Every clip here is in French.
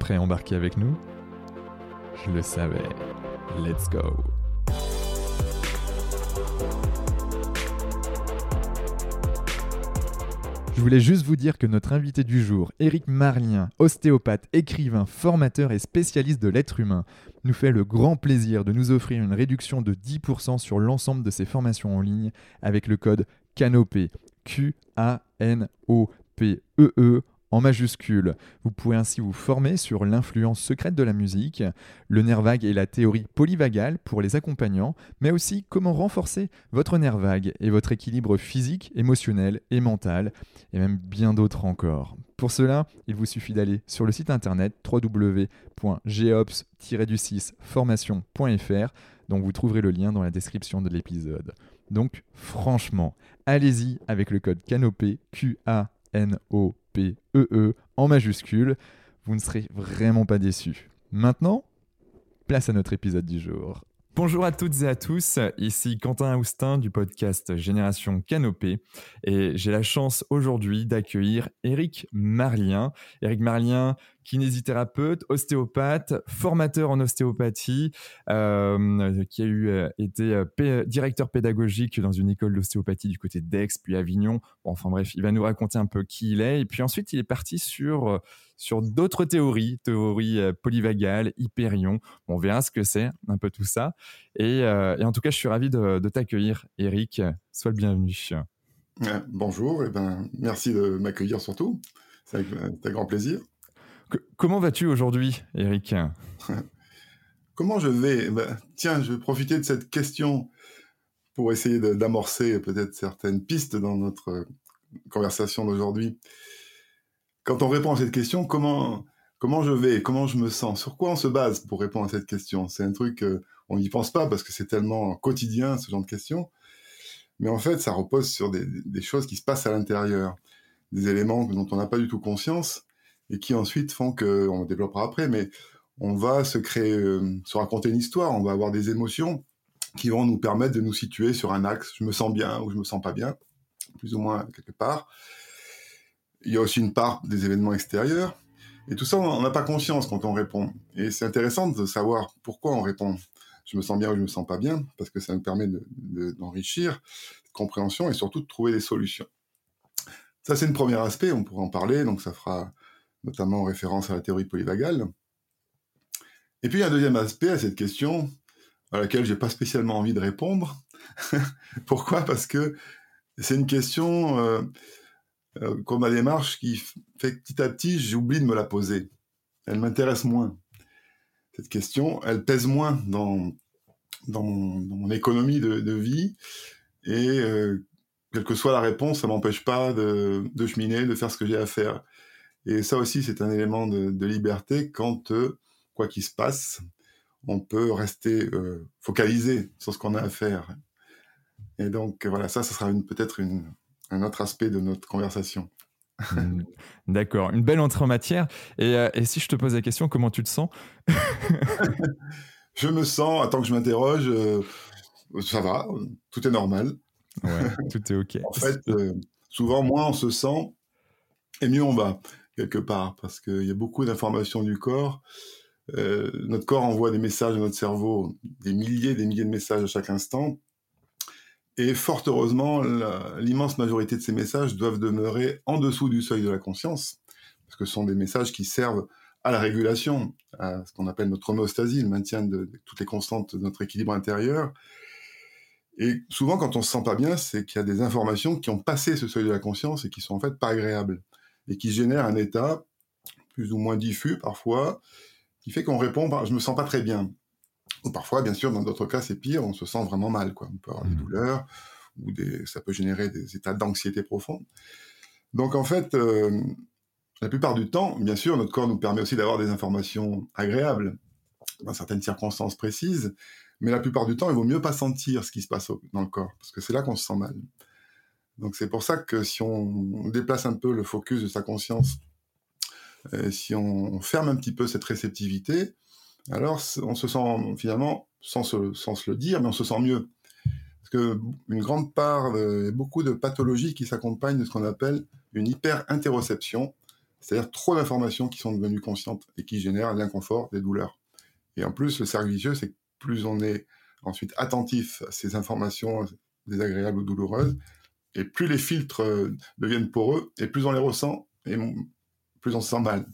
prêt à embarquer avec nous? Je le savais. Let's go. Je voulais juste vous dire que notre invité du jour, Éric Marlien, ostéopathe, écrivain, formateur et spécialiste de l'être humain, nous fait le grand plaisir de nous offrir une réduction de 10% sur l'ensemble de ses formations en ligne avec le code CANOPÉ, Q-A-N-O-P-E-E en majuscule. Vous pouvez ainsi vous former sur l'influence secrète de la musique, le nerf vague et la théorie polyvagale pour les accompagnants, mais aussi comment renforcer votre nerf vague et votre équilibre physique, émotionnel et mental, et même bien d'autres encore. Pour cela, il vous suffit d'aller sur le site internet www.geops-formation.fr dont vous trouverez le lien dans la description de l'épisode. Donc franchement, allez-y avec le code Q-A-N-O-P-E-E, en majuscule. Vous ne serez vraiment pas déçus. Maintenant, place à notre épisode du jour. Bonjour à toutes et à tous, ici Quentin Aoustin du podcast Génération Canopée et j'ai la chance aujourd'hui d'accueillir Eric Marlien. Eric Marlien, kinésithérapeute, ostéopathe, formateur en ostéopathie, euh, qui a eu euh, été euh, directeur pédagogique dans une école d'ostéopathie du côté d'Aix puis Avignon. enfin bref, il va nous raconter un peu qui il est et puis ensuite il est parti sur sur d'autres théories, théories polyvagales, hyperion. on verra ce que c'est, un peu tout ça. Et, en tout cas, je suis ravi de, t'accueillir, Eric. Sois le bienvenu. bonjour, et ben, merci de m'accueillir surtout. C'est un grand plaisir comment vas-tu aujourd'hui, Eric? Comment je vais? Ben, Tiens, je vais profiter de cette question pour essayer d'amorcer peut-être certaines pistes dans notre conversation d'aujourd'hui. Quand on répond à cette question, comment, comment je vais? Comment je me sens? Sur quoi on se base pour répondre à cette question? C'est un truc, on n'y pense pas parce que c'est tellement quotidien, ce genre de questions. Mais en fait, ça repose sur des, des choses qui se passent à l'intérieur, des éléments dont on n'a pas du tout conscience et qui ensuite font que, on développera après, mais on va euh, se raconter une histoire, on va avoir des émotions qui vont nous permettre de nous situer sur un axe, je me sens bien ou je me sens pas bien, plus ou moins quelque part. Il y a aussi une part des événements extérieurs. Et tout ça, on n'a pas conscience quand on répond. Et c'est intéressant de savoir pourquoi on répond. Je me sens bien ou je me sens pas bien, parce que ça nous permet d'enrichir de, compréhension et surtout de trouver des solutions. Ça, c'est le premier aspect, on pourra en parler, donc ça fera notamment en référence à la théorie polyvagale. Et puis il y a un deuxième aspect à cette question, à laquelle j'ai pas spécialement envie de répondre. Pourquoi? Parce que c'est une question, euh, euh, comme ma démarche, qui fait que petit à petit, j'oublie de me la poser. Elle m'intéresse moins. Cette question, elle pèse moins dans, dans, mon, économie de, vie. Et euh, quelle que soit la réponse, ça m'empêche pas de, de, cheminer, de faire ce que j'ai à faire. Et ça aussi, c'est un élément de, liberté quand, euh, quoi qu'il se passe, on peut rester euh, focalisé sur ce qu'on a à faire. Et donc, voilà, ça, ce sera peut-être un autre aspect de notre conversation. D'accord, une belle entrée en matière. Et, euh, et, si je te pose la question, comment tu te sens? Je me sens, attends que je m'interroge, ça va, tout est normal. Ouais, tout est OK. en fait, souvent, moins on se sent, et mieux on va quelque part, parce qu'il y a beaucoup d'informations du corps. Euh, notre corps envoie des messages à notre cerveau, des milliers, des milliers de messages à chaque instant. Et fort heureusement, l'immense majorité de ces messages doivent demeurer en dessous du seuil de la conscience, parce que ce sont des messages qui servent à la régulation, à ce qu'on appelle notre homéostasie, le maintien de, de, toutes les constantes de notre équilibre intérieur. Et souvent, quand on se sent pas bien, c'est qu'il y a des informations qui ont passé ce seuil de la conscience et qui sont en fait pas agréables et qui génère un état plus ou moins diffus parfois, qui fait qu'on répond bah, je me sens pas très bien. Ou parfois, bien sûr, dans d'autres cas, c'est pire, on se sent vraiment mal. Quoi. On peut avoir des mmh. douleurs, ou des, ça peut générer des états d'anxiété profonde. Donc en fait, euh, la plupart du temps, bien sûr, notre corps nous permet aussi d'avoir des informations agréables dans certaines circonstances précises, mais la plupart du temps, il vaut mieux pas sentir ce qui se passe dans le corps, parce que c'est là qu'on se sent mal. Donc c'est pour ça que si on déplace un peu le focus de sa conscience, euh, si on ferme un petit peu cette réceptivité, alors on se sent finalement, sans se, sans se le dire, mais on se sent mieux. Parce que une grande part, de, beaucoup de pathologies qui s'accompagnent de ce qu'on appelle une hyper-interoception, c'est-à-dire trop d'informations qui sont devenues conscientes et qui génèrent l'inconfort, des douleurs. Et en plus, le cercle vicieux, c'est que plus on est ensuite attentif à ces informations désagréables ou douloureuses, et plus les filtres euh, deviennent poreux, et plus on les ressent, et plus on se sent mal.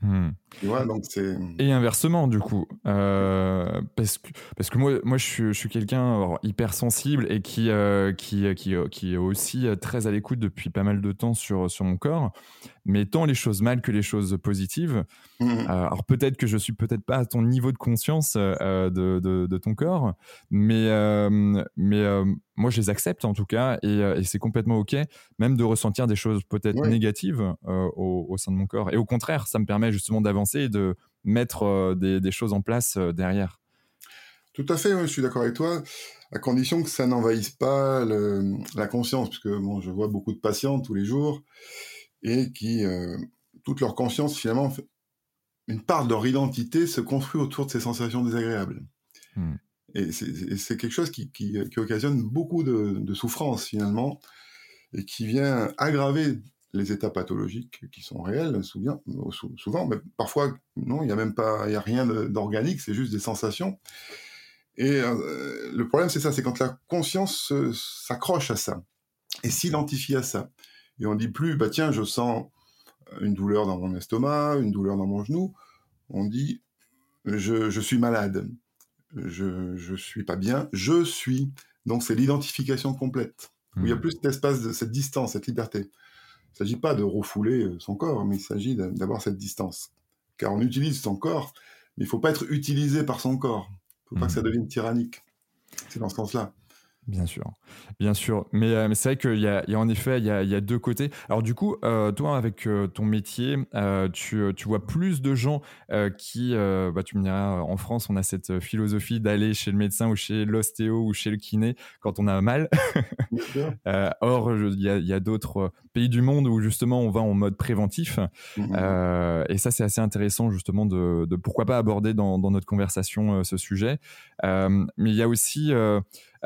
Hmm. donc c'est... Et inversement, du coup, euh, parce, que, parce que moi, moi je suis, je suis quelqu'un hyper sensible et qui, euh, qui, qui, qui, est aussi très à l'écoute depuis pas mal de temps sur, sur mon corps, mais tant les choses mal que les choses positives. Mmh. alors peut-être que je suis peut-être pas à ton niveau de conscience de, de, de, ton corps, mais, mais moi je les accepte en tout cas et, et c'est complètement ok, même de ressentir des choses peut-être négatives au, au sein de mon corps. Et au contraire, ça me permet justement d'avancer et de mettre euh, des, choses en place euh, derrière. Tout à fait, je suis d'accord avec toi, à condition que ça n'envahisse pas la conscience, parce que bon, je vois beaucoup de patients tous les jours et qui, euh, toute leur conscience, finalement, une part de leur identité se construit autour de ces sensations désagréables. Hmm. Et c'est quelque chose qui, occasionne beaucoup de, de souffrance, finalement, et qui vient aggraver les états pathologiques qui sont réels, souvent, souvent mais parfois, non, il n'y a même pas, il y a rien d'organique, c'est juste des sensations. Et euh, le problème, c'est ça, c'est quand la conscience s'accroche à ça et s'identifie à ça. Et on dit plus, bah tiens, je sens une douleur dans mon estomac, une douleur dans mon genou. On dit, je, je suis malade, je, je suis pas bien, je suis. Donc c'est l'identification complète. Où il y a mmh. plus cet espace, de, cette distance, cette liberté. Il ne s'agit pas de refouler euh, son corps, mais il s'agit d'avoir cette distance. Car on utilise son corps, mais il ne faut pas être utilisé par son corps. Il ne faut pas que ça mmh. devienne tyrannique. C'est dans ce sens-là. Bien sûr, bien sûr. Mais, euh, mais c'est vrai qu'il y, y a, en effet, il y a, il y a deux côtés. Alors du coup, euh, toi, avec euh, ton métier, tu, tu, vois plus de gens qui, bah, tu me diras, en France, on a cette philosophie d'aller chez le médecin ou chez l'ostéo ou chez le kiné quand on a mal. or, il y a, y a d'autres pays du monde où justement on va en mode préventif. Mmh et ça, c'est assez intéressant justement de, de, pourquoi pas aborder dans, dans notre conversation ce sujet. mais il y a aussi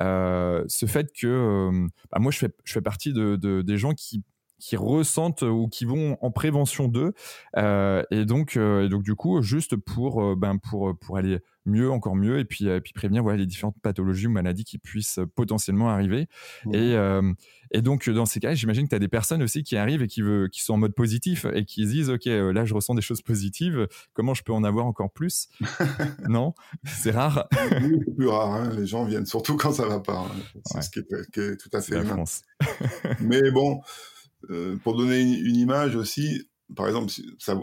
euh, ce fait que euh, bah, moi je fais, je fais partie de, des gens qui qui ressentent ou qui vont en prévention d'eux euh, et donc et donc du coup juste pour ben pour pour aller mieux encore mieux et puis puis prévenir voilà les différentes pathologies ou maladies qui puissent potentiellement arriver mmh. et et donc, dans ces cas, j'imagine que tu as des personnes aussi qui arrivent et qui, veut, qui sont en mode positif et qui se disent, OK, euh, là, je ressens des choses positives. Comment je peux en avoir encore plus? Non C'est rare C'est plus rare. Hein. Les gens viennent surtout quand ça va pas. Hein. C'est ce qui est, tout à fait humain. Mais bon, euh, pour donner une, image aussi, par exemple,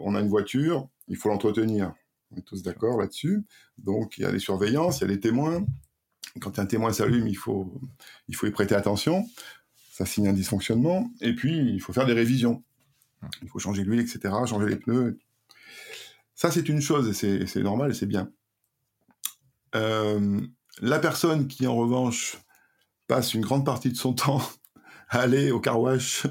on a une voiture, il faut l'entretenir. On est tous d'accord là-dessus. Donc, il y a des surveillances, il y a des témoins. Quand un témoin s'allume, il faut, il faut y prêter attention ça signe un dysfonctionnement. Et puis, il faut faire des révisions. Il faut changer l'huile, etc., changer les pneus. Ça, c'est une chose, et c'est normal, et c'est bien. Euh, la personne qui, en revanche, passe une grande partie de son temps à aller au car wash,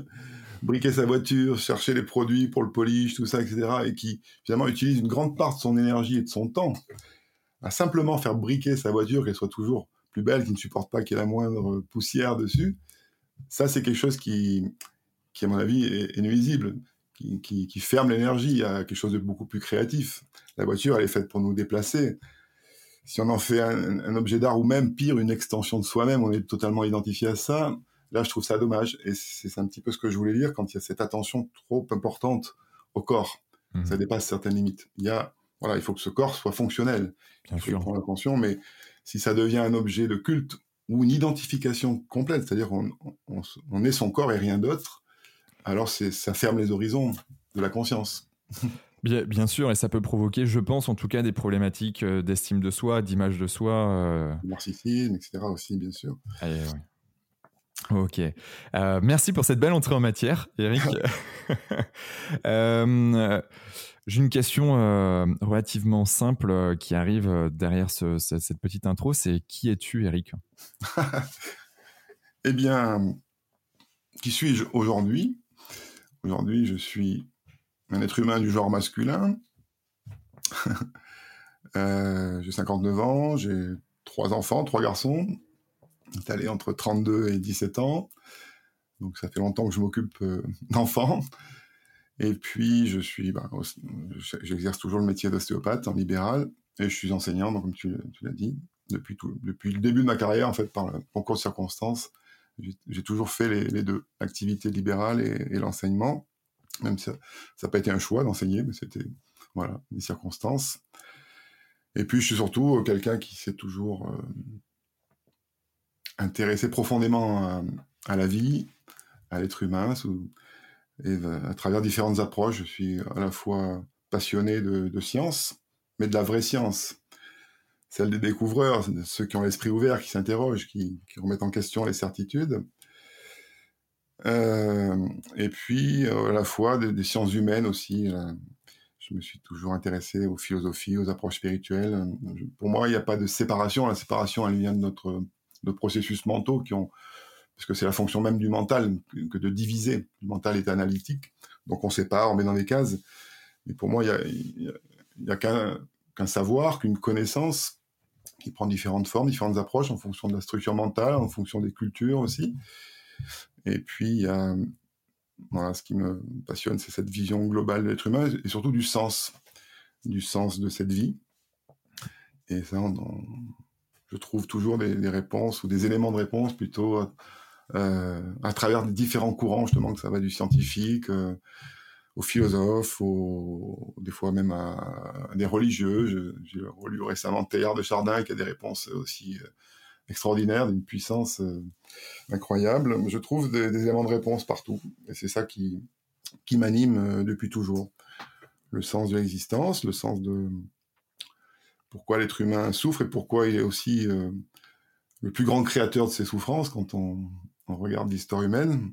briquer sa voiture, chercher les produits pour le polish, tout ça, etc., et qui, finalement, utilise une grande part de son énergie et de son temps à simplement faire briquer sa voiture, qu'elle soit toujours plus belle, qu'il ne supporte pas qu'il y ait la moindre poussière dessus, ça, c'est quelque chose qui, qui, à mon avis, est, nuisible, qui, qui, ferme l'énergie à quelque chose de beaucoup plus créatif. La voiture, elle est faite pour nous déplacer. Si on en fait un, objet d'art ou même pire, une extension de soi-même, on est totalement identifié à ça. Là, je trouve ça dommage. Et c'est un petit peu ce que je voulais dire quand il y a cette attention trop importante au corps. Mmh. Ça dépasse certaines limites. Il y a, voilà, il faut que ce corps soit fonctionnel. Bien il faut sûr. prendre attention, mais si ça devient un objet de culte ou une identification complète, c'est-à-dire on, on, est son corps et rien d'autre, alors ça ferme les horizons de la conscience. Bien, bien, sûr, et ça peut provoquer, je pense en tout cas, des problématiques euh, d'estime de soi, d'image de soi. Euh... Narcissisme, etc. aussi, bien sûr. Ok. Euh, merci pour cette belle entrée en matière, Eric. euh, j'ai une question euh, relativement simple qui arrive derrière ce, cette petite intro. C'est qui es-tu, Eric Eh bien, qui suis-je aujourd'hui? Aujourd'hui, je suis un être humain du genre masculin. j'ai 59 ans, j'ai trois enfants, trois garçons, allé entre 32 et 17 ans. Donc ça fait longtemps que je m'occupe d'enfants. Et puis, je suis, bah, j'exerce toujours le métier d'ostéopathe en libéral et je suis enseignant, donc comme tu, l'as dit, depuis, le début de ma carrière, en fait, par le concours de circonstances, j'ai toujours fait les, deux, l'activité libérale et, l'enseignement, même si ça n'a pas été un choix d'enseigner, mais c'était voilà, des circonstances. Et puis, je suis surtout quelqu'un qui s'est toujours euh, intéressé profondément à, à, la vie, à l'être humain, et à travers différentes approches, je suis à la fois passionné de, de science, mais de la vraie science. Celle des découvreurs, ceux qui ont l'esprit ouvert, qui s'interrogent, qui, remettent en question les certitudes. Euh, et puis, euh, à la fois des, sciences humaines aussi. Euh, je me suis toujours intéressé aux philosophies, aux approches spirituelles. Pour moi, il n'y a pas de séparation. La séparation, elle vient de notre, de processus mentaux qui ont parce que c'est la fonction même du mental que de diviser. Le mental est analytique, donc on sépare, on met dans des cases. Mais pour moi, il n'y a, qu'un savoir, qu'une connaissance qui prend différentes formes, différentes approches en fonction de la structure mentale, en fonction des cultures aussi. Et puis, ce qui me passionne, c'est cette vision globale de l'être humain et surtout du sens, du sens de cette vie. Et ça, je trouve toujours des, des, réponses ou des éléments de réponse plutôt euh, à travers différents courants, justement, que ça va du scientifique euh, aux philosophes, aux, des fois même à, des religieux. J'ai relu récemment Teilhard de Chardin qui a des réponses aussi euh, extraordinaires, d'une puissance incroyable. Je trouve des, des, éléments de réponse partout, et c'est ça qui, qui m'anime depuis toujours. Le sens de l'existence, le sens de pourquoi l'être humain souffre et pourquoi il est aussi le plus grand créateur de ses souffrances quand on, regarde l'histoire humaine.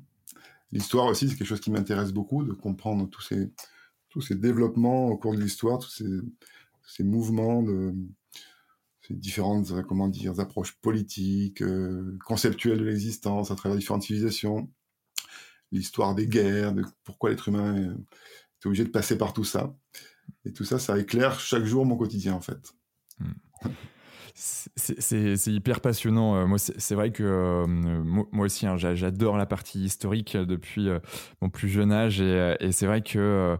L'histoire aussi, c'est quelque chose qui m'intéresse beaucoup, de comprendre tous ces, développements au cours de l'histoire, tous ces, mouvements, ces différentes comment dire, approches politiques, euh, conceptuelles de l'existence à travers différentes civilisations, l'histoire des guerres, de pourquoi l'être humain est, obligé de passer par tout ça. Et tout ça, ça éclaire chaque jour mon quotidien, en fait. C'est hyper passionnant. Euh, moi, c'est vrai que euh, moi aussi, hein, j'adore la partie historique depuis euh, mon plus jeune âge et c'est vrai que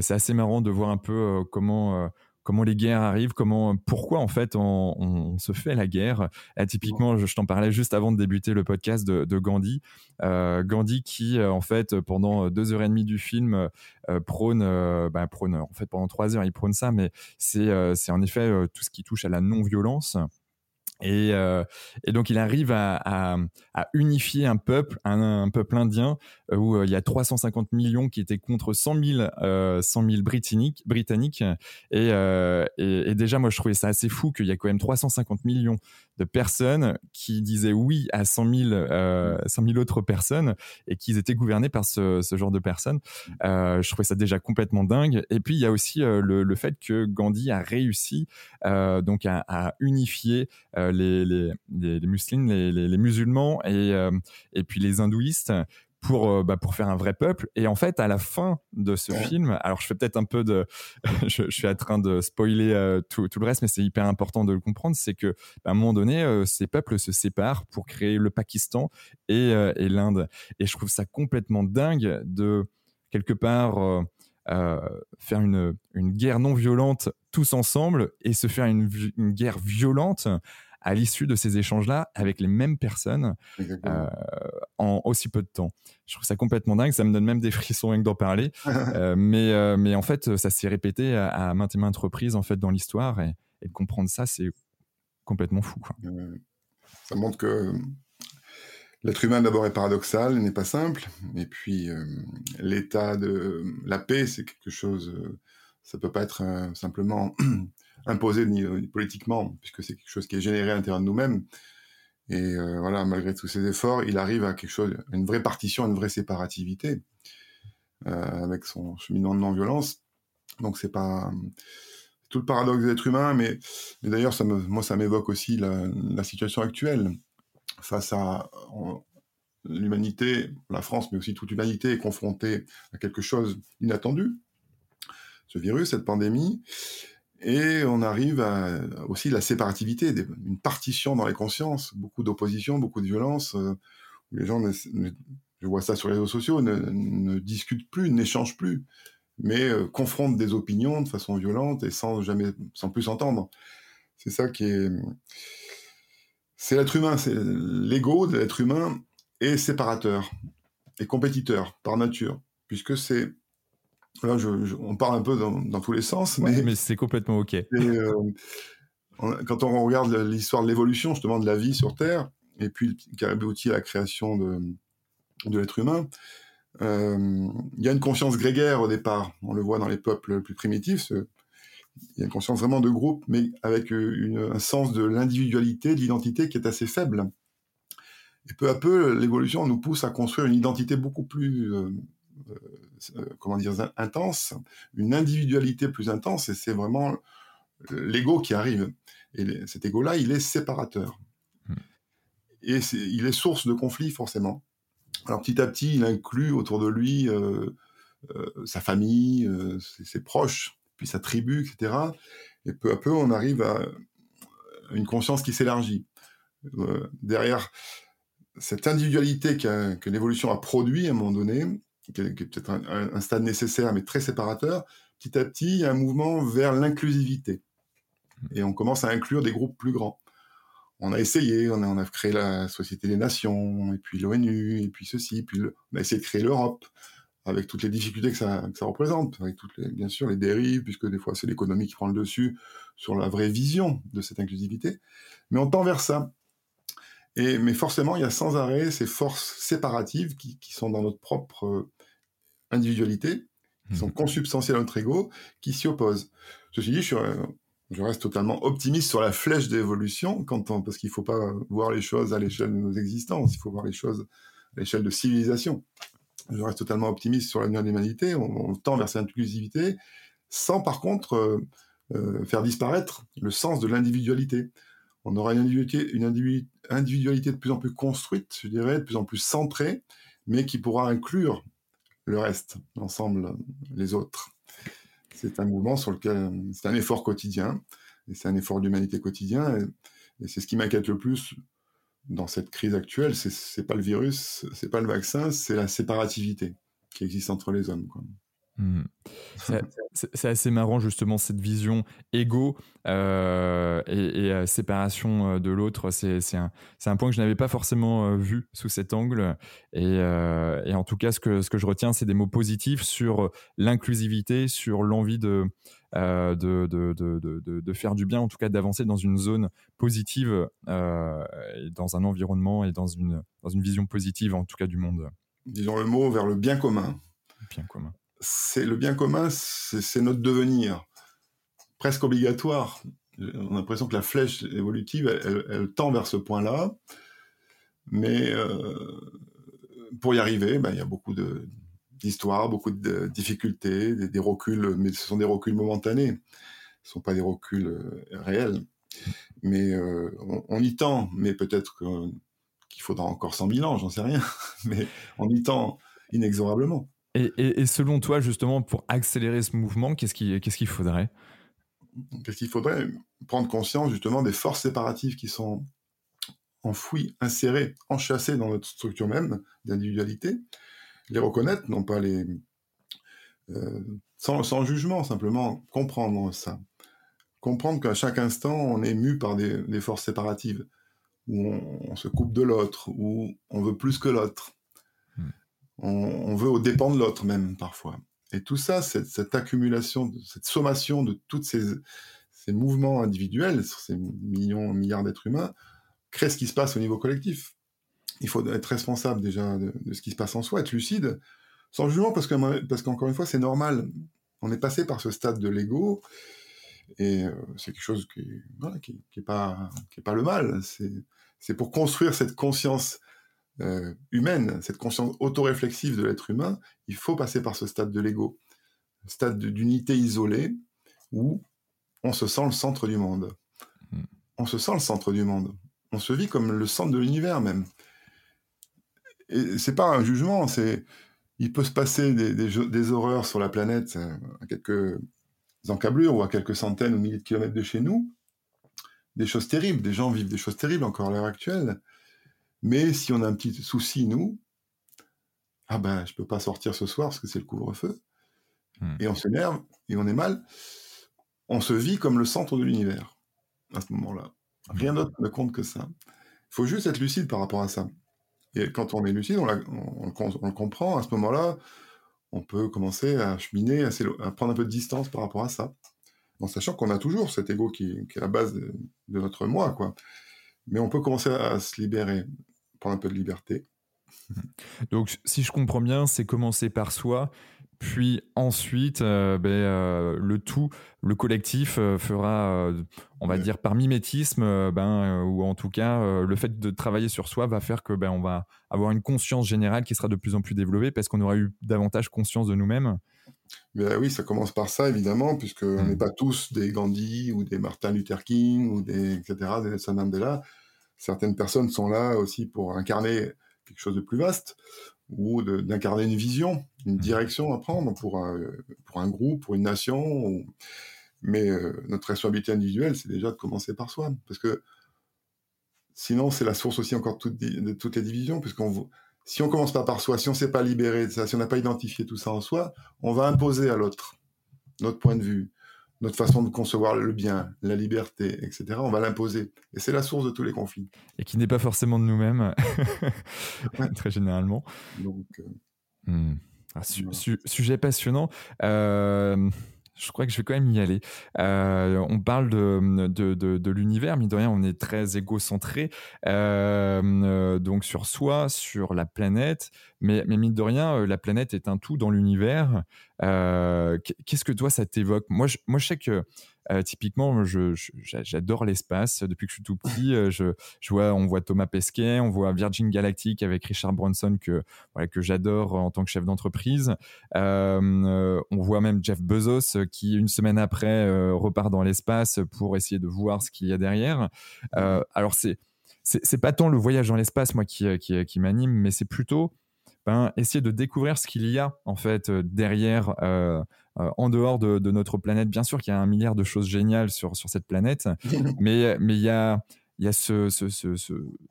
c'est assez marrant de voir un peu comment comment les guerres arrivent, comment, pourquoi en fait on, on se fait la guerre. Typiquement, je, je t'en parlais juste avant de débuter le podcast de, de Gandhi. Euh, Gandhi qui euh, en fait pendant deux heures et demie du film euh, prône, euh, bah, prône, en fait pendant trois heures il prône ça, mais c'est euh, c'est en effet tout ce qui touche à la non-violence. Et, euh, et, donc il arrive à, unifier un peuple, un, peuple indien euh, où euh, il y a 350 millions qui étaient contre 100 000, euh, 100 000 britanniques. Et, déjà moi je trouvais ça assez fou qu'il y a quand même 350 millions de personnes qui disaient oui à 100 000, euh, 100 000 autres personnes et qu'ils étaient gouvernés par ce, genre de personnes. Je trouvais ça déjà complètement dingue. Et puis il y a aussi le, fait que Gandhi a réussi donc à unifier les, les, les, les, musulmans, les, les, musulmans et, euh, et puis les hindouistes pour euh, bah, pour faire un vrai peuple et en fait à la fin de ce ouais. film alors je fais peut-être un peu de je, je, suis en train de spoiler euh, tout, tout, le reste mais c'est hyper important de le comprendre c'est que bah, à un moment donné euh, ces peuples se séparent pour créer le Pakistan et, euh, et l'Inde et je trouve ça complètement dingue de quelque part faire une, une guerre non violente tous ensemble et se faire une, une guerre violente à l'issue de ces échanges-là avec les mêmes personnes euh, en aussi peu de temps. Je trouve ça complètement dingue, ça me donne même des frissons rien que d'en parler. euh, mais, euh, mais en fait, ça s'est répété à, à, maintes et maintes reprises en fait, dans l'histoire et, et, de comprendre ça, c'est complètement fou. Quoi. Ça montre que l'être humain d'abord est paradoxal, n'est pas simple, et puis l'état de la paix, c'est quelque chose, ça peut pas être simplement imposé ni, politiquement, puisque c'est quelque chose qui est généré à l'intérieur de nous-mêmes. Et voilà, malgré tous ses efforts, il arrive à quelque chose, une vraie partition, une vraie séparativité avec son cheminement de non-violence. Donc c'est pas tout le paradoxe des êtres humains, mais, d'ailleurs, ça moi, ça m'évoque aussi la, situation actuelle face à l'humanité, la France, mais aussi toute l'humanité est confrontée à quelque chose d'inattendu, ce virus, cette pandémie, et on arrive à aussi la séparativité, une partition dans les consciences, beaucoup d'opposition, beaucoup de violence, euh, les gens, je vois ça sur les réseaux sociaux, ne discutent plus, n'échangent plus mais euh, confronte des opinions de façon violente et sans jamais, sans plus entendre. C'est ça qui est, c'est l'être humain, c'est l'ego de l'être humain est séparateur et compétiteur par nature, puisque c'est Là, on parle un peu dans, tous les sens, mais, mais c'est complètement OK. Euh, quand on regarde l'histoire de l'évolution, justement, de la vie sur Terre, et puis qui a abouti à la création de, de l'être humain, euh, il y a une conscience grégaire au départ. On le voit dans les peuples plus primitifs. Il y a une conscience vraiment de groupe, mais avec euh, un sens de l'individualité, de l'identité qui est assez faible. Et peu à peu, l'évolution nous pousse à construire une identité beaucoup plus, euh, comment dire, intense, une individualité plus intense, et c'est vraiment l'ego qui arrive. Et cet ego-là, il est séparateur. Hmm. Et il est source de conflits, forcément. Alors petit à petit, il inclut autour de lui euh, euh, sa famille, euh, ses, proches, puis sa tribu, etc. Et peu à peu, on arrive à une conscience qui s'élargit. derrière cette individualité que l'évolution a produit à un moment donné, qui est, peut-être un, stade nécessaire mais très séparateur, petit à petit, il y a un mouvement vers l'inclusivité. Et on commence à inclure des groupes plus grands on a essayé, on a, créé la Société des Nations, et puis l'ONU, et puis ceci, puis on a essayé de créer l'Europe, avec toutes les difficultés que ça, représente, avec toutes les, bien sûr les dérives, puisque des fois c'est l'économie qui prend le dessus sur la vraie vision de cette inclusivité. Mais on tend vers ça. Et, mais forcément, il y a sans arrêt ces forces séparatives qui, sont dans notre propre euh, individualité, qui sont mmh. consubstantielles à notre ego, qui s'y opposent. Ceci dit, je suis, je reste totalement optimiste sur la flèche d'évolution, parce qu'il ne faut pas voir les choses à l'échelle de nos existences, il faut voir les choses à l'échelle de civilisation. Je reste totalement optimiste sur l'avenir de l'humanité, on, tend vers cette inclusivité, sans par contre euh, euh, faire disparaître le sens de l'individualité. On aura une individualité, une individualité de plus en plus construite, je dirais, de plus en plus centrée, mais qui pourra inclure le reste, l'ensemble, les autres c'est un mouvement sur lequel c'est un effort quotidien, et c'est un effort d'humanité quotidien, et, c'est ce qui m'inquiète le plus dans cette crise actuelle, c'est pas le virus, c'est pas le vaccin, c'est la séparativité qui existe entre les hommes. Mmh. C'est assez marrant justement cette vision égo euh, et, euh, séparation euh, de l'autre. C'est un, un, point que je n'avais pas forcément vu sous cet angle. Et, et, en tout cas, ce que, ce que je retiens, c'est des mots positifs sur l'inclusivité, sur l'envie de, de, de, de, de, faire du bien, en tout cas d'avancer dans une zone positive, dans un environnement et dans une, dans une vision positive, en tout cas du monde. Disons le mot vers le bien commun. Bien commun c'est le bien commun, c'est notre devenir presque obligatoire. On a l'impression que la flèche évolutive, elle, tend vers ce point-là, mais euh, pour y arriver, ben, il y a beaucoup d'histoires, beaucoup de difficultés, des, reculs, mais ce sont des reculs momentanés, ce ne sont pas des reculs euh, réels. Mais euh, on, y tend, mais peut-être qu'il faudra encore 100 000 ans, j'en sais rien, mais on y tend inexorablement. Et, selon toi, justement, pour accélérer ce mouvement, qu'est-ce qu'il faudrait? Qu'est-ce qu'il faudrait Prendre conscience justement des forces séparatives qui sont enfouies, insérées, enchâssées dans notre structure même d'individualité, les reconnaître, non pas les... Euh, sans, jugement, simplement comprendre ça. Comprendre qu'à chaque instant, on est mu par des, forces séparatives, où on se coupe de l'autre, où on veut plus que l'autre on, veut au dépend de l'autre même parfois. Et tout ça, cette, accumulation, cette sommation de tous ces, mouvements individuels sur ces millions, milliards d'êtres humains, crée ce qui se passe au niveau collectif. Il faut être responsable déjà de, ce qui se passe en soi, être lucide, sans jugement, parce qu'encore une fois, c'est normal. On est passé par ce stade de l'ego, Et c'est quelque chose qui n'est voilà, qui, pas, pas le mal. C'est pour construire cette conscience humaine, cette conscience autoréflexive de l'être humain, il faut passer par ce stade de l'ego, stade d'unité isolée où on se sent le centre du monde. Hmm. On se sent le centre du monde. On se vit comme le centre de l'univers même. Et c'est pas un jugement, c'est il peut se passer des, des, horreurs sur la planète euh, à quelques encablures ou à quelques centaines ou milliers de kilomètres de chez nous, des choses terribles, des gens vivent des choses terribles encore à l'heure actuelle. Mais si on a un petit souci, nous, ah ben, je peux pas sortir ce soir parce que c'est le couvre-feu. Hmm. Et on s'énerve et on est mal. On se vit comme le centre de l'univers à ce moment-là. Rien d'autre ne compte que ça. Il faut juste être lucide par rapport à ça. Et quand on est lucide, on, le comprend. À ce moment-là, on peut commencer à cheminer, à, prendre un peu de distance par rapport à ça. En sachant qu'on a toujours cet ego qui, est la base de, de, notre moi, quoi. Mais on peut commencer à se libérer, prendre un peu de liberté. Donc, si je comprends bien, c'est commencer par soi puis ensuite, euh, ben, euh, le tout, le collectif euh, fera, on va dire par mimétisme, ben, ou en tout cas, le fait de travailler sur soi va faire que ben, on va avoir une conscience générale qui sera de plus en plus développée parce qu'on aura eu davantage conscience de nous-mêmes. Ben oui, ça commence par ça évidemment, puisque on n'est mmh. pas tous des Gandhi ou des Martin Luther King ou des etc. des Nelson Mandela. Certaines personnes sont là aussi pour incarner quelque chose de plus vaste ou d'incarner une vision, une mmh. direction à prendre pour un, pour un groupe, pour une nation. Mais euh, notre responsabilité individuelle, c'est déjà de commencer par soi. Parce que sinon, c'est la source aussi encore de, toutes les divisions. Puisqu'on, si on commence pas par soi, si on ne s'est pas libéré de ça, si on n'a pas identifié tout ça en soi, on va imposer à l'autre notre point de vue, notre façon de concevoir le bien, la liberté, etc. On va l'imposer. Et c'est la source de tous les conflits. Et qui n'est pas forcément de nous-mêmes, très généralement. Donc, euh, hmm. ah, sujet passionnant. Euh, je crois que je vais quand même y aller. Euh, on parle de, de, de, l'univers, mais de rien, on est très égocentré, euh, donc sur soi, sur la planète, mais, mais mine de rien, la planète est un tout dans l'univers. Qu'est-ce que toi, ça t'évoque? Moi moi, je sais que euh, typiquement, j'adore l'espace. Depuis que je suis tout petit, euh, je, vois, on voit Thomas Pesquet, on voit Virgin Galactic avec Richard Branson que, que j'adore en tant que chef d'entreprise. Euh, on voit même Jeff Bezos qui, une semaine après, repart dans l'espace pour essayer de voir ce qu'il y a derrière. alors, c'est c'est pas tant le voyage dans l'espace, moi, qui, qui, qui m'anime, mais c'est plutôt ben, essayer de découvrir ce qu'il y a en fait derrière euh, en dehors de, notre planète. Bien sûr qu'il y a un milliard de choses géniales sur, sur cette planète, mais mais il y a il y a ce, ce, ce,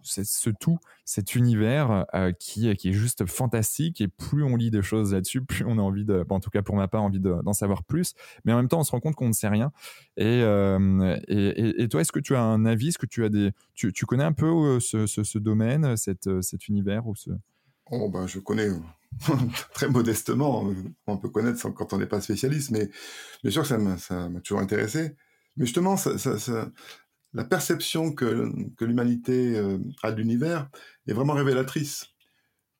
ce, tout, cet univers euh, qui, qui est juste fantastique. Et plus on lit des choses là-dessus, plus on a envie de, en tout cas pour ma part, envie d'en savoir plus. Mais en même temps, on se rend compte qu'on ne sait rien. Et, euh, et, et, toi, est-ce que tu as un avis? Est-ce que tu as des, tu, tu connais un peu ce, ce, domaine, cette, cet univers ou ce Oh ben, je connais très modestement, on peut connaître quand on n'est pas spécialiste, mais bien sûr que ça m'a toujours intéressé. Mais justement, la perception que, l'humanité euh, a de l'univers est vraiment révélatrice,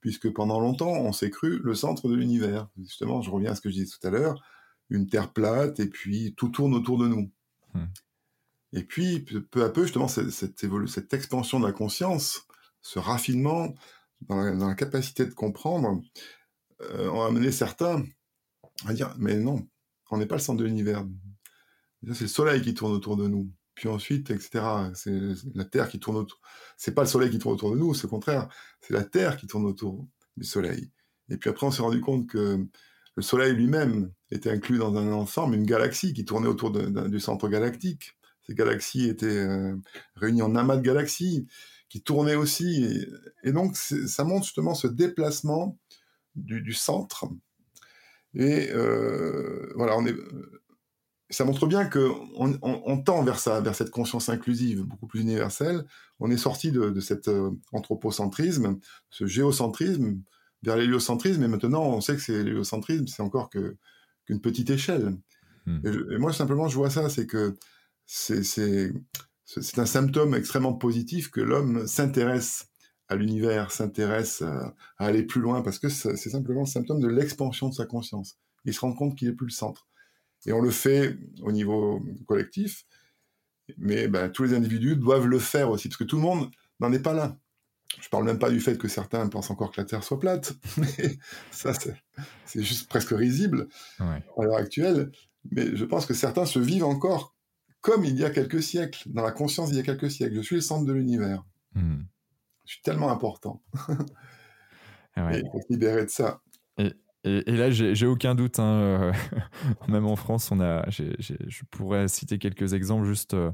puisque pendant longtemps, on s'est cru le centre de l'univers. Justement, je reviens à ce que je disais tout à l'heure, une Terre plate, et puis tout tourne autour de nous. Hmm. Et puis, peu à peu, justement, cette, cette expansion de la conscience, ce raffinement, dans la, capacité de comprendre, euh, ont amené certains à dire mais non, on n'est pas le centre de l'univers. C'est le soleil qui tourne autour de nous. Puis ensuite, etc. C'est la Terre qui tourne autour. C'est pas le soleil qui tourne autour de nous, c'est au contraire. C'est la Terre qui tourne autour du soleil. Et puis après, on s'est rendu compte que le soleil lui-même était inclus dans un ensemble, une galaxie qui tournait autour du centre galactique. Ces galaxies étaient euh, réunies en amas de galaxies qui tournait aussi. Et, donc, ça montre justement ce déplacement du, centre. Et euh, voilà, on est, ça montre bien qu'on on, tend vers ça, vers cette conscience inclusive beaucoup plus universelle. On est sorti de, de cet euh, anthropocentrisme, ce géocentrisme, vers l'héliocentrisme. Et maintenant, on sait que c'est l'héliocentrisme, c'est encore que qu'une petite échelle. Hmm. Et, et, moi, simplement, je vois ça, c'est que c'est c'est un symptôme extrêmement positif que l'homme s'intéresse à l'univers, s'intéresse à, aller plus loin, parce que c'est simplement le symptôme de l'expansion de sa conscience. Il se rend compte qu'il n'est plus le centre. Et on le fait au niveau collectif, mais ben, tous les individus doivent le faire aussi, parce que tout le monde n'en est pas là. Je parle même pas du fait que certains pensent encore que la Terre soit plate, mais ça, c'est juste presque risible à l'heure actuelle. Mais je pense que certains se vivent encore comme il y a quelques siècles, dans la conscience d'il y a quelques siècles. Je suis le centre de l'univers. Hmm. Je suis tellement important. il faut se libérer de ça. Et, là, j'ai aucun doute, hein, euh, même en France, on a, je pourrais citer quelques exemples juste euh,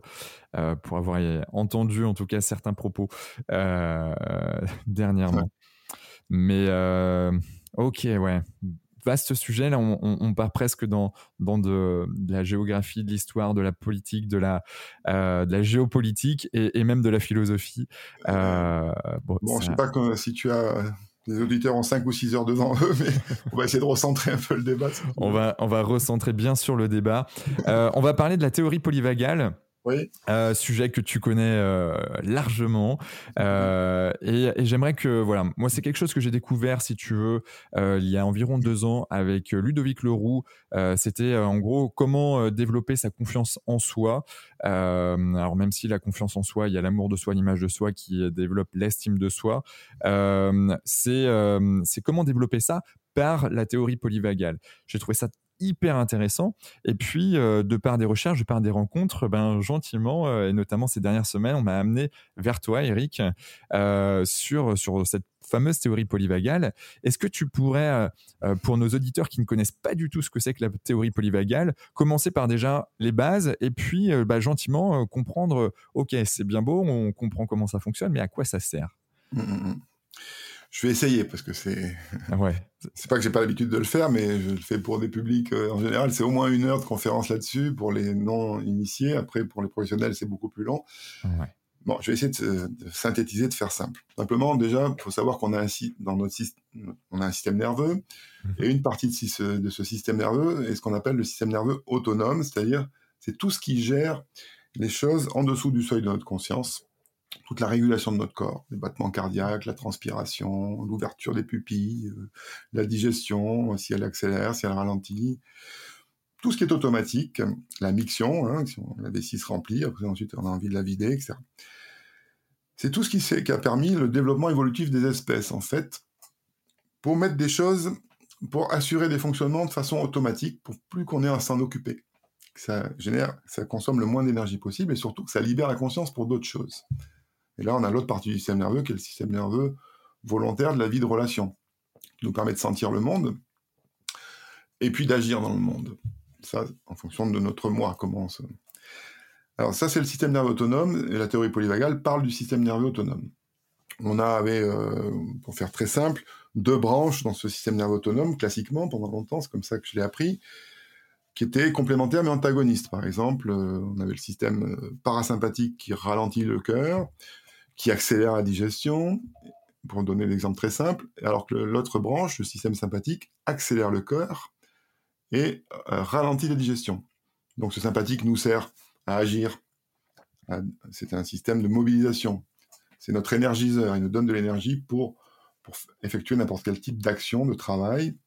euh, pour avoir entendu en tout cas certains propos dernièrement. Mais ok, ouais, vaste sujet. Là, on, part presque dans, dans de, la géographie, de l'histoire, de la politique, de la, de la géopolitique et, même de la philosophie. bon, bon je sais pas si tu as les auditeurs ont 5 ou 6 heures devant eux, mais on va essayer de recentrer un peu le débat. on, va, on va recentrer bien sûr le débat. Euh, on va parler de la théorie polyvagale. Oui. Euh, sujet que tu connais euh, largement. Euh, et, et j'aimerais que, voilà, moi c'est quelque chose que j'ai découvert, si tu veux, il y a environ deux ans avec Ludovic Leroux. C'était en gros comment développer sa confiance en soi. alors même si la confiance en soi, il y a l'amour de soi, l'image de soi qui développe l'estime de soi. c'est comment développer ça par la théorie polyvagale. J'ai trouvé ça hyper intéressant. Et puis, euh, de par des recherches, de par des rencontres, ben, gentiment, euh, et notamment ces dernières semaines, on m'a amené vers toi, Eric, euh, sur, sur cette fameuse théorie polyvagale. Est-ce que tu pourrais, pour nos auditeurs qui ne connaissent pas du tout ce que c'est que la théorie polyvagale, commencer par déjà les bases et puis bah, gentiment comprendre, ok, c'est bien beau, on comprend comment ça fonctionne, mais à quoi ça sert? Mmh, mmh, mmh. Je vais essayer parce que c'est. Ah ouais. C'est pas que j'ai pas l'habitude de le faire, mais je le fais pour des publics euh, en général. C'est au moins une heure de conférence là-dessus pour les non initiés. Après, pour les professionnels, c'est beaucoup plus long. Ouais. Bon, je vais essayer de, synthétiser, de faire simple. Simplement, déjà, il faut savoir qu'on a un dans notre on a un système nerveux mhm. et une partie de ce, de ce système nerveux est ce qu'on appelle le système nerveux autonome, c'est-à-dire c'est tout ce qui gère les choses en dessous du seuil de notre conscience toute la régulation de notre corps, les battements cardiaques, la transpiration, l'ouverture des pupilles, euh, la digestion, si elle accélère, si elle ralentit, tout ce qui est automatique, la miction, hein, si on, la vessie se remplit, après ensuite on a envie de la vider, etc. C'est tout ce qui, a permis le développement évolutif des espèces, en fait, pour mettre des choses, pour assurer des fonctionnements de façon automatique, pour plus qu'on ait à s'en occuper. ça génère, ça consomme le moins d'énergie possible et surtout que ça libère la conscience pour d'autres choses. Et là, on a l'autre partie du système nerveux qui est le système nerveux volontaire de la vie de relation, qui nous permet de sentir le monde et puis d'agir dans le monde. Ça, en fonction de notre moi, comment on Alors ça, c'est le système nerveux autonome, et la théorie polyvagale parle du système nerveux autonome. On avait, euh, pour faire très simple, deux branches dans ce système nerveux autonome, classiquement, pendant longtemps, c'est comme ça que je l'ai appris, qui étaient complémentaires mais antagonistes. Par exemple, euh, on avait le système euh, parasympathique qui ralentit le cœur, qui accélère la digestion, pour donner l'exemple très simple, alors que l'autre branche, le système sympathique, accélère le cœur et euh, ralentit la digestion. Donc ce sympathique nous sert à agir. C'est un système de mobilisation. C'est notre énergiseur. Il nous donne de l'énergie pour, pour effectuer n'importe quel type d'action, de travail,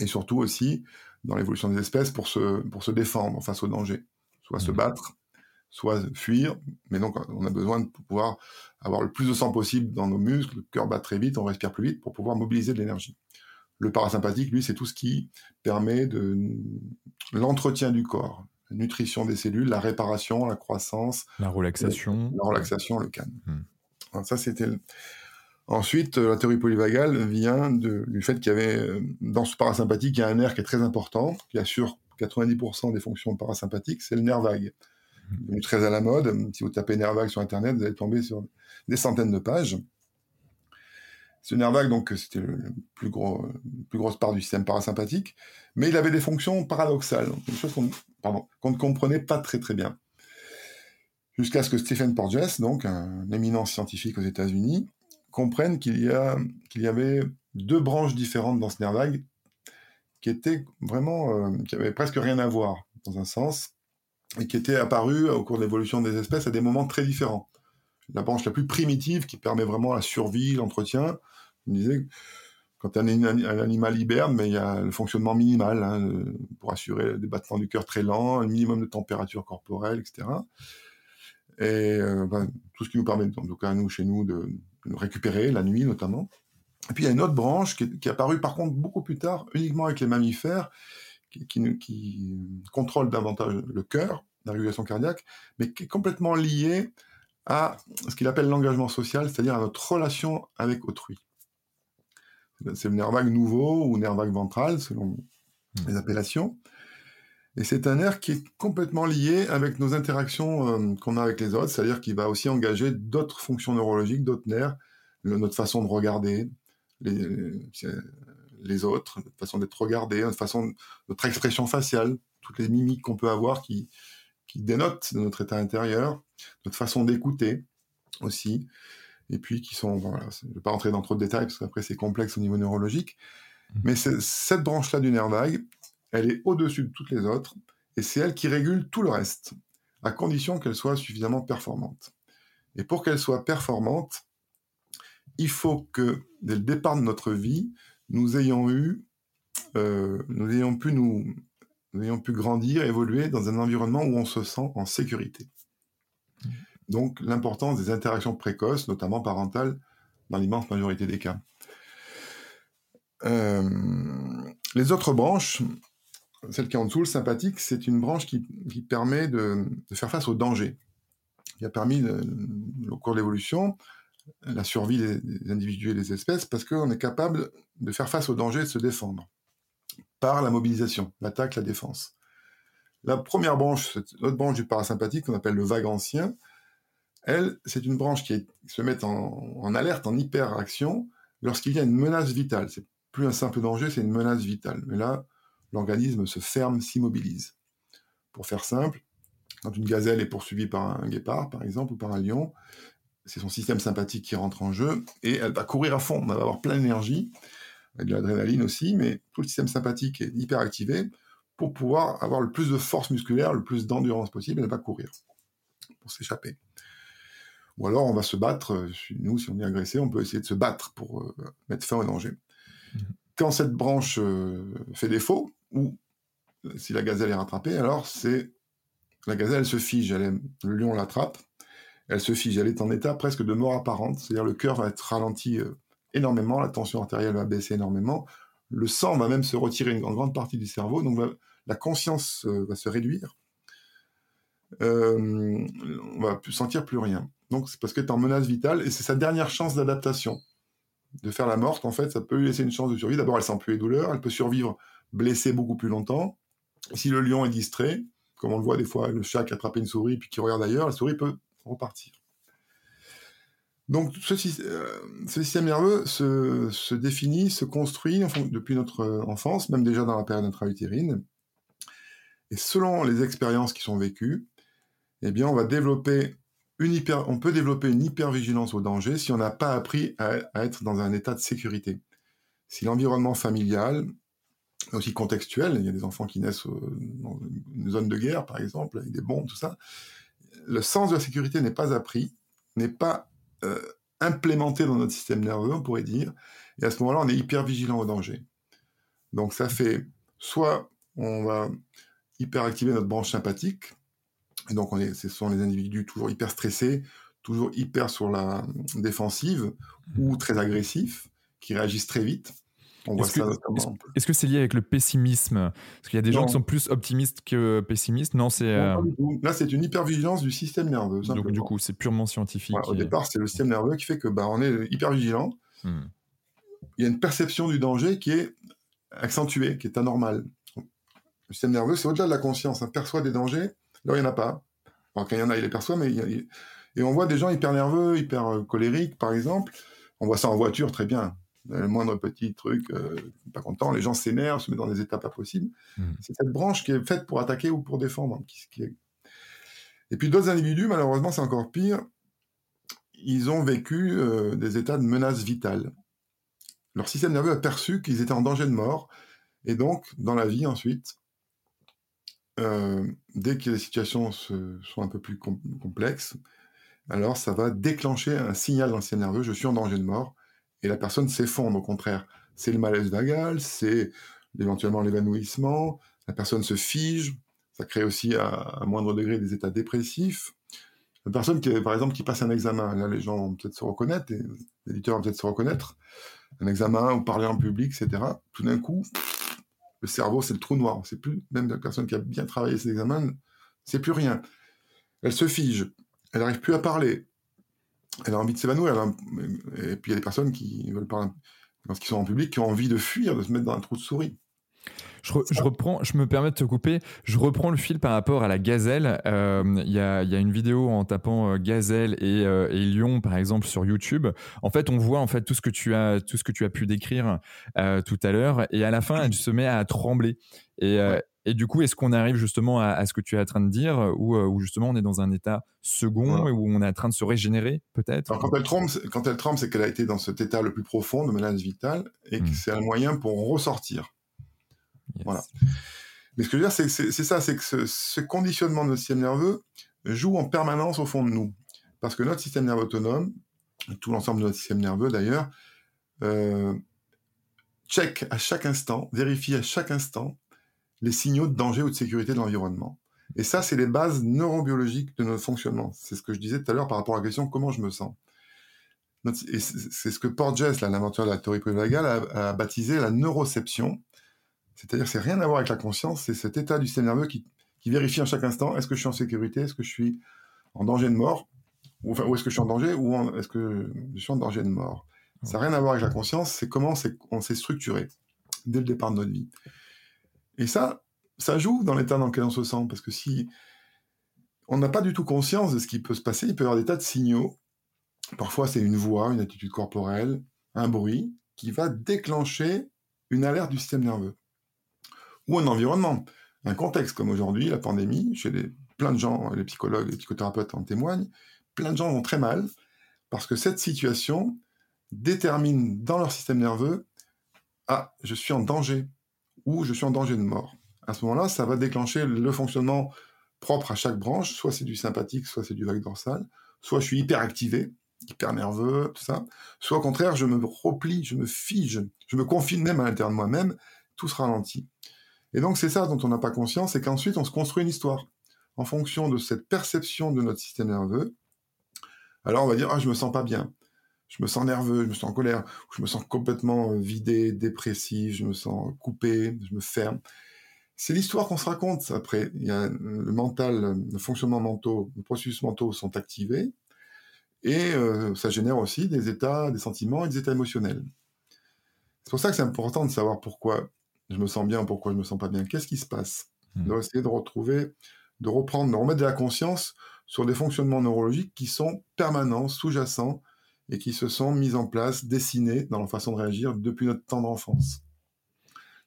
et surtout aussi, dans l'évolution des espèces, pour se, pour se défendre face au danger. Soit se mmh. battre, soit fuir, mais donc on a besoin de pouvoir avoir le plus de sang possible dans nos muscles, le cœur bat très vite, on respire plus vite pour pouvoir mobiliser de l'énergie. Le parasympathique, lui, c'est tout ce qui permet de l'entretien du corps, la nutrition des cellules, la réparation, la croissance, la relaxation, la relaxation, le calme. Hmm. ça, c'était. Ensuite, la théorie polyvagale vient du fait qu'il y avait euh, dans ce parasympathique, il y a un nerf qui est très important, qui assure 90% des fonctions parasympathiques, c'est le nerf vague très à la mode. Si vous tapez nerf vague sur Internet, vous allez tomber sur des centaines de pages. Ce nerf vague, donc, c'était le, plus gros, plus grosse part du système parasympathique, mais il avait des fonctions paradoxales, des choses qu'on, ne comprenait pas très très bien. Jusqu'à ce que Stephen Porges, donc un éminent scientifique aux États-Unis, comprenne qu'il y, avait deux branches différentes dans ce nerf vague qui étaient vraiment, euh, qui avaient presque rien à voir, dans un sens et qui était apparu au cours de l'évolution des espèces à des moments très différents. La branche la plus primitive qui permet vraiment la survie, l'entretien, on disait quand un, animal hiberne, mais il y a le fonctionnement minimal hein, pour assurer des battements du cœur très lents, un minimum de température corporelle, etc. Et euh, ben, tout ce qui nous permet, en tout cas nous, chez nous, de, nous récupérer la nuit notamment. Et puis il y a une autre branche qui est, apparue par contre beaucoup plus tard, uniquement avec les mammifères, qui, qui, contrôle davantage le cœur, la régulation cardiaque, mais qui est complètement liée à ce qu'il appelle l'engagement social, c'est-à-dire à notre relation avec autrui. C'est le nerf vague nouveau ou nerf vague ventral, selon hmm. les appellations. Et c'est un nerf qui est complètement lié avec nos interactions euh, qu'on a avec les autres, c'est-à-dire qu'il va aussi engager d'autres fonctions neurologiques, d'autres nerfs, notre façon de regarder les, les autres, notre façon d'être regardé, notre façon, notre expression faciale, toutes les mimiques qu'on peut avoir qui, qui dénotent de notre état intérieur, notre façon d'écouter aussi, et puis qui sont, voilà, je ne vais pas rentrer dans trop de détails parce qu'après c'est complexe au niveau neurologique, mmh. mais cette branche-là du nerf vague, elle est au-dessus de toutes les autres, et c'est elle qui régule tout le reste, à condition qu'elle soit suffisamment performante. Et pour qu'elle soit performante, il faut que, dès le départ de notre vie, nous ayons eu, euh, nous ayons pu nous, nous grandir, évoluer dans un environnement où on se sent en sécurité. Donc l'importance des interactions précoces, notamment parentales, dans l'immense majorité des cas. Euh, les autres branches, celle qui est en dessous, le sympathique, c'est une branche qui, permet de, faire face au danger. Qui a permis, au cours de l'évolution, la survie des, individus et des espèces, parce qu'on est capable de faire face au danger et de se défendre par la mobilisation, l'attaque, la défense. La première branche, l'autre branche du parasympathique, qu'on appelle le vague ancien, elle, c'est une branche qui, se met en, alerte, en hyper-action, lorsqu'il y a une menace vitale. C'est plus un simple danger, c'est une menace vitale. Mais là, l'organisme se ferme, s'immobilise. Pour faire simple, quand une gazelle est poursuivie par un guépard, par exemple, ou par un lion, c'est son système sympathique qui rentre en jeu, et elle va courir à fond, elle va avoir plein d'énergie, avec de l'adrénaline aussi, mais tout le système sympathique est hyper activé pour pouvoir avoir le plus de force musculaire, le plus d'endurance possible, et ne pas courir, pour s'échapper. Ou alors on va se battre, euh, nous si on est agressé, on peut essayer de se battre pour euh, mettre fin au danger. Mmh. Quand cette branche euh, fait défaut, ou si la gazelle est rattrapée, alors c'est la gazelle elle se fige, elle le lion l'attrape, elle se fige, elle est en état presque de mort apparente, c'est-à-dire le cœur va être ralenti énormément, la tension artérielle va baisser énormément, le sang va même se retirer en grande partie du cerveau, donc la conscience va se réduire, on va plus sentir plus rien. Donc c'est parce qu'elle est en menace vitale et c'est sa dernière chance d'adaptation. De faire la morte, en fait, ça peut lui laisser une chance de survie. D'abord, elle sent plus les douleurs, elle peut survivre blessée beaucoup plus longtemps. Si le lion est distrait, comme on le voit des fois, le chat qui a attrapé une souris puis qui regarde ailleurs, la souris peut repartir. Donc ce, euh, système nerveux se, définit, se construit depuis notre enfance, même déjà dans la période intra-utérine. Et selon les expériences qui sont vécues, eh bien, on va développer on peut développer une hypervigilance au danger si on n'a pas appris à, être dans un état de sécurité. Si l'environnement familial, aussi contextuel, il y a des enfants qui naissent dans une zone de guerre, par exemple, avec des bombes, tout ça, le sens de la sécurité n'est pas appris, n'est pas euh, implémenté dans notre système nerveux, on pourrait dire, et à ce moment-là, on est hyper vigilant au danger. Donc ça fait soit on va hyperactiver notre branche sympathique, et donc, ce sont les individus toujours hyper stressés, toujours hyper sur la défensive ou très agressifs, qui réagissent très vite. Est-ce que c'est lié avec le pessimisme? Parce qu'il y a des gens qui sont plus optimistes que pessimistes. Non, c'est. Euh, Là, c'est une hypervigilance du système nerveux. Donc, du coup, c'est purement scientifique. Au départ, c'est le système nerveux qui fait que bah, on est hyper vigilant. Hmm. Il y a une perception du danger qui est accentuée, qui est anormale. Le système nerveux, c'est au-delà de la conscience. On perçoit des dangers Là, il n'y en a pas. quand il y en a, il les perçoit, mais et on voit des gens hyper nerveux, hyper euh, colériques, par exemple. On voit ça en voiture très bien. Le moindre petit truc, euh, pas content, les gens s'énervent, se mettent dans des états pas possibles. Hmm. C'est cette branche qui est faite pour attaquer ou pour défendre. Et puis d'autres individus, malheureusement, c'est encore pire. Ils ont vécu euh, des états de menace vitale. Leur système nerveux a perçu qu'ils étaient en danger de mort. Et donc, dans la vie ensuite, euh, dès que les situations sont un peu plus complexes, alors ça va déclencher un signal dans le système nerveux, je suis en danger de mort, et la personne s'effondre au contraire, c'est le malaise vagal, c'est éventuellement l'évanouissement, la personne se fige, ça crée aussi à, moindre degré des états dépressifs. Une personne qui, par exemple, qui passe un examen, là les gens vont peut-être se reconnaître, les éditeurs vont peut-être se reconnaître, un examen ou parler en public, etc. Tout d'un coup, le cerveau, c'est le trou noir. C'est plus, même la personne qui a bien travaillé ses examens, c'est plus rien. Elle se fige, elle n'arrive plus à parler, elle a envie de s'évanouir. Et puis il y a des personnes qui veulent parler, lorsqu'ils sont en public, qui ont envie de fuir, de se mettre dans un trou de souris. Je, reprends, je me permets de te couper. Je reprends le fil par rapport à la gazelle. Euh, il y, a, une vidéo en tapant euh, gazelle euh, et, lion, par exemple, sur YouTube. En fait, on voit en fait tout ce que tu as, tout ce que tu as pu décrire tout à l'heure. Et à la fin, elle se met à trembler. Et, et du coup, est-ce qu'on arrive justement à, ce que tu es en train de dire, ou justement on est dans un état second, où on est en train de se régénérer, peut-être? Quand elle tremble, quand elle tremble, c'est qu'elle a été dans cet état le plus profond de menace vitale, et que hmm. c'est un moyen pour ressortir. Voilà. Mais ce que je veux dire, c'est ça, c'est que ce, conditionnement de notre système nerveux joue en permanence au fond de nous. Parce que notre système nerveux autonome, tout l'ensemble de notre système nerveux d'ailleurs, euh, check à chaque instant, vérifie à chaque instant les signaux de danger ou de sécurité de l'environnement. Et ça, c'est les bases neurobiologiques de notre fonctionnement. C'est ce que je disais tout à l'heure par rapport à la question comment je me sens. C'est ce que Porges, l'inventeur de la théorie polyvagale, a, a, baptisé la neuroception, c'est-à-dire, c'est rien à voir avec la conscience, c'est cet état du système nerveux qui, vérifie en chaque instant est-ce que je suis en sécurité, est-ce que je suis en danger de mort, ou, enfin, est-ce que je suis en danger, ou est-ce que je suis en danger de mort. Ça n'a rien à voir avec la conscience, c'est comment on s'est structuré dès le départ de notre vie. Et ça, ça joue dans l'état dans lequel on se sent, parce que si on n'a pas du tout conscience de ce qui peut se passer, il peut y avoir des tas de signaux. Parfois, c'est une voix, une attitude corporelle, un bruit, qui va déclencher une alerte du système nerveux ou un environnement, un contexte. Comme aujourd'hui, la pandémie, chez les, plein de gens, les psychologues, les psychothérapeutes en témoignent, plein de gens vont très mal parce que cette situation détermine dans leur système nerveux ah, je suis en danger ou je suis en danger de mort. À ce moment-là, ça va déclencher le fonctionnement propre à chaque branche, soit c'est du sympathique, soit c'est du vague dorsal, soit je suis hyper activé, hyper nerveux, tout ça, soit au contraire, je me replie, je me fige, je me confine même à l'intérieur de moi-même, tout se ralentit. Et donc c'est ça dont on n'a pas conscience, c'est qu'ensuite on se construit une histoire en fonction de cette perception de notre système nerveux. Alors on va dire ah je me sens pas bien, je me sens nerveux, je me sens en colère, je me sens complètement euh, vidé, dépressif, je me sens coupé, je me ferme. C'est l'histoire qu'on se raconte après. Il y a le mental, le fonctionnement mentaux, les processus mentaux sont activés et euh, ça génère aussi des états, des sentiments et des états émotionnels. C'est pour ça que c'est important de savoir pourquoi je me sens bien, pourquoi je me sens pas bien, qu'est-ce qui se passe? Mmh. essayer de retrouver, de reprendre, de remettre de la conscience sur des fonctionnements neurologiques qui sont permanents, sous-jacents, et qui se sont mis en place, dessinés dans leur façon de réagir depuis notre temps d'enfance.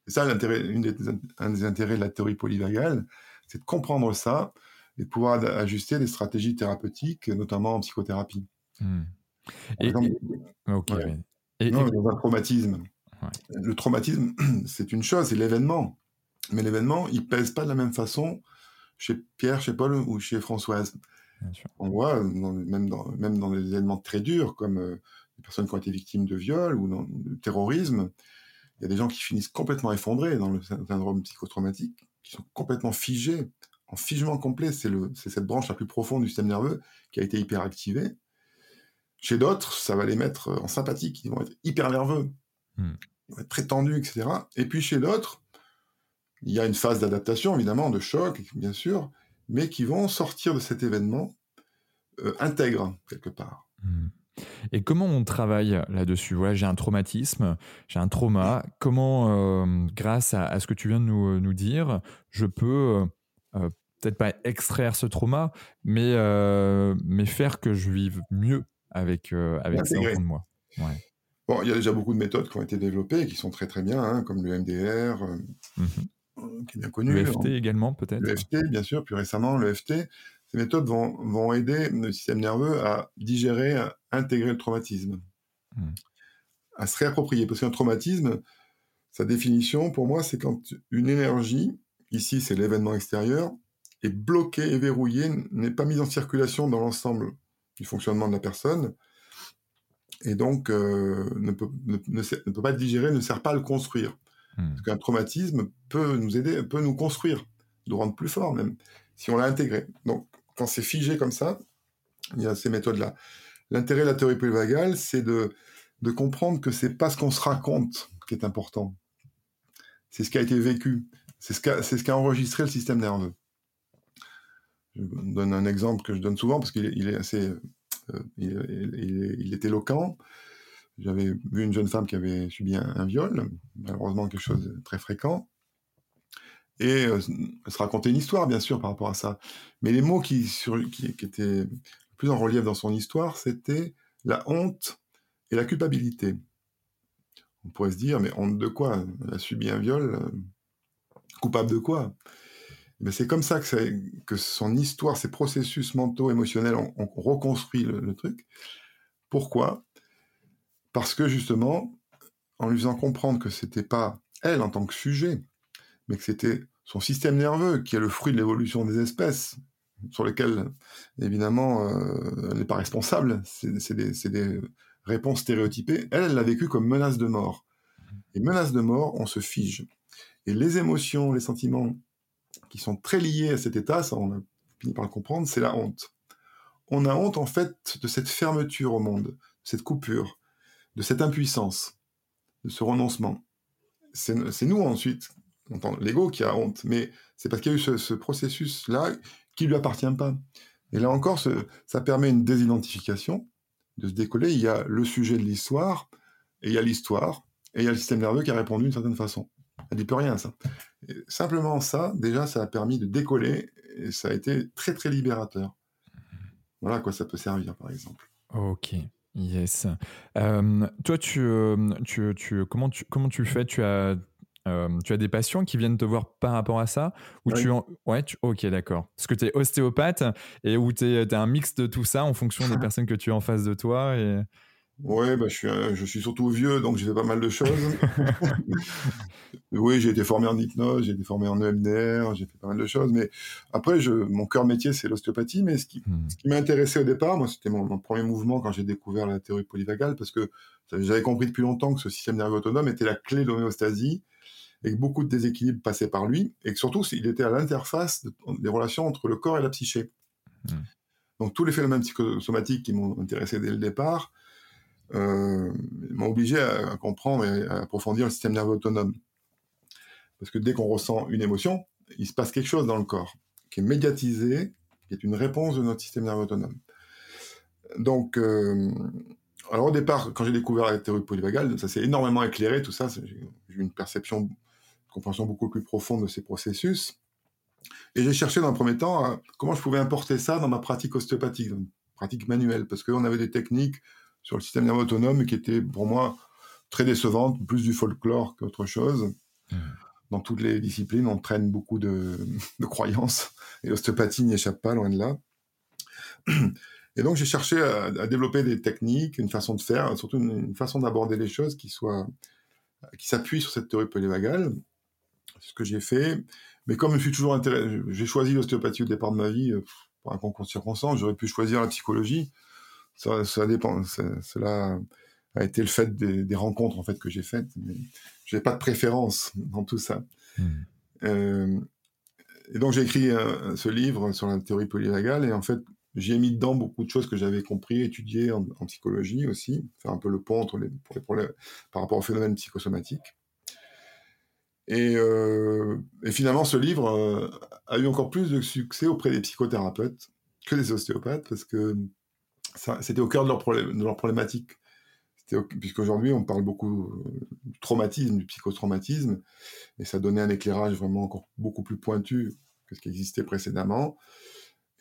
C'est ça l'intérêt, des, un des intérêts de la théorie polyvagale, c'est de comprendre ça et de pouvoir ajuster des stratégies thérapeutiques, notamment en psychothérapie. Mmh. et, dans un traumatisme, le traumatisme, c'est une chose, c'est l'événement. Mais l'événement, il pèse pas de la même façon chez Pierre, chez Paul ou chez Françoise. On voit, même, dans, même dans des événements très durs, comme euh, les personnes qui ont été victimes de viol ou de terrorisme, il y a des gens qui finissent complètement effondrés dans le syndrome psychotraumatique, qui sont complètement figés, en figement complet. C'est cette branche la plus profonde du système nerveux qui a été hyperactivée. Chez d'autres, ça va les mettre en sympathique, ils vont être hyper nerveux. Hmm. être très tendu, etc. Et puis chez l'autre, il y a une phase d'adaptation, évidemment, de choc, bien sûr, mais qui vont sortir de cet événement euh, intègre, quelque part. Hmm. Et comment on travaille là-dessus? Voilà, j'ai un traumatisme, j'ai un trauma. Comment, euh, grâce à, ce que tu viens de nous, nous dire, je peux euh, peut-être pas extraire ce trauma, mais, mais faire que je vive mieux avec, avec ça au fond de moi? Ouais. Bon, il y a déjà beaucoup de méthodes qui ont été développées et qui sont très très bien, hein, comme le MDR, euh, mmh euh, qui est bien connu. Le FT également, peut-être Le FT, bien sûr, plus récemment, le FT. Ces méthodes vont, vont aider le système nerveux à digérer, à intégrer le traumatisme, mmh. à se réapproprier. Parce qu'un traumatisme, sa définition, pour moi, c'est quand une énergie, ici c'est l'événement extérieur, est bloquée et verrouillée, n'est pas mise en circulation dans l'ensemble du fonctionnement de la personne, et donc euh, ne, peut, ne, peut, pas digéré, ne sert pas à le construire. Hmm. Parce qu'un traumatisme peut nous aider, peut nous construire, nous rendre plus fort même, si on l'a intégré. Donc quand c'est figé comme ça, il y a ces méthodes-là. L'intérêt de la théorie polyvagale, c'est de, de comprendre que c'est pas ce qu'on se raconte qui est important. C'est ce qui a été vécu. C'est ce qu'a ce enregistré le système nerveux. Je donne un exemple que je donne souvent parce qu'il est, il est assez euh, il, est, éloquent. J'avais vu une jeune femme qui avait subi un, viol, malheureusement quelque chose de très fréquent. Et euh, se racontait une histoire, bien sûr, par rapport à ça. Mais les mots qui, étaient plus en relief dans son histoire, c'était la honte et la culpabilité. On pourrait se dire, mais honte de quoi? Elle a subi un viol, euh, coupable de quoi? C'est comme ça que, son histoire, ses processus mentaux, émotionnels ont, reconstruit le, truc. Pourquoi? Parce que justement, en lui faisant comprendre que c'était pas elle en tant que sujet, mais que c'était son système nerveux qui est le fruit de l'évolution des espèces, sur lesquelles, évidemment, euh, elle n'est pas responsable. C'est des, des, réponses stéréotypées. Elle, elle l'a vécu comme menace de mort. Et menace de mort, on se fige. Et les émotions, les sentiments qui sont très liés à cet état, ça on a fini par le comprendre, c'est la honte. On a honte en fait de cette fermeture au monde, de cette coupure, de cette impuissance, de ce renoncement. C'est nous ensuite, l'ego qui a honte, mais c'est parce qu'il y a eu ce, processus-là qui lui appartient pas. Et là encore, ça permet une désidentification, de se décoller. Il y a le sujet de l'histoire, et il y a l'histoire, et il y a le système nerveux qui a répondu d'une certaine façon. Elle dit plus rien, ça. Simplement ça, déjà, ça a permis de décoller et ça a été très, très libérateur. Voilà à quoi ça peut servir, par exemple. Ok. Yes. Euh, toi, tu, euh, tu, tu, comment, tu, comment tu fais? Tu as, euh, tu as des patients qui viennent te voir par rapport à ça? Ou tu Ouais, ok, d'accord. Parce que tu es ostéopathe et où tu es, es, un mix de tout ça en fonction des personnes que tu as en face de toi. Et... Oui, bah, je, suis, je suis surtout vieux, donc j'ai fait pas mal de choses. oui, j'ai été formé en hypnose, j'ai été formé en EMDR, j'ai fait pas mal de choses. Mais après, je, mon cœur métier, c'est l'ostéopathie. Mais ce qui, ce qui m'a intéressé au départ, moi, c'était mon, premier mouvement quand j'ai découvert la théorie polyvagale, parce que j'avais compris depuis longtemps que ce système nerveux autonome était la clé de l'homéostasie et que beaucoup de déséquilibres passaient par lui, et que surtout, il était à l'interface des relations entre le corps et la psyché. Hmm. Donc tous les phénomènes psychosomatiques qui m'ont intéressé dès le départ, euh, m'a obligé à, comprendre et à approfondir le système nerveux autonome. Parce que dès qu'on ressent une émotion, il se passe quelque chose dans le corps qui est médiatisé, qui est une réponse de notre système nerveux autonome. Donc, euh, alors au départ, quand j'ai découvert la théorie polyvagale, ça s'est énormément éclairé, tout ça, j'ai eu une perception, une compréhension beaucoup plus profonde de ces processus. Et j'ai cherché dans un premier temps comment je pouvais importer ça dans ma pratique ostéopathique, dans une pratique manuelle, parce qu'on avait des techniques sur le système nerveux autonome qui était pour moi très décevante, plus du folklore qu'autre chose. Mmh. Dans toutes les disciplines, on traîne beaucoup de, croyances et l'ostéopathie n'y échappe pas, loin de là. Et donc j'ai cherché à, développer des techniques, une façon de faire, surtout une, façon d'aborder les choses qui soit qui s'appuie sur cette théorie polyvagale. C'est ce que j'ai fait. Mais comme je suis toujours intéressé, j'ai choisi l'ostéopathie au départ de ma vie, euh, pour un concours de circonstances, j'aurais pu choisir la psychologie ça, ça dépend. Cela a été le fait des, rencontres en fait que j'ai faites. Mais j'ai pas de préférence dans tout ça. Hmm. Euh, et donc j'ai écrit euh, ce livre sur la théorie polyvagale et en fait j'ai mis dedans beaucoup de choses que j'avais compris, étudiées en, psychologie aussi, faire un peu le pont entre les, pour les problèmes, par rapport aux phénomènes psychosomatiques. Et, euh, et finalement, ce livre a eu encore plus de succès auprès des psychothérapeutes que des ostéopathes parce que c'était au cœur de leur, problème, de leur problématique. Puisqu'aujourd'hui, on parle beaucoup euh, du traumatisme, du psychotraumatisme, et ça donnait un éclairage vraiment encore beaucoup plus pointu que ce qui existait précédemment.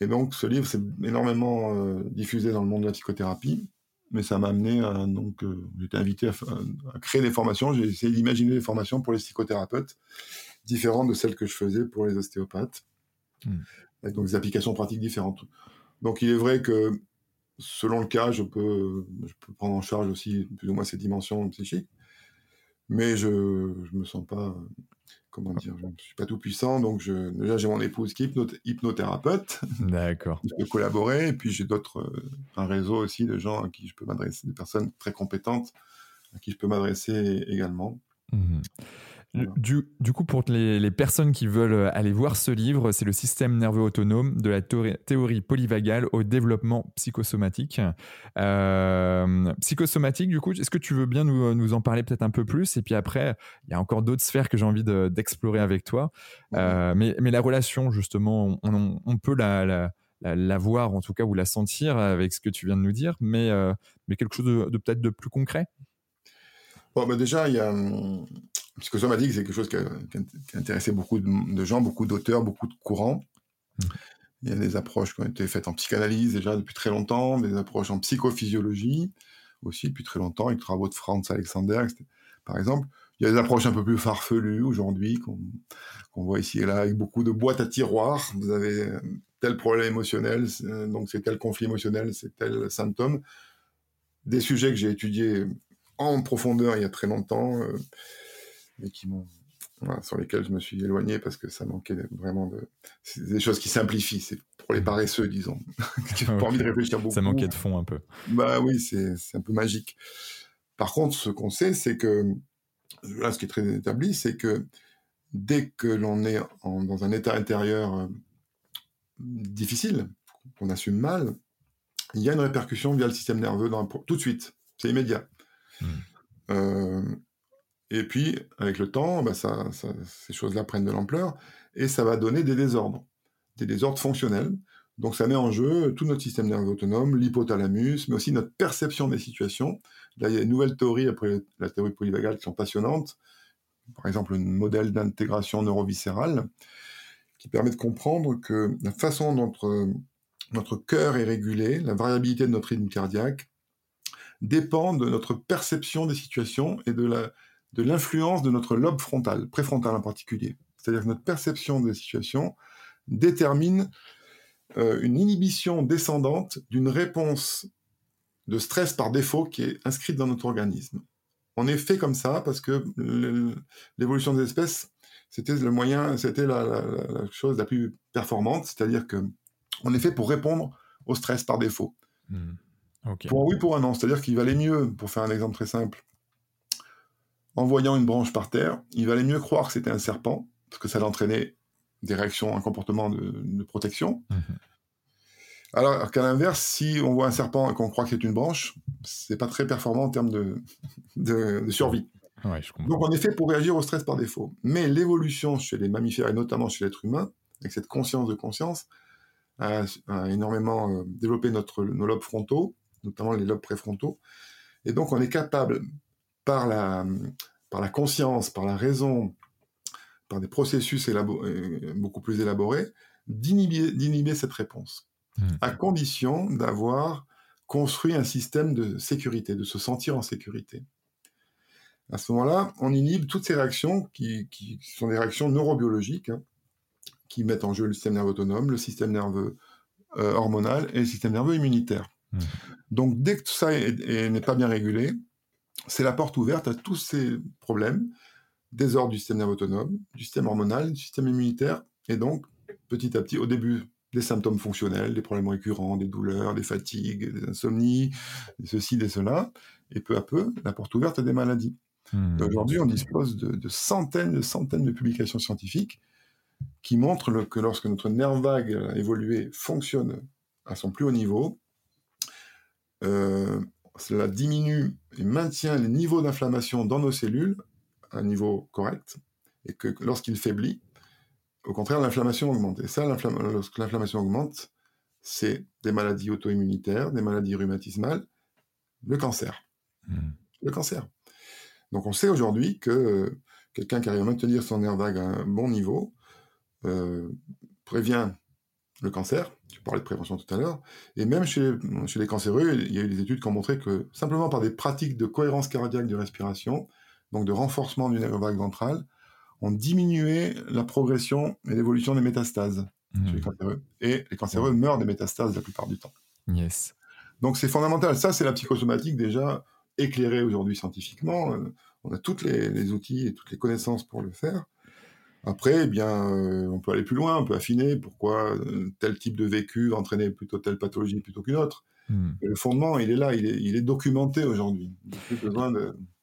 Et donc, ce livre s'est énormément euh, diffusé dans le monde de la psychothérapie, mais ça m'a amené à. Donc, euh, j'étais invité à, créer des formations. J'ai essayé d'imaginer des formations pour les psychothérapeutes, différentes de celles que je faisais pour les ostéopathes, mmh. avec donc des applications pratiques différentes. Donc, il est vrai que selon le cas, je peux, je peux prendre en charge aussi plus ou moins ces dimensions psychiques, mais je ne me sens pas comment dire, je ne suis pas tout puissant, donc je, déjà j'ai mon épouse qui est hypnothérapeute. D'accord. Je peux collaborer, et puis j'ai d'autres, un réseau aussi de gens à qui je peux m'adresser, des personnes très compétentes à qui je peux m'adresser également. Mmh du, coup, pour les, personnes qui veulent euh, aller voir ce livre, c'est le système nerveux autonome de la théorie, polyvagale au développement psychosomatique. Euh, psychosomatique, du coup, est-ce que tu veux bien nous, en parler peut-être un peu plus? Et puis après, il y a encore d'autres sphères que j'ai envie d'explorer avec toi. Euh, mais, la relation, justement, on, peut la, voir en tout cas ou la sentir avec ce que tu viens de nous dire, mais, mais quelque chose de, peut-être de plus concret? Bon, bah, déjà, il y a, hum, psychosomatique, c'est quelque chose qui a, intéressé beaucoup de, gens, beaucoup d'auteurs, beaucoup de courants. Mmh. Il y a des approches qui ont été faites en psychanalyse déjà depuis très longtemps, des approches en psychophysiologie aussi depuis très longtemps, avec les travaux de Franz Alexander, par exemple. Il y a des approches un peu plus farfelues aujourd'hui, qu'on voit ici et là, avec beaucoup de boîtes à tiroirs. Vous avez euh, tel problème émotionnel, donc c'est tel conflit émotionnel, c'est tel symptôme. Des sujets que j'ai étudiés en profondeur il y a très longtemps. Euh, mais qui m'ont sur lesquels je me suis éloigné parce que ça manquait vraiment de. C'est des choses qui simplifient, c'est pour les paresseux, disons, qui n'ont pas envie de réfléchir beaucoup. Ça manquait de fond un peu. Bah oui, c'est un peu magique. Par contre, ce qu'on sait, c'est que, là, ce qui est très établi, c'est que dès que l'on est dans un état intérieur euh, difficile, qu'on assume mal, il y a une répercussion via le système nerveux dans tout de suite. C'est immédiat. Hmm. Euh, et puis, avec le temps, bah, ces choses-là prennent de l'ampleur et ça va donner des désordres, des désordres fonctionnels. Donc, ça met en jeu tout notre système nerveux autonome, l'hypothalamus, mais aussi notre perception des situations. Là, il y a une nouvelle théorie après la théorie polyvagale qui sont passionnantes. Par exemple, un modèle d'intégration neuroviscérale qui permet de comprendre que la façon dont notre, notre cœur est régulé, la variabilité de notre rythme cardiaque, dépend de notre perception des situations et de la, de l'influence de notre lobe frontal, préfrontal en particulier. C'est-à-dire que notre perception des situations détermine euh, une inhibition descendante d'une réponse de stress par défaut qui est inscrite dans notre organisme. On est fait comme ça parce que l'évolution des espèces, c'était le moyen, c'était la, chose la plus performante, c'est-à-dire que on est fait pour répondre au stress par défaut. Hmm. Pour un oui, pour un non, c'est-à-dire qu'il valait mieux, pour faire un exemple très simple, en voyant une branche par terre, il valait mieux croire que c'était un serpent, parce que ça l'entraînait des réactions, un comportement de, protection. Mhm. Alors qu'à l'inverse, si on voit un serpent et qu'on croit que c'est une branche, c'est pas très performant en termes de, de, survie. Donc on est fait pour réagir au stress par défaut. Mais l'évolution chez les mammifères et notamment chez l'être humain, avec cette conscience de conscience, a, énormément euh, développé notre, nos lobes frontaux, notamment les lobes préfrontaux. Et donc on est capable par la, par la conscience, par la raison, par des processus euh, beaucoup plus élaborés, d'inhiber cette réponse, mmh. à condition d'avoir construit un système de sécurité, de se sentir en sécurité. À ce moment-là, on inhibe toutes ces réactions qui, sont des réactions neurobiologiques, hein, qui mettent en jeu le système nerveux autonome, le système nerveux euh, hormonal et le système nerveux immunitaire. Mmh. Donc dès que tout ça n'est pas bien régulé, c'est la porte ouverte à tous ces problèmes, désordre du système nerveux autonome, du système hormonal, du système immunitaire, et donc, petit à petit, au début, des symptômes fonctionnels, des problèmes récurrents, des douleurs, des fatigues, des insomnies, des ceci, des cela, et peu à peu, la porte ouverte à des maladies. Hmm. Aujourd'hui, on dispose de, centaines de centaines de publications scientifiques qui montrent que lorsque notre nerf vague évolué fonctionne à son plus haut niveau, euh, cela diminue et maintient les niveaux d'inflammation dans nos cellules à un niveau correct, et que lorsqu'il faiblit, au contraire, l'inflammation augmente. Et ça, lorsque l'inflammation augmente, c'est des maladies auto-immunitaires, des maladies rhumatismales, le cancer. Hmm. Le cancer. Donc on sait aujourd'hui que euh, quelqu'un qui arrive à maintenir son nerf vague à un bon niveau euh, prévient le cancer, tu parlais de prévention tout à l'heure, et même chez, chez les cancéreux, il y a eu des études qui ont montré que simplement par des pratiques de cohérence cardiaque de respiration, donc de renforcement du nerf vague ventral, on diminuait la progression et l'évolution des métastases chez les mmh. cancéreux. Et les cancéreux meurent des métastases la plupart du temps. Yes. Donc c'est fondamental. Ça, c'est la psychosomatique déjà éclairée aujourd'hui scientifiquement. Euh, on a tous les, les, outils et toutes les connaissances pour le faire. Après, eh bien, on peut aller plus loin, on peut affiner pourquoi tel type de vécu entraîner plutôt telle pathologie plutôt qu'une autre. Hmm. Le fondement, il est là, il est, il est documenté aujourd'hui.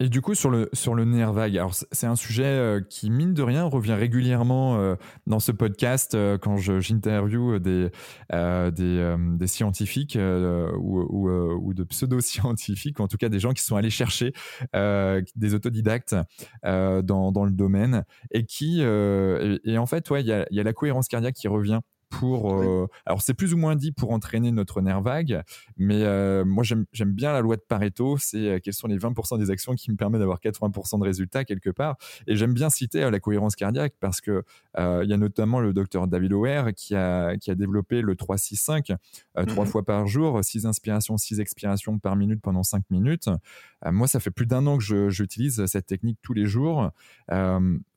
Et du coup, sur le, sur le nerf vague, alors c'est un sujet euh, qui, mine de rien, revient régulièrement euh, dans ce podcast euh, quand j'interview des, des, des, scientifiques ou, ou, ou, de pseudo-scientifiques, en tout cas des gens qui sont allés chercher des autodidactes dans, dans, le domaine et qui, et, en fait, ouais, il y a, y a la cohérence cardiaque qui revient pour. Euh, alors, c'est plus ou moins dit pour entraîner notre nerf vague, mais euh, moi, j'aime bien la loi de Pareto c'est euh, quels sont les 20% des actions qui me permettent d'avoir 80% de résultats quelque part. Et j'aime bien citer la cohérence cardiaque parce que il y a notamment le docteur David O'Hare qui a, qui a développé le 3-6-5, trois mmh fois par jour, 6 inspirations, 6 expirations par minute pendant 5 minutes. moi, ça fait plus d'un an que j'utilise cette technique tous les jours.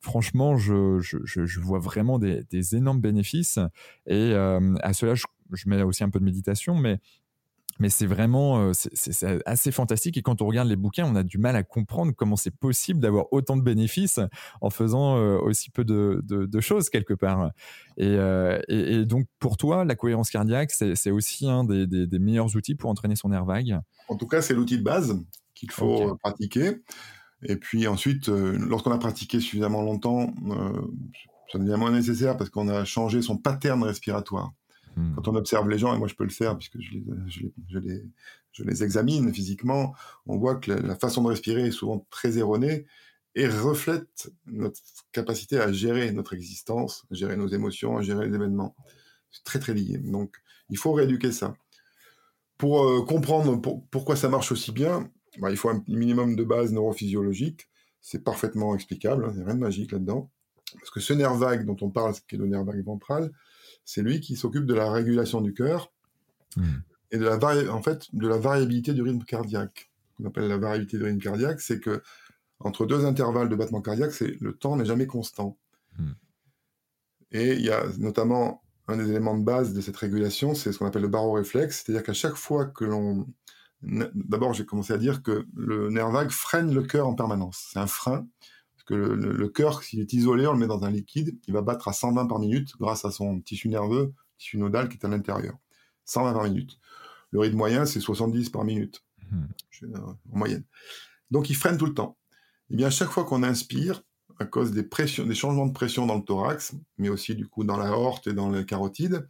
Franchement, je, je, je, vois vraiment des, des énormes bénéfices. Et euh, à cela, je, mets aussi un peu de méditation, mais mais c'est vraiment euh, c'est assez fantastique. Et quand on regarde les bouquins on a du mal à comprendre comment c'est possible d'avoir autant de bénéfices en faisant euh, aussi peu de, de, choses quelque part. Et, et, donc pour toi la cohérence cardiaque c'est aussi un des, des, meilleurs outils pour entraîner son air vague? En tout cas c'est l'outil de base qu'il faut pratiquer et puis ensuite lorsqu'on a pratiqué suffisamment longtemps ça devient moins nécessaire parce qu'on a changé son pattern respiratoire. Hmm. Quand on observe les gens, et moi je peux le faire puisque je les, je les, je les, examine physiquement, on voit que la, façon de respirer est souvent très erronée et reflète notre capacité à gérer notre existence, à gérer nos émotions, à gérer les événements. C'est très très lié. Donc il faut rééduquer ça. Pour euh, comprendre pourquoi ça marche aussi bien, bah, il faut un minimum de base neurophysiologique. C'est parfaitement explicable, hein, il n'y a rien de magique là-dedans. Parce que ce nerf vague dont on parle, qui est le nerf vague ventral, c'est lui qui s'occupe de la régulation du cœur hmm. et de la, en fait, de la variabilité du rythme cardiaque. Ce qu'on appelle la variabilité du rythme cardiaque, c'est que entre deux intervalles de battement cardiaque, c'est le temps n'est jamais constant. Hmm. Et il y a notamment un des éléments de base de cette régulation, c'est ce qu'on appelle le baroréflexe, c'est-à-dire qu'à chaque fois que l'on... D'abord, j'ai commencé à dire que le nerf vague freine le cœur en permanence. C'est un frein que le, cœur, s'il est isolé, on le met dans un liquide, il va battre à 120 par minute grâce à son tissu nerveux, tissu nodal qui est à l'intérieur. 120 par minute. Le rythme moyen, c'est 70 par minute, hmm. euh, en moyenne. Donc il freine tout le temps. Et eh bien, à chaque fois qu'on inspire, à cause des, pressions, des changements de pression dans le thorax, mais aussi du coup dans la horte et dans le carotide,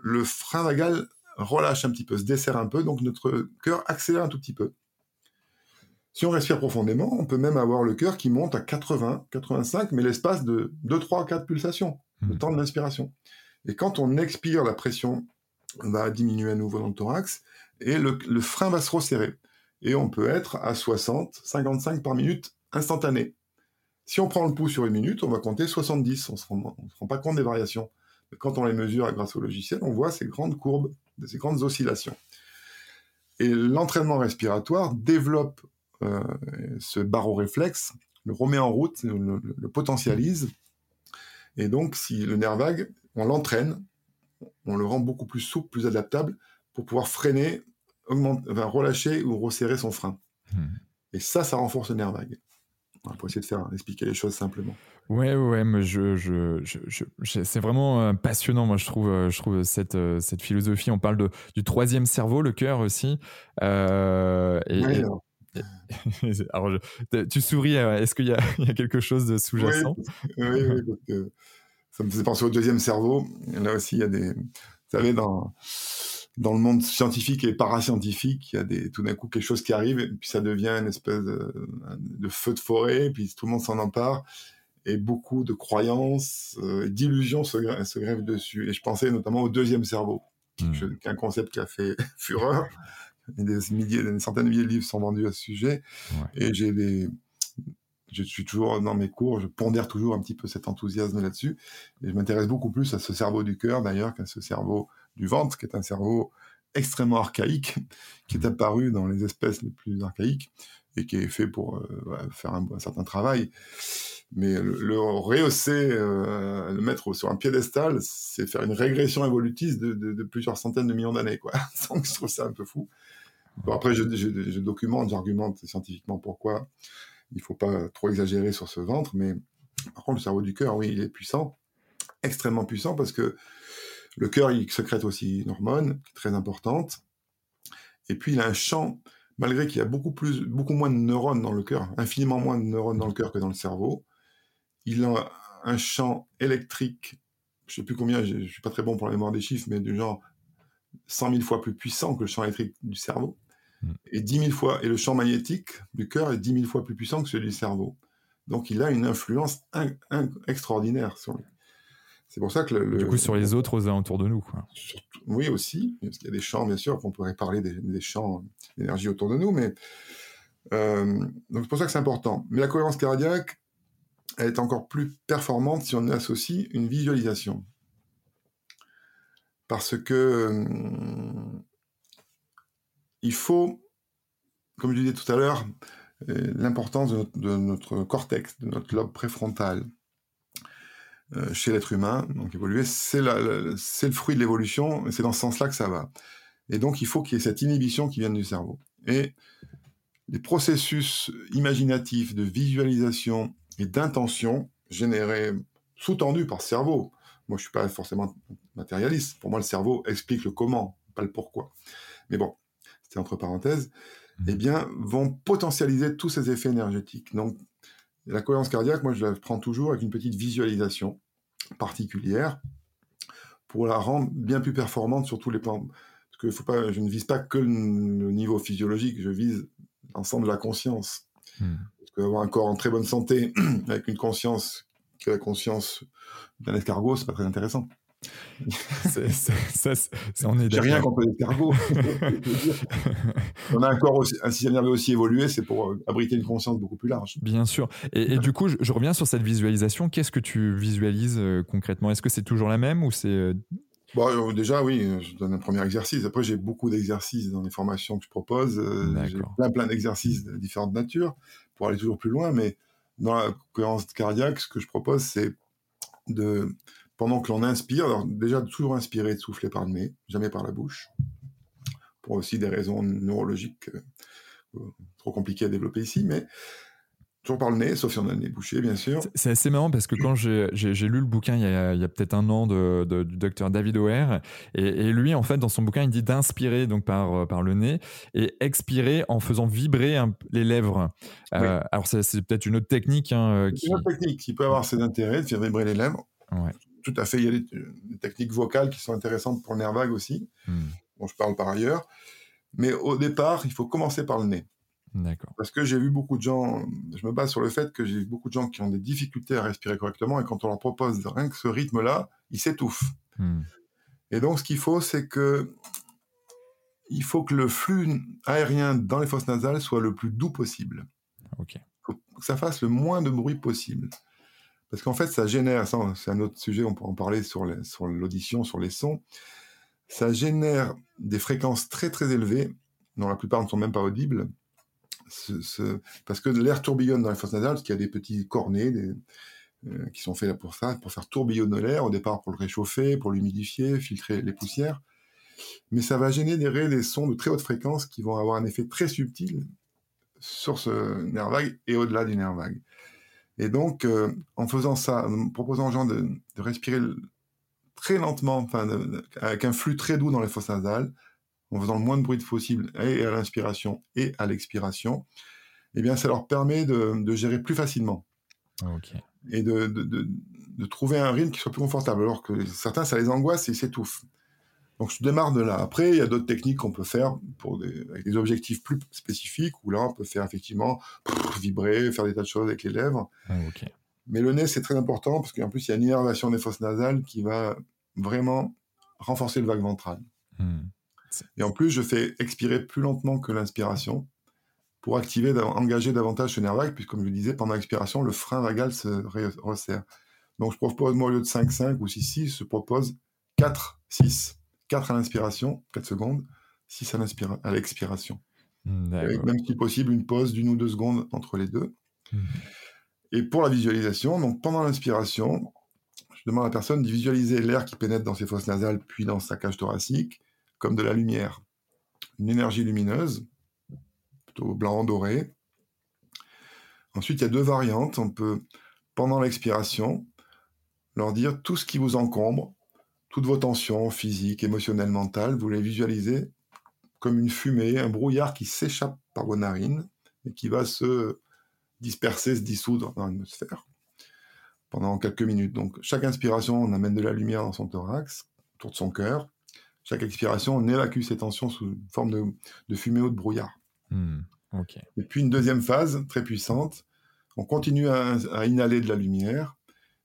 le frein vagal relâche un petit peu, se desserre un peu, donc notre cœur accélère un tout petit peu. Si on respire profondément, on peut même avoir le cœur qui monte à 80, 85, mais l'espace de 2, 3, 4 pulsations, le hmm. temps de l'inspiration. Et quand on expire, la pression va diminuer à nouveau dans le thorax et le, frein va se resserrer. Et on peut être à 60, 55 par minute instantané. Si on prend le pouls sur une minute, on va compter 70. On ne se, rend pas compte des variations. quand on les mesure grâce au logiciel, on voit ces grandes courbes, ces grandes oscillations. Et l'entraînement respiratoire développe euh, ce baroréflexe, le remet en route, le, potentialise. Et donc, si le nerf vague, on l'entraîne, on le rend beaucoup plus souple, plus adaptable pour pouvoir freiner, augmenter, relâcher ou resserrer son frein. Hmm. Et ça, ça renforce le nerf vague. Va essayer de faire expliquer les choses simplement. Ouais, ouais, mais je, je, je, c'est vraiment euh, passionnant. Moi, je trouve, euh, je trouve cette, cette philosophie. On parle de, du troisième cerveau, le cœur aussi. et, Alors, tu souris, euh, est-ce qu'il y, y, a quelque chose de sous-jacent? Oui, oui, ça me faisait penser au deuxième cerveau. Là aussi, il y a des. Vous savez, dans, dans le monde scientifique et parascientifique, il y a des, tout d'un coup quelque chose qui arrive, et puis ça devient une espèce de, de feu de forêt, et puis tout le monde s'en empare, et beaucoup de croyances, euh, d'illusions se, se, grèvent dessus. Et je pensais notamment au deuxième cerveau, mmh. qui est un concept qui a fait fureur des, milliers, des centaines de milliers de livres sont vendus à ce sujet. Et j'ai des, je suis toujours dans mes cours, je pondère toujours un petit peu cet enthousiasme là-dessus. Et je m'intéresse beaucoup plus à ce cerveau du cœur d'ailleurs qu'à ce cerveau du ventre, qui est un cerveau extrêmement archaïque, qui est apparu dans les espèces les plus archaïques et qui est fait pour euh, faire un, certain travail. Mais le, rehausser, euh, le mettre sur un piédestal, c'est faire une régression évolutive de, de, de plusieurs centaines de millions d'années. Quoi. Donc je trouve ça un peu fou. Bon, après, je, je, documente, j'argumente scientifiquement pourquoi il ne faut pas trop exagérer sur ce ventre, mais Par contre, le cerveau du cœur, oui, il est puissant, extrêmement puissant, parce que le cœur, il secrète aussi une hormone très importante. Et puis, il a un champ, malgré qu'il y a beaucoup, plus, beaucoup moins de neurones dans le cœur, infiniment moins de neurones dans le cœur que dans le cerveau, il a un champ électrique, je sais plus combien, je, ne suis pas très bon pour la mémoire des chiffres, mais du genre 100 000 fois plus puissant que le champ électrique du cerveau. Hmm. Et 10 000 fois, et le champ magnétique du cœur est 10 000 fois plus puissant que celui du cerveau. Donc il a une influence extraordinaire sur lui. C'est pour ça que le, Du coup, sur les autres aux alentours de nous. Quoi. oui, aussi. Parce qu'il y a des champs, bien sûr, qu'on pourrait parler des, champs d'énergie autour de nous. Mais euh, donc c'est pour ça que c'est important. Mais la cohérence cardiaque, elle est encore plus performante si on associe une visualisation. Parce que euh, il faut, comme je disais tout à l'heure, euh, l'importance de, notre cortex, de notre lobe préfrontal chez l'être humain, donc évoluer, c'est le fruit de l'évolution, et c'est dans ce sens-là que ça va. Et donc il faut qu'il y ait cette inhibition qui vienne du cerveau. Et les processus imaginatifs de visualisation et d'intention générés, sous-tendus par ce cerveau. Moi, je suis pas forcément matérialiste. Pour moi, le cerveau explique le comment, pas le pourquoi. Mais bon, c'était entre parenthèses. Eh bien, vont potentialiser tous ces effets énergétiques. Donc, la cohérence cardiaque, moi, je la prends toujours avec une petite visualisation particulière pour la rendre bien plus performante sur tous les plans. Parce que faut pas, je ne vise pas que le, niveau physiologique, je vise l'ensemble de la conscience. Hmm. Parce qu'avoir un corps en très bonne santé, avec une conscience qui est la conscience d'un escargot, c'est pas très intéressant on est J'ai rien contre les escargots. on a un corps, un système nerveux aussi évolué, c'est pour euh, abriter une conscience beaucoup plus large. Bien sûr. Et, du coup, je, reviens sur cette visualisation. Qu'est-ce que tu visualises euh, concrètement? Est-ce que c'est toujours la même ou c'est euh, Bon, déjà, oui, je donne un premier exercice. Après, j'ai beaucoup d'exercices dans les formations que je propose. j'ai plein, plein d'exercices de différentes natures pour aller toujours plus loin. Mais dans la cohérence cardiaque, ce que je propose, c'est de pendant que l'on inspire, alors déjà toujours inspirer, de souffler par le nez, jamais par la bouche, pour aussi des raisons neurologiques euh, trop compliquées à développer ici, mais toujours par le nez, sauf si on a le nez bouché, bien sûr. C'est assez marrant parce que quand j'ai lu le bouquin il y a, peut-être un an de, du docteur David O'Hare, et, lui, en fait, dans son bouquin, il dit d'inspirer donc par, euh, par le nez et expirer en faisant vibrer les lèvres. Euh, alors, c'est peut-être une autre technique. Hein, qui... Une autre technique qui peut avoir ses intérêts de faire vibrer les lèvres. Ouais tout à fait. Il y a des, techniques vocales qui sont intéressantes pour le nerf vague aussi, hmm. dont je parle par ailleurs. Mais au départ, il faut commencer par le nez. D'accord. Parce que j'ai vu beaucoup de gens, je me base sur le fait que j'ai vu beaucoup de gens qui ont des difficultés à respirer correctement et quand on leur propose rien que ce rythme-là, ils s'étouffent. Hmm. Et donc, ce qu'il faut, c'est que il faut que le flux aérien dans les fosses nasales soit le plus doux possible. Ok. que ça fasse le moins de bruit possible. Parce qu'en fait, ça génère, c'est un autre sujet, on peut en parler sur l'audition, sur, les sons, ça génère des fréquences très très élevées, dont la plupart ne sont même pas audibles, parce que l'air tourbillonne dans les fosses nasales, parce qu'il y a des petits cornets euh, qui sont faits pour ça, pour faire tourbillonner l'air, au départ pour le réchauffer, pour l'humidifier, filtrer les poussières. Mais ça va générer des sons de très haute fréquence qui vont avoir un effet très subtil sur ce nerf vague et au-delà du nerf vague. Et donc, euh, en faisant ça, en proposant aux gens de, respirer très lentement, enfin, avec un flux très doux dans les fosses nasales, en faisant le moins de bruit possible et à l'inspiration et à l'expiration, eh bien, ça leur permet de, gérer plus facilement. Et de, de, trouver un rythme qui soit plus confortable, alors que certains, ça les angoisse et ils s'étouffent. Donc je démarre de là. Après, il y a d'autres techniques qu'on peut faire pour des, avec des objectifs plus spécifiques, où là, on peut faire effectivement vibrer, faire des tas de choses avec les lèvres. Ah, Mais le nez, c'est très important, parce qu'en plus, il y a une innervation des fosses nasales qui va vraiment renforcer le vague ventral. Hmm. Et en plus, je fais expirer plus lentement que l'inspiration pour activer, engager davantage ce nerf vague, puisque comme je le disais, pendant l'expiration, le frein vagal se resserre. Donc je propose, moi, au lieu de 5-5 ou 6-6, je propose 4-6. 4 à l'inspiration, 4 secondes, 6 à l'expiration. Avec même si possible une pause d'une ou deux secondes entre les deux. Mhm. Et pour la visualisation, donc pendant l'inspiration, je demande à la personne de visualiser l'air qui pénètre dans ses fosses nasales puis dans sa cage thoracique comme de la lumière. Une énergie lumineuse, plutôt blanc doré. Ensuite, il y a deux variantes. On peut pendant l'expiration, leur dire tout ce qui vous encombre, toutes vos tensions physiques, émotionnelles, mentales, vous les visualisez comme une fumée, un brouillard qui s'échappe par vos narines et qui va se disperser, se dissoudre dans l'atmosphère pendant quelques minutes. Donc chaque inspiration, on amène de la lumière dans son thorax, autour de son cœur. Chaque expiration, on évacue ces tensions sous forme de, fumée ou de brouillard. Hmm, et puis une deuxième phase très puissante, on continue à, inhaler de la lumière,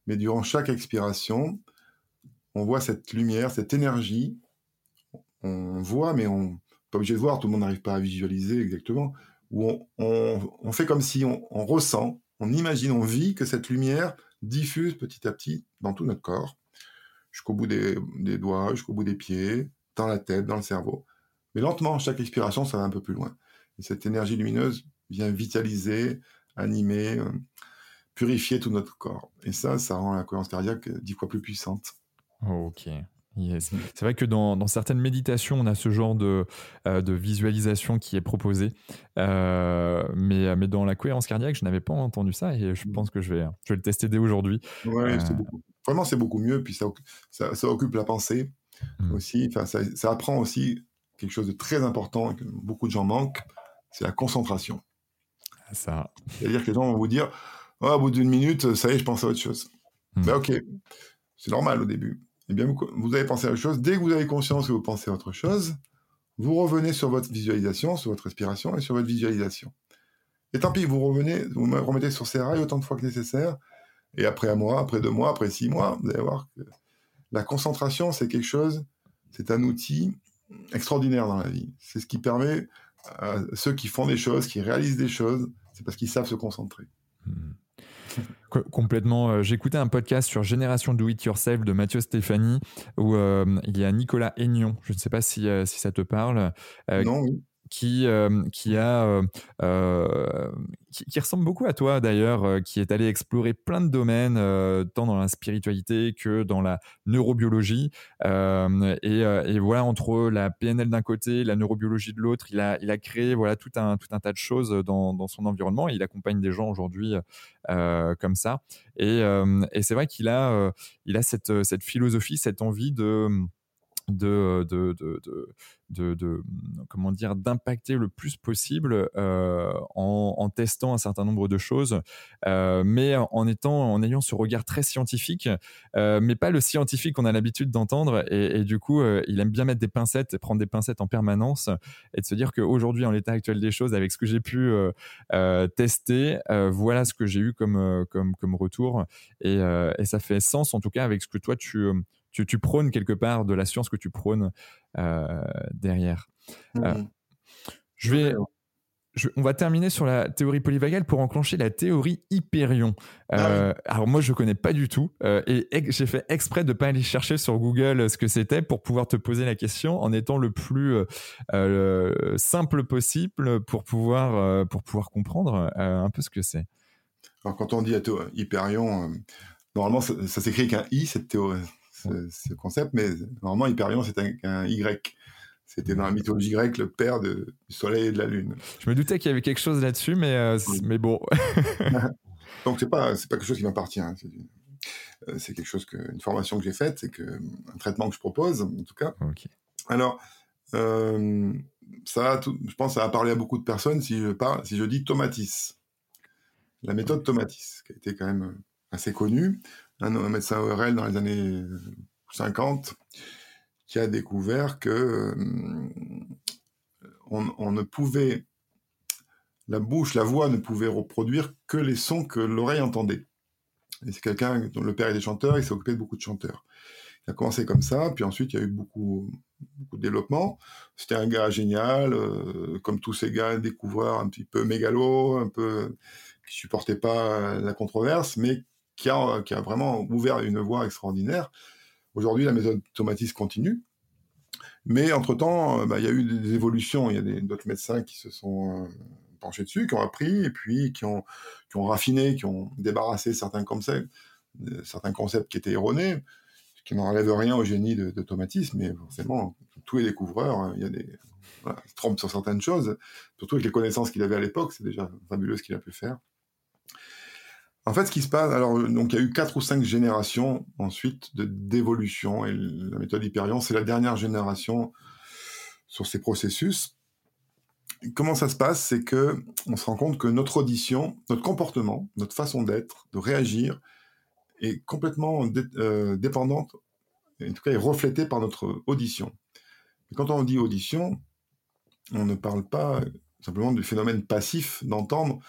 mais durant chaque expiration, on voit cette lumière, cette énergie. On voit, mais on pas obligé de voir, tout le monde n'arrive pas à visualiser exactement. Où on, fait comme si on, ressent, on imagine, on vit que cette lumière diffuse petit à petit dans tout notre corps, jusqu'au bout des, doigts, jusqu'au bout des pieds, dans la tête, dans le cerveau. Mais lentement, chaque expiration, ça va un peu plus loin. Et cette énergie lumineuse vient vitaliser, animer, euh, purifier tout notre corps. Et ça, ça rend la cohérence cardiaque dix fois plus puissante. Ok. C'est vrai que dans, certaines méditations, on a ce genre de, euh, de visualisation qui est proposé. Euh, mais, mais dans la cohérence cardiaque, je n'avais pas entendu ça et je mmh. pense que je vais, je vais le tester dès aujourd'hui. Ouais, Vraiment, c'est beaucoup mieux. Puis ça, ça, occupe la pensée mmh. aussi. Enfin, ça, ça, apprend aussi quelque chose de très important et que beaucoup de gens manquent c'est la concentration. Ça. C'est-à-dire que les gens vont vous dire oh, au bout d'une minute, ça y est, je pense à autre chose. Ben, ok, c'est normal au début. Eh bien, vous, avez pensé à autre chose. Dès que vous avez conscience que vous pensez à autre chose, vous revenez sur votre visualisation, sur votre respiration et sur votre visualisation. Et tant pis, vous revenez, vous me remettez sur ces rails autant de fois que nécessaire. Et après un mois, après deux mois, après six mois, vous allez voir que la concentration, c'est quelque chose, c'est un outil extraordinaire dans la vie. C'est ce qui permet ceux qui font des choses, qui réalisent des choses, c'est parce qu'ils savent se concentrer. Hmm. Complètement. Euh, j'écoutais un podcast sur Génération Do It Yourself de Mathieu Stéphanie où euh, il y a Nicolas Aignon. Je ne sais pas si, euh, si ça te parle. Qui, qui, a, qui, ressemble beaucoup à toi d'ailleurs, qui est allé explorer plein de domaines, tant dans la spiritualité que dans la neurobiologie. Et, et, voilà, entre la PNL d'un côté, la neurobiologie de l'autre, il a, il a créé voilà, tout, un, tout un tas de choses dans, dans son environnement. il accompagne des gens aujourd'hui comme ça. Et, et c'est vrai qu'il a, il a cette, cette philosophie, cette envie de de, de, de, de, comment dire d'impacter le plus possible euh, en, testant un certain nombre de choses, euh, mais en étant en ayant ce regard très scientifique, euh, mais pas le scientifique qu'on a l'habitude d'entendre. Et, du coup, il aime bien mettre des pincettes, prendre des pincettes en permanence, et de se dire qu'aujourd'hui, en l'état actuel des choses, avec ce que j'ai pu tester, voilà ce que j'ai eu comme comme comme retour, et, et ça fait sens en tout cas avec ce que toi tu tu, prônes quelque part de la science que tu prônes euh, derrière. Euh, mmh je vais, on va terminer sur la théorie polyvagale pour enclencher la théorie Hyperion. Ah euh, alors moi, je connais pas du tout et j'ai fait exprès de pas aller chercher sur Google ce que c'était pour pouvoir te poser la question en étant le plus simple possible pour pouvoir pour pouvoir comprendre un peu ce que c'est. Alors quand on dit Hyperion, normalement ça, ça s'écrit qu'un i cette théorie ce, concept, mais normalement, Hyperion, c'est un, Y. C'était dans la mythologie grecque le père du Soleil et de la Lune. Je me doutais qu'il y avait quelque chose là-dessus, mais, euh, mais bon. Donc, c'est pas, pas quelque chose qui m'appartient. Hein, euh, c'est quelque chose que, une formation que j'ai faite, c'est un traitement que je propose, en tout cas. Alors, euh, ça, je pense, que ça a parlé à beaucoup de personnes si je, parle, si je dis Tomatis. La méthode Tomatis, qui a été quand même assez connue un, médecin ORL dans les années 50 qui a découvert que euh, on, ne pouvait la bouche, la voix ne pouvait reproduire que les sons que l'oreille entendait. C'est quelqu'un dont le père était chanteur, il s'est occupé de beaucoup de chanteurs. Il a commencé comme ça, puis ensuite il y a eu beaucoup, de développement. C'était un gars génial, euh, comme tous ces gars découvreurs un petit peu mégalo, un peu qui supportaient pas la controverse, mais qui a, vraiment ouvert une voie extraordinaire. Aujourd'hui, la méthode Tomatis continue. Mais entre-temps, euh, bah, il y a eu des évolutions. Il y a d'autres médecins qui se sont euh, penchés dessus, qui ont appris, et puis qui ont, raffiné, qui ont débarrassé certains concepts, euh, certains concepts qui étaient erronés, ce qui n'enlève rien au génie de, Tomatis, mais forcément, tous les découvreurs, il y a des, voilà, se trompent sur certaines choses, surtout avec les connaissances qu'il avait à l'époque, c'est déjà fabuleux ce qu'il a pu faire. En fait, ce qui se passe, alors, donc, il y a eu quatre ou cinq générations ensuite de, d'évolution. Et la méthode Hyperion, c'est la dernière génération sur ces processus. comment ça se passe C'est que on se rend compte que notre audition, notre comportement, notre façon d'être, de réagir, est complètement euh, dépendante, en tout cas est reflétée par notre audition. Et quand on dit audition, on ne parle pas simplement du phénomène passif d'entendre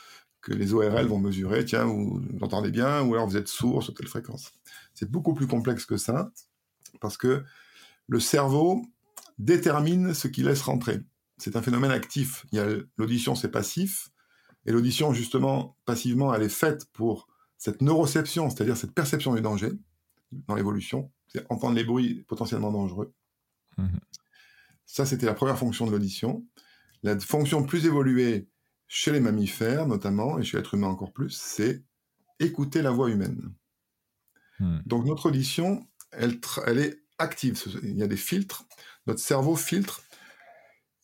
que les ORL vont mesurer, tiens, vous entendez bien, ou alors vous êtes sourd sur telle fréquence. C'est beaucoup plus complexe que ça, parce que le cerveau détermine ce qu'il laisse rentrer. C'est un phénomène actif. L'audition, c'est passif, et l'audition, justement, passivement, elle est faite pour cette neuroception, c'est-à-dire cette perception du danger dans l'évolution, c'est entendre les bruits potentiellement dangereux. Mmh ça, c'était la première fonction de l'audition. La fonction plus évoluée, chez les mammifères notamment, et chez l'être humain encore plus, c'est écouter la voix humaine. Hmm. Donc notre audition, elle, elle est active. Il y a des filtres. Notre cerveau filtre.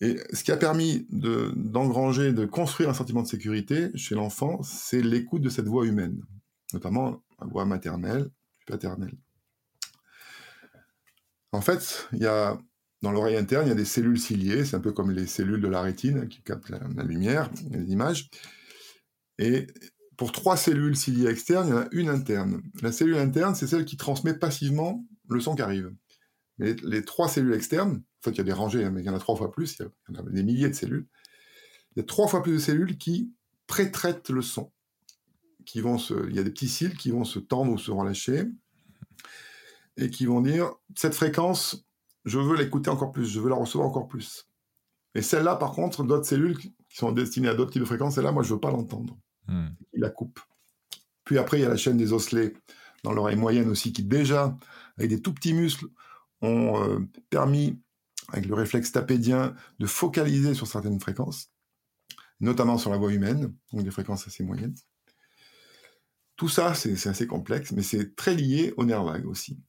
Et ce qui a permis d'engranger, de, construire un sentiment de sécurité chez l'enfant, c'est l'écoute de cette voix humaine, notamment la voix maternelle, paternelle. En fait, il y a dans l'oreille interne, il y a des cellules ciliées, c'est un peu comme les cellules de la rétine qui captent la, lumière, les images. Et pour trois cellules ciliées externes, il y en a une interne. La cellule interne, c'est celle qui transmet passivement le son qui arrive. Mais les, trois cellules externes, en fait, il y a des rangées, hein, mais il y en a trois fois plus, il y, en a des milliers de cellules. Il y a trois fois plus de cellules qui pré-traitent le son. Qui vont il y a des petits cils qui vont se tendre ou se relâcher et qui vont dire cette fréquence, je veux l'écouter encore plus, je veux la recevoir encore plus. Et celle-là, par contre, d'autres cellules qui sont destinées à d'autres types de fréquences, celle-là, moi, je veux pas l'entendre. Hmm. Il la coupe. Puis après, il y a la chaîne des osselets dans l'oreille moyenne aussi, qui déjà, avec des tout petits muscles, ont euh, permis, avec le réflexe tapédien, de focaliser sur certaines fréquences, notamment sur la voix humaine, donc des fréquences assez moyennes. Tout ça, c'est assez complexe, mais c'est très lié au nerf vague aussi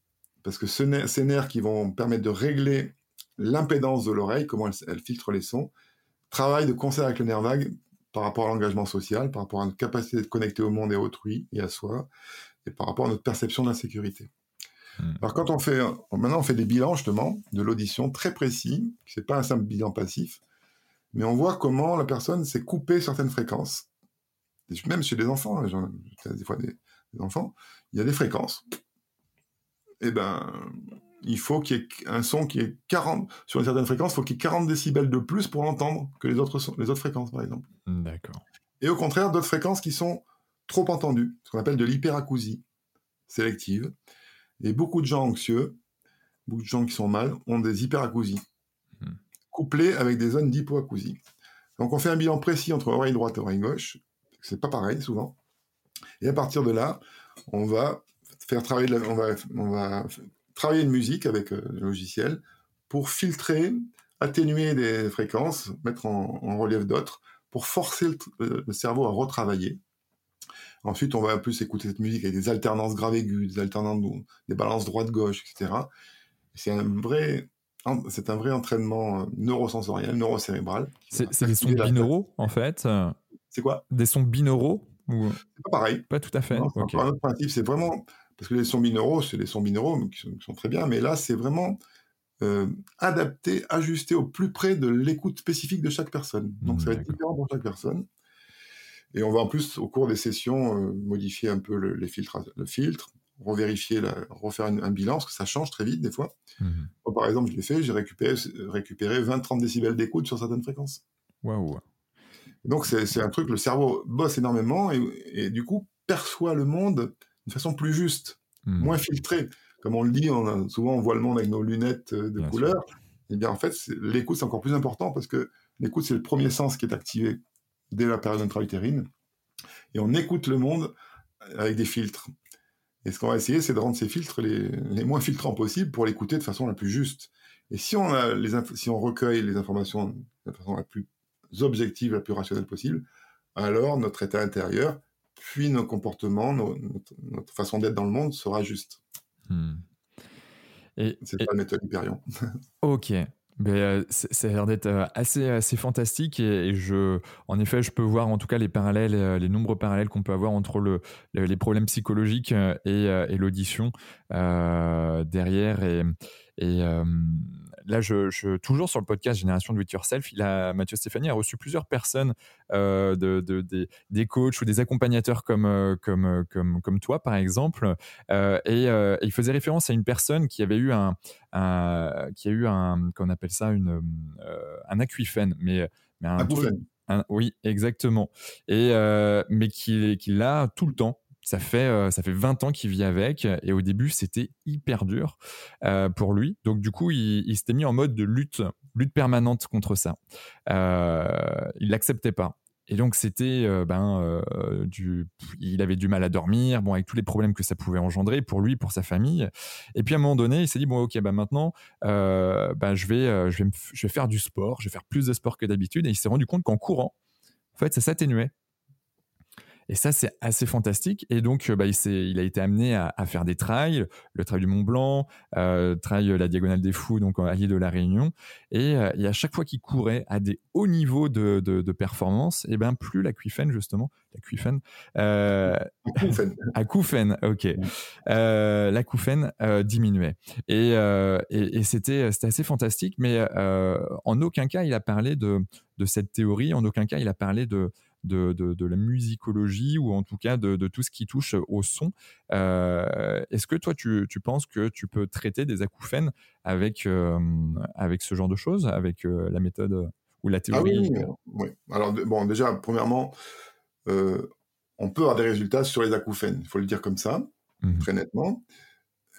parce que ces nerfs qui vont permettre de régler l'impédance de l'oreille, comment elle, filtre les sons, travaillent de concert avec le nerf vague par rapport à l'engagement social, par rapport à notre capacité de connecter au monde et à autrui et à soi, et par rapport à notre perception de l'insécurité. Hmm. Alors quand on fait, maintenant on fait des bilans justement de l'audition très précis, c'est pas un simple bilan passif, mais on voit comment la personne s'est coupée certaines fréquences. Même chez des enfants, hein, des fois des enfants, il y a des fréquences eh ben, il faut qu'il y ait un son qui est 40, sur une certaine fréquence, il faut qu'il y ait 40 décibels de plus pour l'entendre que les autres, les autres fréquences, par exemple. D'accord. Et au contraire, d'autres fréquences qui sont trop entendues, ce qu'on appelle de l'hyperacousie sélective. Et beaucoup de gens anxieux, beaucoup de gens qui sont mal, ont des hyperacousies, hmm. couplées avec des zones d'hypoacousie. Donc on fait un bilan précis entre oreille droite et oreille gauche, c'est pas pareil souvent. Et à partir de là, on va faire travailler, on, va, on va travailler une musique avec euh, le logiciel pour filtrer, atténuer des fréquences, mettre en, relief d'autres, pour forcer le, cerveau à retravailler. Ensuite, on va plus écouter cette musique avec des alternances graves aiguës, des alternances, des balances droite-gauche, etc. C'est un vrai, c'est un vrai entraînement euh, neurosensoriel, neurocérébral. C'est des sons binauraux, en fait. C'est quoi? Des sons binauraux ou... C'est pas pareil. Pas tout à fait. Un autre principe. C'est vraiment parce que les sons binaureaux, c'est les sons binaureaux qui sont, très bien, mais là, c'est vraiment euh, adapté, ajusté au plus près de l'écoute spécifique de chaque personne. Donc, ça va être différent pour chaque personne. Et on va en plus, au cours des sessions, euh, modifier un peu le, les filtres, le filtre, revérifier, refaire un, bilan, parce que ça change très vite des fois. Mhm. par exemple, je l'ai fait, j'ai récupéré, récupéré 20-30 décibels d'écoute sur certaines fréquences. Waouh! Donc, c'est un truc, le cerveau bosse énormément et, et, du coup, perçoit le monde d'une façon plus juste, hmm. moins filtrée. Comme on le dit, on souvent on voit le monde avec nos lunettes euh, de couleur. Et eh bien en fait, l'écoute c'est encore plus important parce que l'écoute c'est le premier sens qui est activé dès la période intra-utérine. Et on écoute le monde avec des filtres. Et ce qu'on va essayer, c'est de rendre ces filtres les, les moins filtrants possibles pour l'écouter de façon la plus juste. Et si on, a les si on recueille les informations de la façon la plus objective, la plus rationnelle possible, alors notre état intérieur puis nos comportements, notre, façon d'être dans le monde sera juste. Hmm. C'est pas la méthode Hyperion. ok. Ben, ça a l'air d'être assez, assez fantastique et, je, en effet, je peux voir en tout cas les parallèles, les nombreux parallèles qu'on peut avoir entre le, les problèmes psychologiques et, et l'audition derrière. Et, et là, je, toujours sur le podcast Génération Do It Yourself, il a, Mathieu Stéphanie a reçu plusieurs personnes, euh, de, des, coachs ou des accompagnateurs comme, euh, comme, euh, comme, comme toi, par exemple. et, il faisait référence à une personne qui avait eu un, qui a eu un, qu'on appelle ça, une, un acouphène, mais, mais un, oui, exactement. Et, mais qui, qui l'a tout le temps ça fait, euh, ça fait 20 ans qu'il vit avec et au début c'était hyper dur euh, pour lui. Donc du coup il, s'était mis en mode de lutte, lutte permanente contre ça. Euh, il l'acceptait pas. Et donc c'était, ben, du, il avait du mal à dormir, bon avec tous les problèmes que ça pouvait engendrer pour lui, pour sa famille. Et puis à un moment donné, il s'est dit bon ok, ben maintenant, ben, je vais, je vais, je vais faire du sport, je vais faire plus de sport que d'habitude. Et il s'est rendu compte qu'en courant, en fait, ça s'atténuait. Et ça, c'est assez fantastique. Et donc, euh, bah, il, il, a été amené à, faire des trails, le trail du Mont Blanc, euh, trail la Diagonale des Fous, donc à l'île de la Réunion. Et, euh, et à chaque fois qu'il courait à des hauts niveaux de, de, performance, et eh ben plus la cuifen justement, la cuifen, euh, à Koufen, ok, euh, la Koufen diminuait. Et, et, et c'était assez fantastique, mais en aucun cas il a parlé de, de cette théorie, en aucun cas il a parlé de de, de, la musicologie ou en tout cas de, de tout ce qui touche au son. Euh, est-ce que toi, tu, tu, penses que tu peux traiter des acouphènes avec, euh, avec ce genre de choses, avec euh, la méthode ou la ah théorie oui, Alors, bon, déjà, premièrement, on peut avoir des résultats sur les acouphènes, il faut le dire comme ça, mmh très nettement.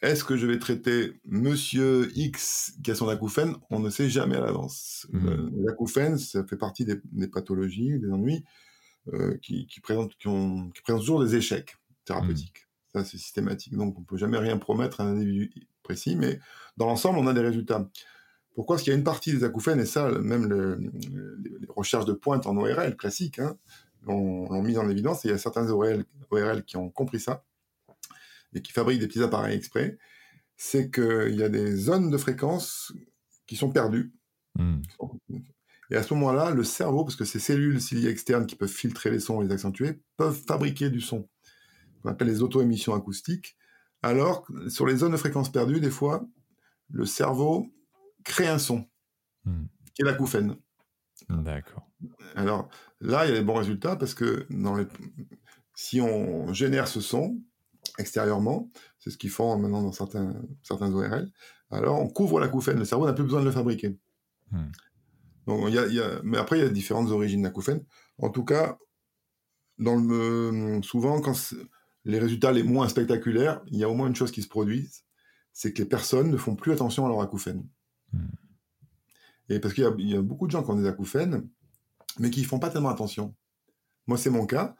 Est-ce que je vais traiter monsieur X qui a son acouphène? On ne sait jamais à l'avance. Mmh L'acouphène, ça fait partie des, des, pathologies, des ennuis qui, qui, présentent, qui, ont, qui présentent toujours des échecs thérapeutiques. Mmh. Ça, c'est systématique. Donc, on peut jamais rien promettre à un individu précis, mais dans l'ensemble, on a des résultats. Pourquoi? Parce qu'il y a une partie des acouphènes, et ça, même le, les recherches de pointe en ORL classiques hein, l'ont mis en évidence, et il y a certains ORL, ORL qui ont compris ça, et qui fabriquent des petits appareils exprès, c'est qu'il y a des zones de fréquence qui sont perdues. Mmh. Et à ce moment-là, le cerveau, parce que ces cellules ciliées externes qui peuvent filtrer les sons et les accentuer, peuvent fabriquer du son, qu'on appelle les auto-émissions acoustiques. Alors, sur les zones de fréquence perdues, des fois, le cerveau crée un son, hmm. qui est l'acouphène. D'accord. Alors là, il y a des bons résultats parce que dans si on génère ce son extérieurement, c'est ce qu'ils font maintenant dans certains, certains ORL, alors on couvre l'acouphène. Le cerveau n'a plus besoin de le fabriquer. Hmm. Donc, y y a, mais après, il y a différentes origines d'acouphènes. En tout cas, dans le, souvent, quand les résultats les moins spectaculaires, il y a au moins une chose qui se produit, c'est que les personnes ne font plus attention à leur acouphène. Hmm. Et parce qu'il y, a beaucoup de gens qui ont des acouphènes, mais qui ne font pas tellement attention. Moi, c'est mon cas.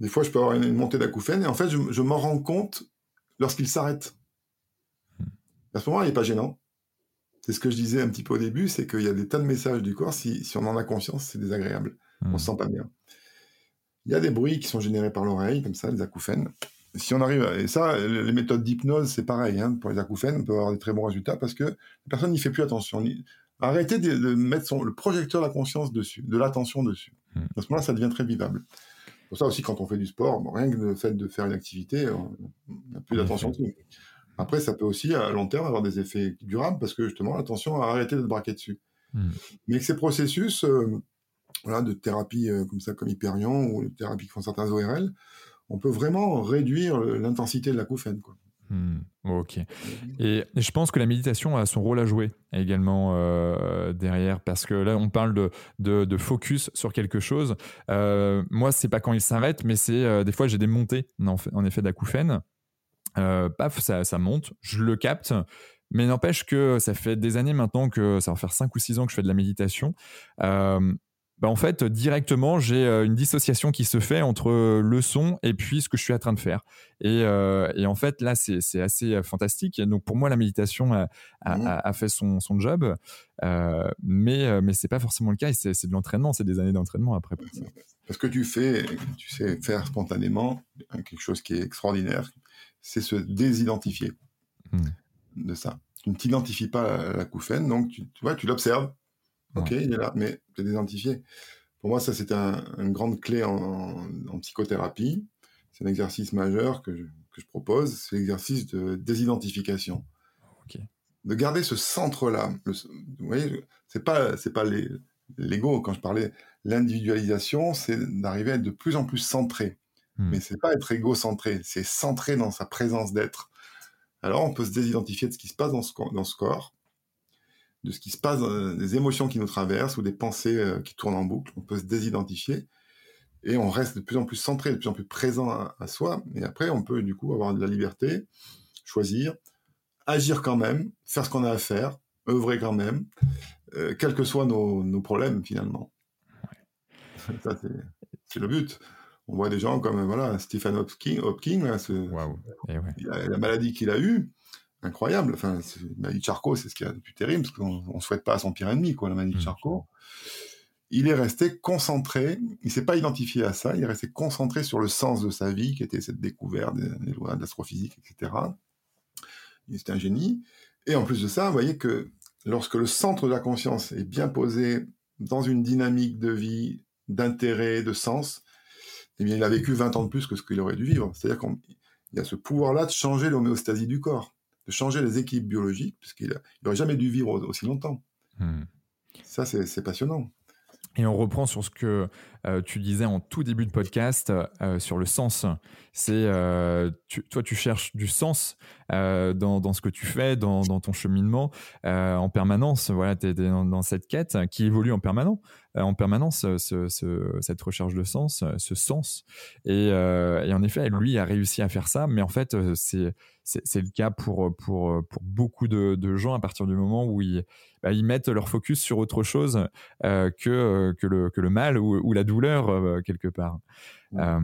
Des fois, je peux avoir une, montée d'acouphènes, et en fait, je, je m'en rends compte lorsqu'ils s'arrêtent. Hmm. À ce moment-là, il n'est pas gênant c'est ce que je disais un petit peu au début, c'est qu'il y a des tas de messages du corps, si, on en a conscience, c'est désagréable. On On se sent pas bien. Il y a des bruits qui sont générés par l'oreille, comme ça, les acouphènes. Si on arrive, à... et ça, les méthodes d'hypnose, c'est pareil, hein, pour les acouphènes, on peut avoir des très bons résultats parce que la personne n'y fait plus attention. Arrêtez de, mettre son, le projecteur de la conscience dessus, de l'attention dessus. Hmm. À ce moment-là, ça devient très vivable. Pour ça aussi, quand on fait du sport, rien que le fait de faire une activité, on n'a plus d'attention dessus. Après, ça peut aussi, à long terme, avoir des effets durables parce que justement, l'attention a arrêté d'être braquée dessus. Hmm. Mais que ces processus euh, voilà, de thérapie euh, comme ça, comme Hyperion, ou de thérapie qui font certains ORL, on peut vraiment réduire l'intensité de la Quoi. Hmm. ok. Et, je pense que la méditation a son rôle à jouer également euh, derrière, parce que là, on parle de, de, focus sur quelque chose. moi, c'est pas quand il s'arrête, mais c'est des fois j'ai des montées en, en effet d'acouphènes. Euh, paf, ça, ça, monte, je le capte. Mais n'empêche que ça fait des années maintenant que ça va faire 5 ou 6 ans que je fais de la méditation. Euh, bah en fait, directement, j'ai euh, une dissociation qui se fait entre le son et puis ce que je suis en train de faire. Et, et en fait, là, c'est assez fantastique. donc, pour moi, la méditation a, a, mmh. a fait son, son job. mais mais c'est pas forcément le cas. C'est de l'entraînement. C'est des années d'entraînement après. Parce que tu fais, tu sais faire spontanément quelque chose qui est extraordinaire, c'est se désidentifier hmm. de ça. tu ne t'identifies pas à l'acouphène, donc tu, vois, tu l'observes. Ok, il est là, mais tu es identifié. Pour moi, ça, c'est une grande clé en, psychothérapie. C'est un exercice majeur que je, que je propose, c'est l'exercice de désidentification. De garder ce centre-là. Vous voyez, c'est pas, c'est pas l'ego. Quand je parlais l'individualisation, c'est d'arriver à être de plus en plus centré. Hmm. Mais c'est pas être égocentré, c'est centré dans sa présence d'être. Alors, on peut se désidentifier de ce qui se passe dans ce, dans ce corps, de ce qui se passe, euh, des émotions qui nous traversent ou des pensées euh, qui tournent en boucle. On peut se désidentifier et on reste de plus en plus centré, de plus en plus présent à, soi. Et après, on peut du coup avoir de la liberté, choisir, agir quand même, faire ce qu'on a à faire, œuvrer quand même, euh, quels que soient nos, nos problèmes finalement. Ça, c'est le but on voit des gens comme voilà Stephen Hopkins, Hopkins eh la maladie qu'il a eue, incroyable. Enfin, la maladie de Charcot, c'est ce qu'il y a de plus terrible, parce qu'on ne souhaite pas à son pire ennemi, quoi, la maladie de mmh. Charcot. Il est resté concentré, il s'est pas identifié à ça, il est resté concentré sur le sens de sa vie, qui était cette découverte des, lois d'astrophysique, etc. Il était un génie. Et en plus de ça, vous voyez que lorsque le centre de la conscience est bien posé dans une dynamique de vie, d'intérêt, de sens, eh bien, il a vécu 20 ans de plus que ce qu'il aurait dû vivre. C'est-à-dire qu'il y a ce pouvoir-là de changer l'homéostasie du corps, de changer les équipes biologiques, puisqu'il n'aurait jamais dû vivre aussi longtemps. Hmm. Ça, c'est passionnant. Et on reprend sur ce que euh, tu disais en tout début de podcast euh, sur le sens. C'est euh, toi, tu cherches du sens dans, ce que tu fais, dans, ton cheminement en permanence. Voilà, tu es dans, cette quête qui évolue en permanence, en permanence, ce, ce, cette recherche de sens, ce sens. Et, en effet, lui a réussi à faire ça, mais en fait, c'est c'est le cas pour, pour, pour beaucoup de, de, gens à partir du moment où ils, bah, ils mettent leur focus sur autre chose que, que, le, que le mal ou, ou la douleur euh, quelque part. Euh,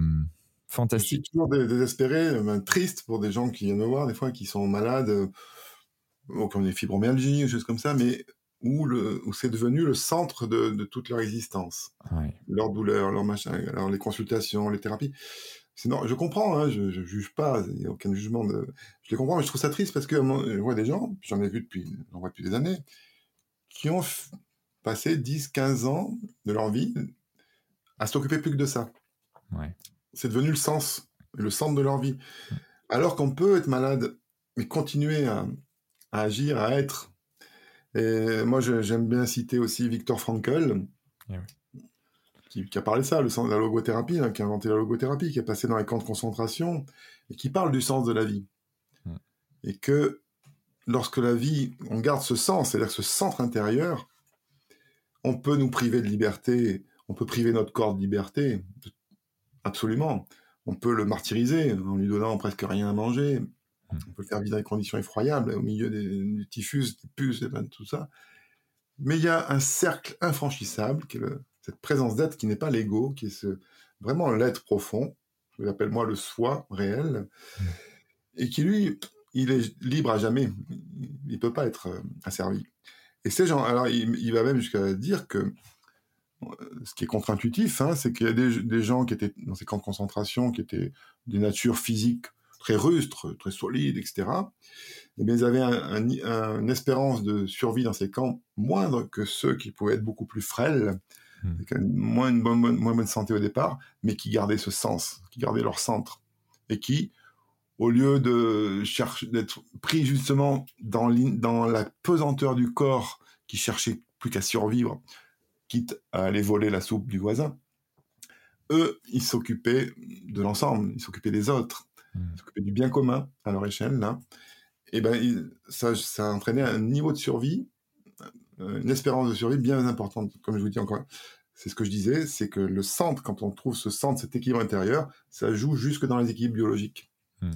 fantastique. Je suis toujours désespéré, euh, triste pour des gens qui viennent me voir, des fois, qui sont malades, ou qui ont des fibromyalgies, choses comme ça, mais où, le, où c'est devenu le centre de, toute leur existence. Leur douleur, leur machin, alors les consultations, les thérapies. Je comprends, hein, je, ne juge pas, il n'y a aucun jugement. De... Je les comprends, mais je trouve ça triste parce que je vois des gens, j'en ai vu depuis, j'en vois depuis des années, qui ont passé 10, 15 ans de leur vie à s'occuper plus que de ça. C'est devenu le sens, le centre de leur vie. Alors qu'on peut être malade, mais continuer à, agir, à être. Et moi, j'aime bien citer aussi Victor Frankl, eh qui, a parlé de ça, le sens de la logothérapie, hein, qui a inventé la logothérapie, qui est passé dans les camps de concentration, et qui parle du sens de la vie. Et que lorsque la vie, on garde ce sens, c'est-à-dire ce centre intérieur, on peut nous priver de liberté on peut priver notre corps de liberté, absolument. On peut le martyriser en lui donnant presque rien à manger. Hmm. On peut le faire vivre dans des conditions effroyables, au milieu des, typhus, des puces, et tout ça. Mais il y a un cercle infranchissable, qui est cette présence d'être qui n'est pas l'ego, qui est ce, vraiment l'être profond, je l'appelle moi le soi réel, hmm. et qui lui, il est libre à jamais. Il ne peut pas être euh, asservi. Et ces gens, alors il, il va même jusqu'à dire que ce qui est contre-intuitif, hein, c'est qu'il y a des, gens qui étaient dans ces camps de concentration, qui étaient des natures physiques très rustres, très solides, etc. Et bien, ils avaient une espérance de survie dans ces camps moindre que ceux qui pouvaient être beaucoup plus frêles, mmh. moins une bonne, moins bonne santé au départ, mais qui gardaient ce sens, qui gardaient leur centre, et qui, au lieu de chercher d'être pris justement dans, dans la pesanteur du corps, qui cherchait plus qu'à survivre, quitte à aller voler la soupe du voisin. Eux, ils s'occupaient de l'ensemble, ils s'occupaient des autres, hmm. ils s'occupaient du bien commun à leur échelle, là. Et ben, ça, ça a entraîné un niveau de survie, une espérance de survie bien importante. Comme je vous dis encore, c'est ce que je disais, c'est que le centre, quand on trouve ce centre, cet équilibre intérieur, ça joue jusque dans les équilibres biologiques. Hmm.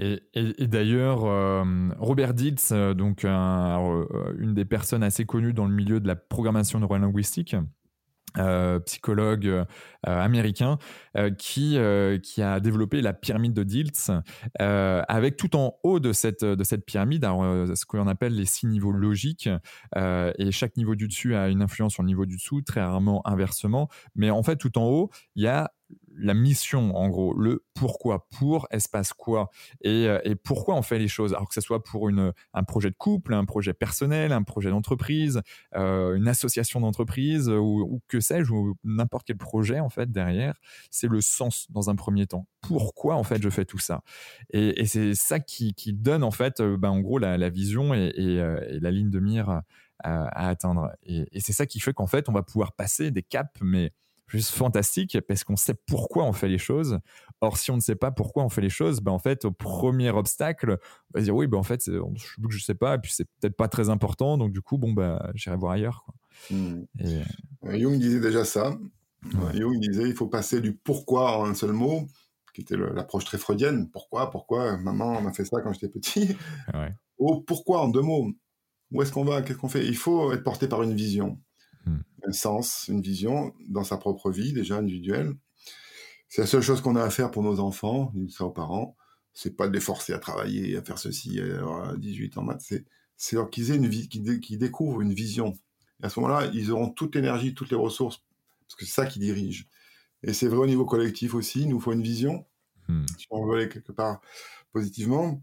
Et, d'ailleurs, euh, Robert Diltz, euh, donc euh, une des personnes assez connues dans le milieu de la programmation neurolinguistique, euh, psychologue américain qui, qui a développé la pyramide de Diltz avec tout en haut de cette, de cette pyramide ce qu'on appelle les six niveaux logiques et chaque niveau du dessus a une influence sur le niveau du dessous très rarement inversement mais en fait tout en haut il y a la mission, en gros, le pourquoi, pour espace quoi, et, et, pourquoi on fait les choses. Alors que ce soit pour une, un projet de couple, un projet personnel, un projet d'entreprise, une association d'entreprise, ou, que sais-je, ou n'importe quel projet, en fait, derrière, c'est le sens dans un premier temps. Pourquoi, en fait, je fais tout ça? Et, c'est ça qui, donne, en fait, ben, en gros, la, vision et, et, la ligne de mire à, atteindre. Et, c'est ça qui fait qu'en fait, on va pouvoir passer des caps, mais juste fantastiques, parce qu'on sait pourquoi on fait les choses. Or, si on ne sait pas pourquoi on fait les choses, ben en fait, au premier obstacle, on va dire oui, ben en fait, je, je sais pas, et puis c'est peut-être pas très important, donc du coup, bon, ben, j'irai voir ailleurs. Quoi. Hmm. Et... Euh, Jung disait déjà ça. Jung disait il faut passer du pourquoi en un seul mot, qui était l'approche très freudienne. Pourquoi, pourquoi, maman m'a fait ça quand j'étais petit. Au pourquoi en deux mots. Où est-ce qu'on va? Qu'est-ce qu'on fait? Il faut être porté par une vision, hmm. un sens, une vision dans sa propre vie, déjà individuelle. C'est la seule chose qu'on a à faire pour nos enfants, ça aux parents. C'est pas de les forcer à travailler, à faire ceci à 18 en maths. C'est leur qu'ils aient une vie, qu'ils découvrent une vision. Et à ce moment-là, ils auront toute l'énergie, toutes les ressources, parce que c'est ça qui dirige. Et c'est vrai au niveau collectif aussi. Il nous faut une vision, hmm. si on veut aller quelque part positivement.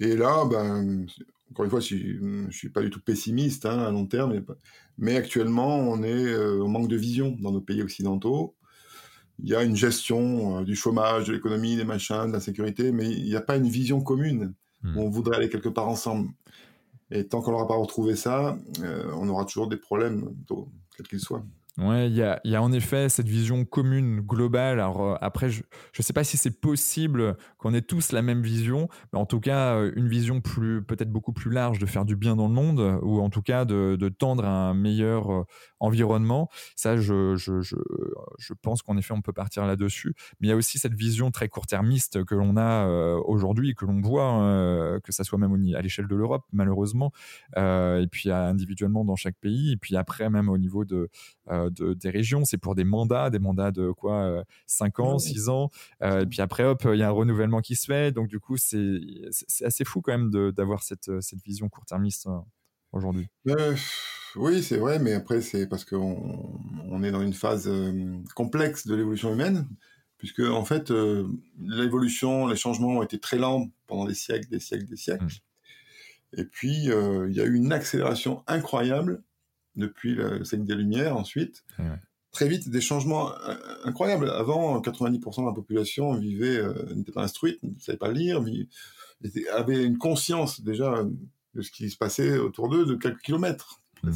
Et là, ben, encore une fois, je ne suis pas du tout pessimiste hein, à long terme, mais, actuellement, on est euh, au manque de vision dans nos pays occidentaux. Il y a une gestion euh, du chômage, de l'économie, des machins, de la sécurité, mais il n'y a pas une vision commune. Hmm. On voudrait aller quelque part ensemble. Et tant qu'on n'aura pas retrouvé ça, euh, on aura toujours des problèmes, quels qu'ils soient. Ouais, il y a, en effet cette vision commune, globale. Alors euh, après, je ne sais pas si c'est possible qu'on ait tous la même vision, mais en tout cas, euh, une vision plus, peut-être beaucoup plus large de faire du bien dans le monde, ou en tout cas de, tendre à un meilleur euh, environnement. Ça, je, pense qu'en effet, on peut partir là-dessus. Mais il y a aussi cette vision très court-termiste que l'on a aujourd'hui, que l'on voit, hein, que ça soit même à l'échelle de l'Europe, malheureusement, et puis individuellement dans chaque pays, et puis après même au niveau de des régions. C'est pour des mandats, des mandats de quoi 5 ans, 6 ans. et puis après, hop, il y a un renouvellement qui se fait. Donc du coup, c'est assez fou quand même d'avoir cette, cette vision court-termiste hein, aujourd'hui. oui, c'est vrai, mais après, c'est parce qu'on on est dans une phase complexe de l'évolution humaine, puisque en fait, l'évolution, les changements ont été très lents pendant des siècles, des siècles, des siècles. Mmh. Et puis, il y a eu une accélération incroyable depuis le siècle des Lumières ensuite. Très vite, des changements euh, incroyables. Avant, 90% de la population vivait, euh, n'était pas instruite, ne savait pas lire, avait une conscience déjà de ce qui se passait autour d'eux de quelques kilomètres. Hmm.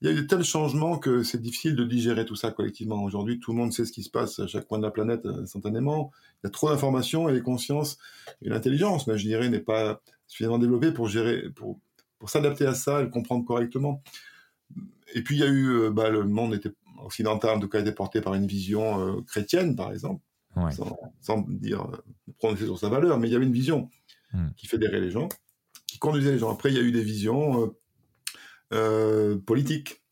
Il y a eu de tels changements que c'est difficile de digérer tout ça collectivement. Aujourd'hui, tout le monde sait ce qui se passe à chaque coin de la planète euh, instantanément. Il y a trop d'informations et les consciences et l'intelligence, mais je dirais, n'est pas suffisamment développée pour gérer, pour, pour s'adapter à ça et le comprendre correctement. Et puis il y a eu, euh, bah, le monde était occidental, en tout cas, était porté par une vision euh, chrétienne, par exemple, sans, dire euh, prononcer sur sa valeur, mais il y avait une vision hmm. qui fédérait les gens, qui conduisait les gens. Après, il y a eu des visions politiques,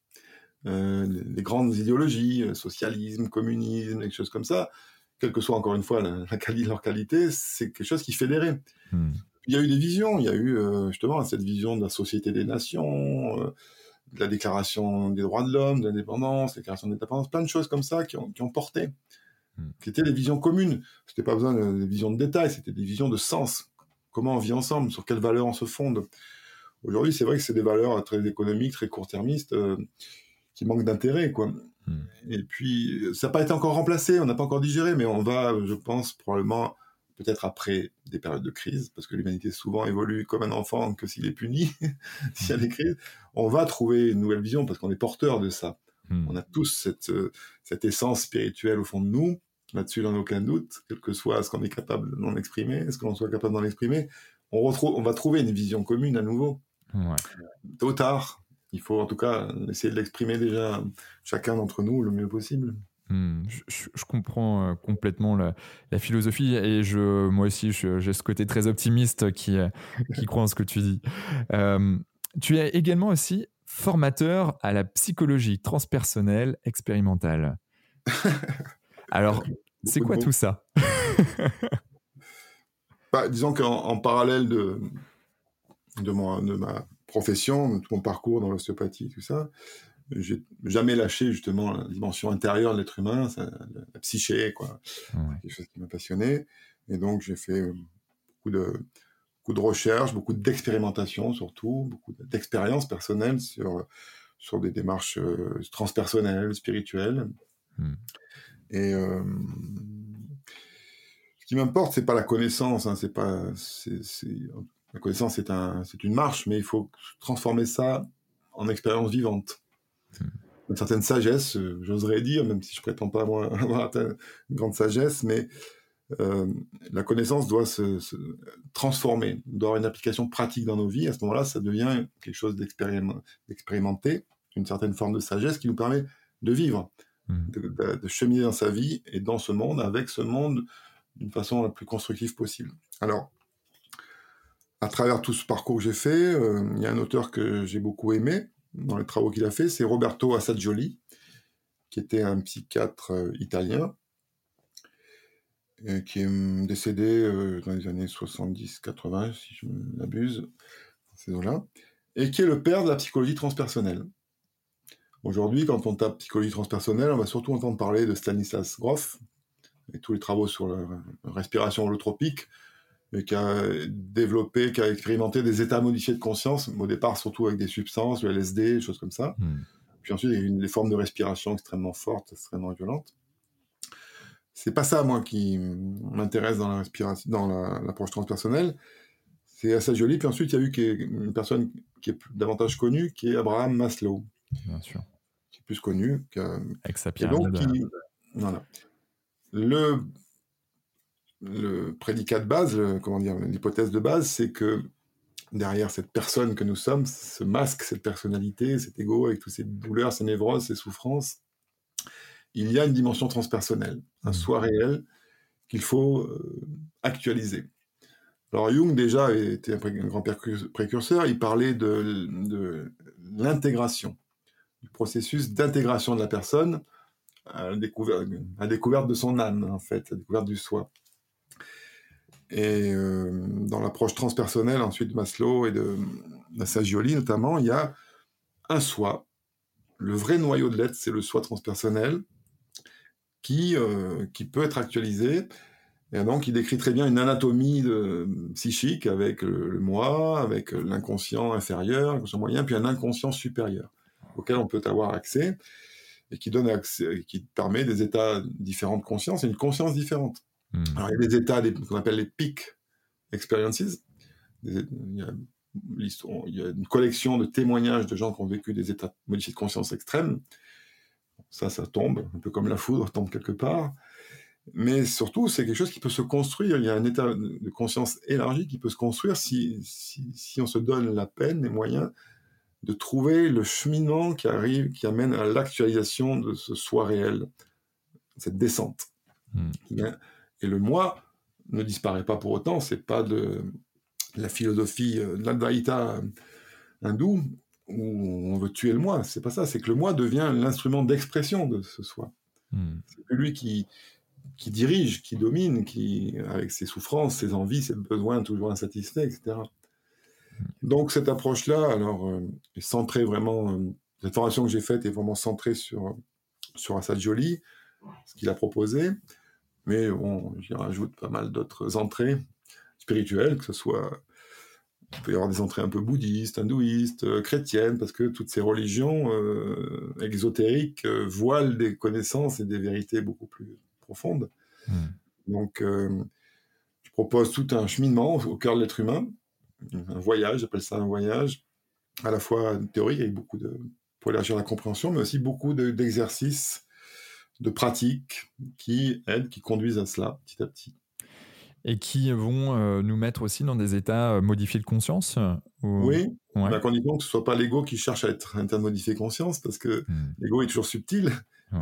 les grandes idéologies, socialisme, communisme, des choses comme ça, quelle que soit encore une fois la, leur qualité, c'est quelque chose qui fédérait. Hmm. Il y a eu des visions, il y a eu justement cette vision de la société des nations, de la déclaration des droits de l'homme, de l'indépendance, la déclaration d'indépendance, plein de choses comme ça qui ont, qui ont porté, hmm. qui étaient des visions communes. C'était pas besoin de, visions de détail, c'était des visions de sens. Comment on vit ensemble, sur quelles valeurs on se fonde. Aujourd'hui, c'est vrai que c'est des valeurs très économiques, très court-termistes, euh, qui manquent d'intérêt, quoi. Hmm. Et puis, ça n'a pas été encore remplacé, on n'a pas encore digéré, mais on va, je pense, probablement peut-être après des périodes de crise, parce que l'humanité souvent évolue comme un enfant que s'il est puni, s'il y a des crises, on va trouver une nouvelle vision parce qu'on est porteur de ça. Hmm. On a tous cette, euh, cette essence spirituelle au fond de nous, là-dessus, a aucun doute, quel que soit ce qu'on est capable d'en exprimer, ce qu'on soit capable d'en exprimer, on, retrouve, on va trouver une vision commune à nouveau. Tôt ou tard, il faut en tout cas essayer de l'exprimer déjà chacun d'entre nous le mieux possible. Hmm, je, comprends euh, complètement la, philosophie et je, moi aussi j'ai ce côté très optimiste qui, euh, qui croit en ce que tu dis. Euh, tu es également aussi formateur à la psychologie transpersonnelle expérimentale. Alors, c'est quoi tout ça? Bah, Disons qu'en parallèle de, de, de ma profession, de mon parcours dans l'ostéopathie, tout ça, j'ai jamais lâché justement la dimension intérieure de l'être humain, la, psyché, quoi. Quelque chose qui m'a passionné. Et donc j'ai fait beaucoup de, beaucoup de recherches, beaucoup d'expérimentation surtout, beaucoup d'expériences personnelles sur, sur des démarches transpersonnelles, spirituelles. Hmm. Et ce qui m'importe, c'est pas la connaissance, hein, c'est pas, la connaissance c'est un, c'est une marche, mais il faut transformer ça en expérience vivante. Une certaine sagesse, euh, j'oserais dire, même si je prétends pas avoir une grande sagesse, mais euh, la connaissance doit se, transformer, doit avoir une application pratique dans nos vies. À ce moment-là, ça devient quelque chose d'expérimenté, une certaine forme de sagesse qui nous permet de vivre, de, de, cheminer dans sa vie et dans ce monde, avec ce monde d'une façon la plus constructive possible. Alors, à travers tout ce parcours que j'ai fait, euh, il y a un auteur que j'ai beaucoup aimé dans les travaux qu'il a fait, c'est Roberto Assagioli, qui était un psychiatre euh, italien, qui est hum, décédé euh, dans les années 70-80, si je m'abuse, ces là et qui est le père de la psychologie transpersonnelle. Aujourd'hui, quand on tape psychologie transpersonnelle, on va surtout entendre parler de Stanislas Grof, et tous les travaux sur la respiration holotropique, et qui a développé, qui a expérimenté des états modifiés de conscience, au départ surtout avec des substances, le LSD, des choses comme ça. Hmm. Puis ensuite, il y a eu des formes de respiration extrêmement fortes, extrêmement violentes. C'est pas ça, moi, qui m'intéresse dans la respiration, dans l'approche transpersonnelle. C'est assez joli. Puis ensuite, il y a eu une personne qui est davantage connue, qui est Abraham Maslow. Bien sûr. Qui est plus connu. avec sa pyramide. Et donc, voilà le, le prédicat de base, comment dire, l'hypothèse de base, c'est que derrière cette personne que nous sommes, ce masque, cette personnalité, cet ego avec toutes ces douleurs, ces névroses, ces souffrances, il y a une dimension transpersonnelle, un mmh. soi réel qu'il faut euh, actualiser. Alors Jung déjà était un grand précurseur, il parlait de, de l'intégration, du processus d'intégration de la personne à la, découverte, à découverte de son âme, en fait, à la découverte du soi. Et euh, dans l'approche transpersonnelle, ensuite de Maslow et de, de notamment, il y a un soi. Le vrai noyau de l'être, c'est le soi transpersonnel qui, euh, qui peut être actualisé. Et donc, il décrit très bien une anatomie psychique avec le, moi, avec l'inconscient inférieur, l'inconscient moyen, puis un inconscient supérieur auquel on peut avoir accès et qui donne accès, qui permet des états différents de conscience et une conscience différente. Hmm. Alors, il y a des états qu'on appelle les peak experiences. il, y a, il, y a, une collection de témoignages de gens qui ont vécu des états modifiés de conscience extrêmes. Ça, ça tombe, un peu comme la foudre tombe quelque part. Mais surtout, c'est quelque chose qui peut se construire. Il y a un état de conscience élargi qui peut se construire si, si, si on se donne la peine, les moyens de trouver le cheminement qui arrive, qui amène à l'actualisation de ce soi réel, cette descente. Hmm. Et le moi ne disparaît pas pour autant, c'est pas de la philosophie euh, de l'Advaita hindou où on veut tuer le moi, c'est pas ça, c'est que le moi devient l'instrument d'expression de ce soi. Hmm. C'est lui qui, qui dirige, qui domine, qui, avec ses souffrances, ses envies, ses besoins toujours insatisfaits, etc. Donc cette approche-là, alors, euh, est centrée vraiment, euh, cette formation que j'ai faite est vraiment centrée sur, sur Assad Jolie, ce qu'il a proposé, mais bon, j'y rajoute pas mal d'autres entrées spirituelles, que ce soit, il peut y avoir des entrées un peu bouddhistes, hindouistes, euh, chrétiennes, parce que toutes ces religions exotériques voilent des connaissances et des vérités beaucoup plus profondes. Hmm. Donc, je propose tout un cheminement au cœur de l'être humain, un voyage, j'appelle ça un voyage, à la fois théorique avec beaucoup de pour élargir la compréhension, mais aussi beaucoup d'exercices, de, pratiques qui aident, qui conduisent à cela petit à petit. Et qui vont euh, nous mettre aussi dans des états euh, modifiés de conscience Oui, ouais. à condition que ce soit pas l'ego qui cherche à être un état de modifier conscience, parce que hmm. l'ego est toujours subtil.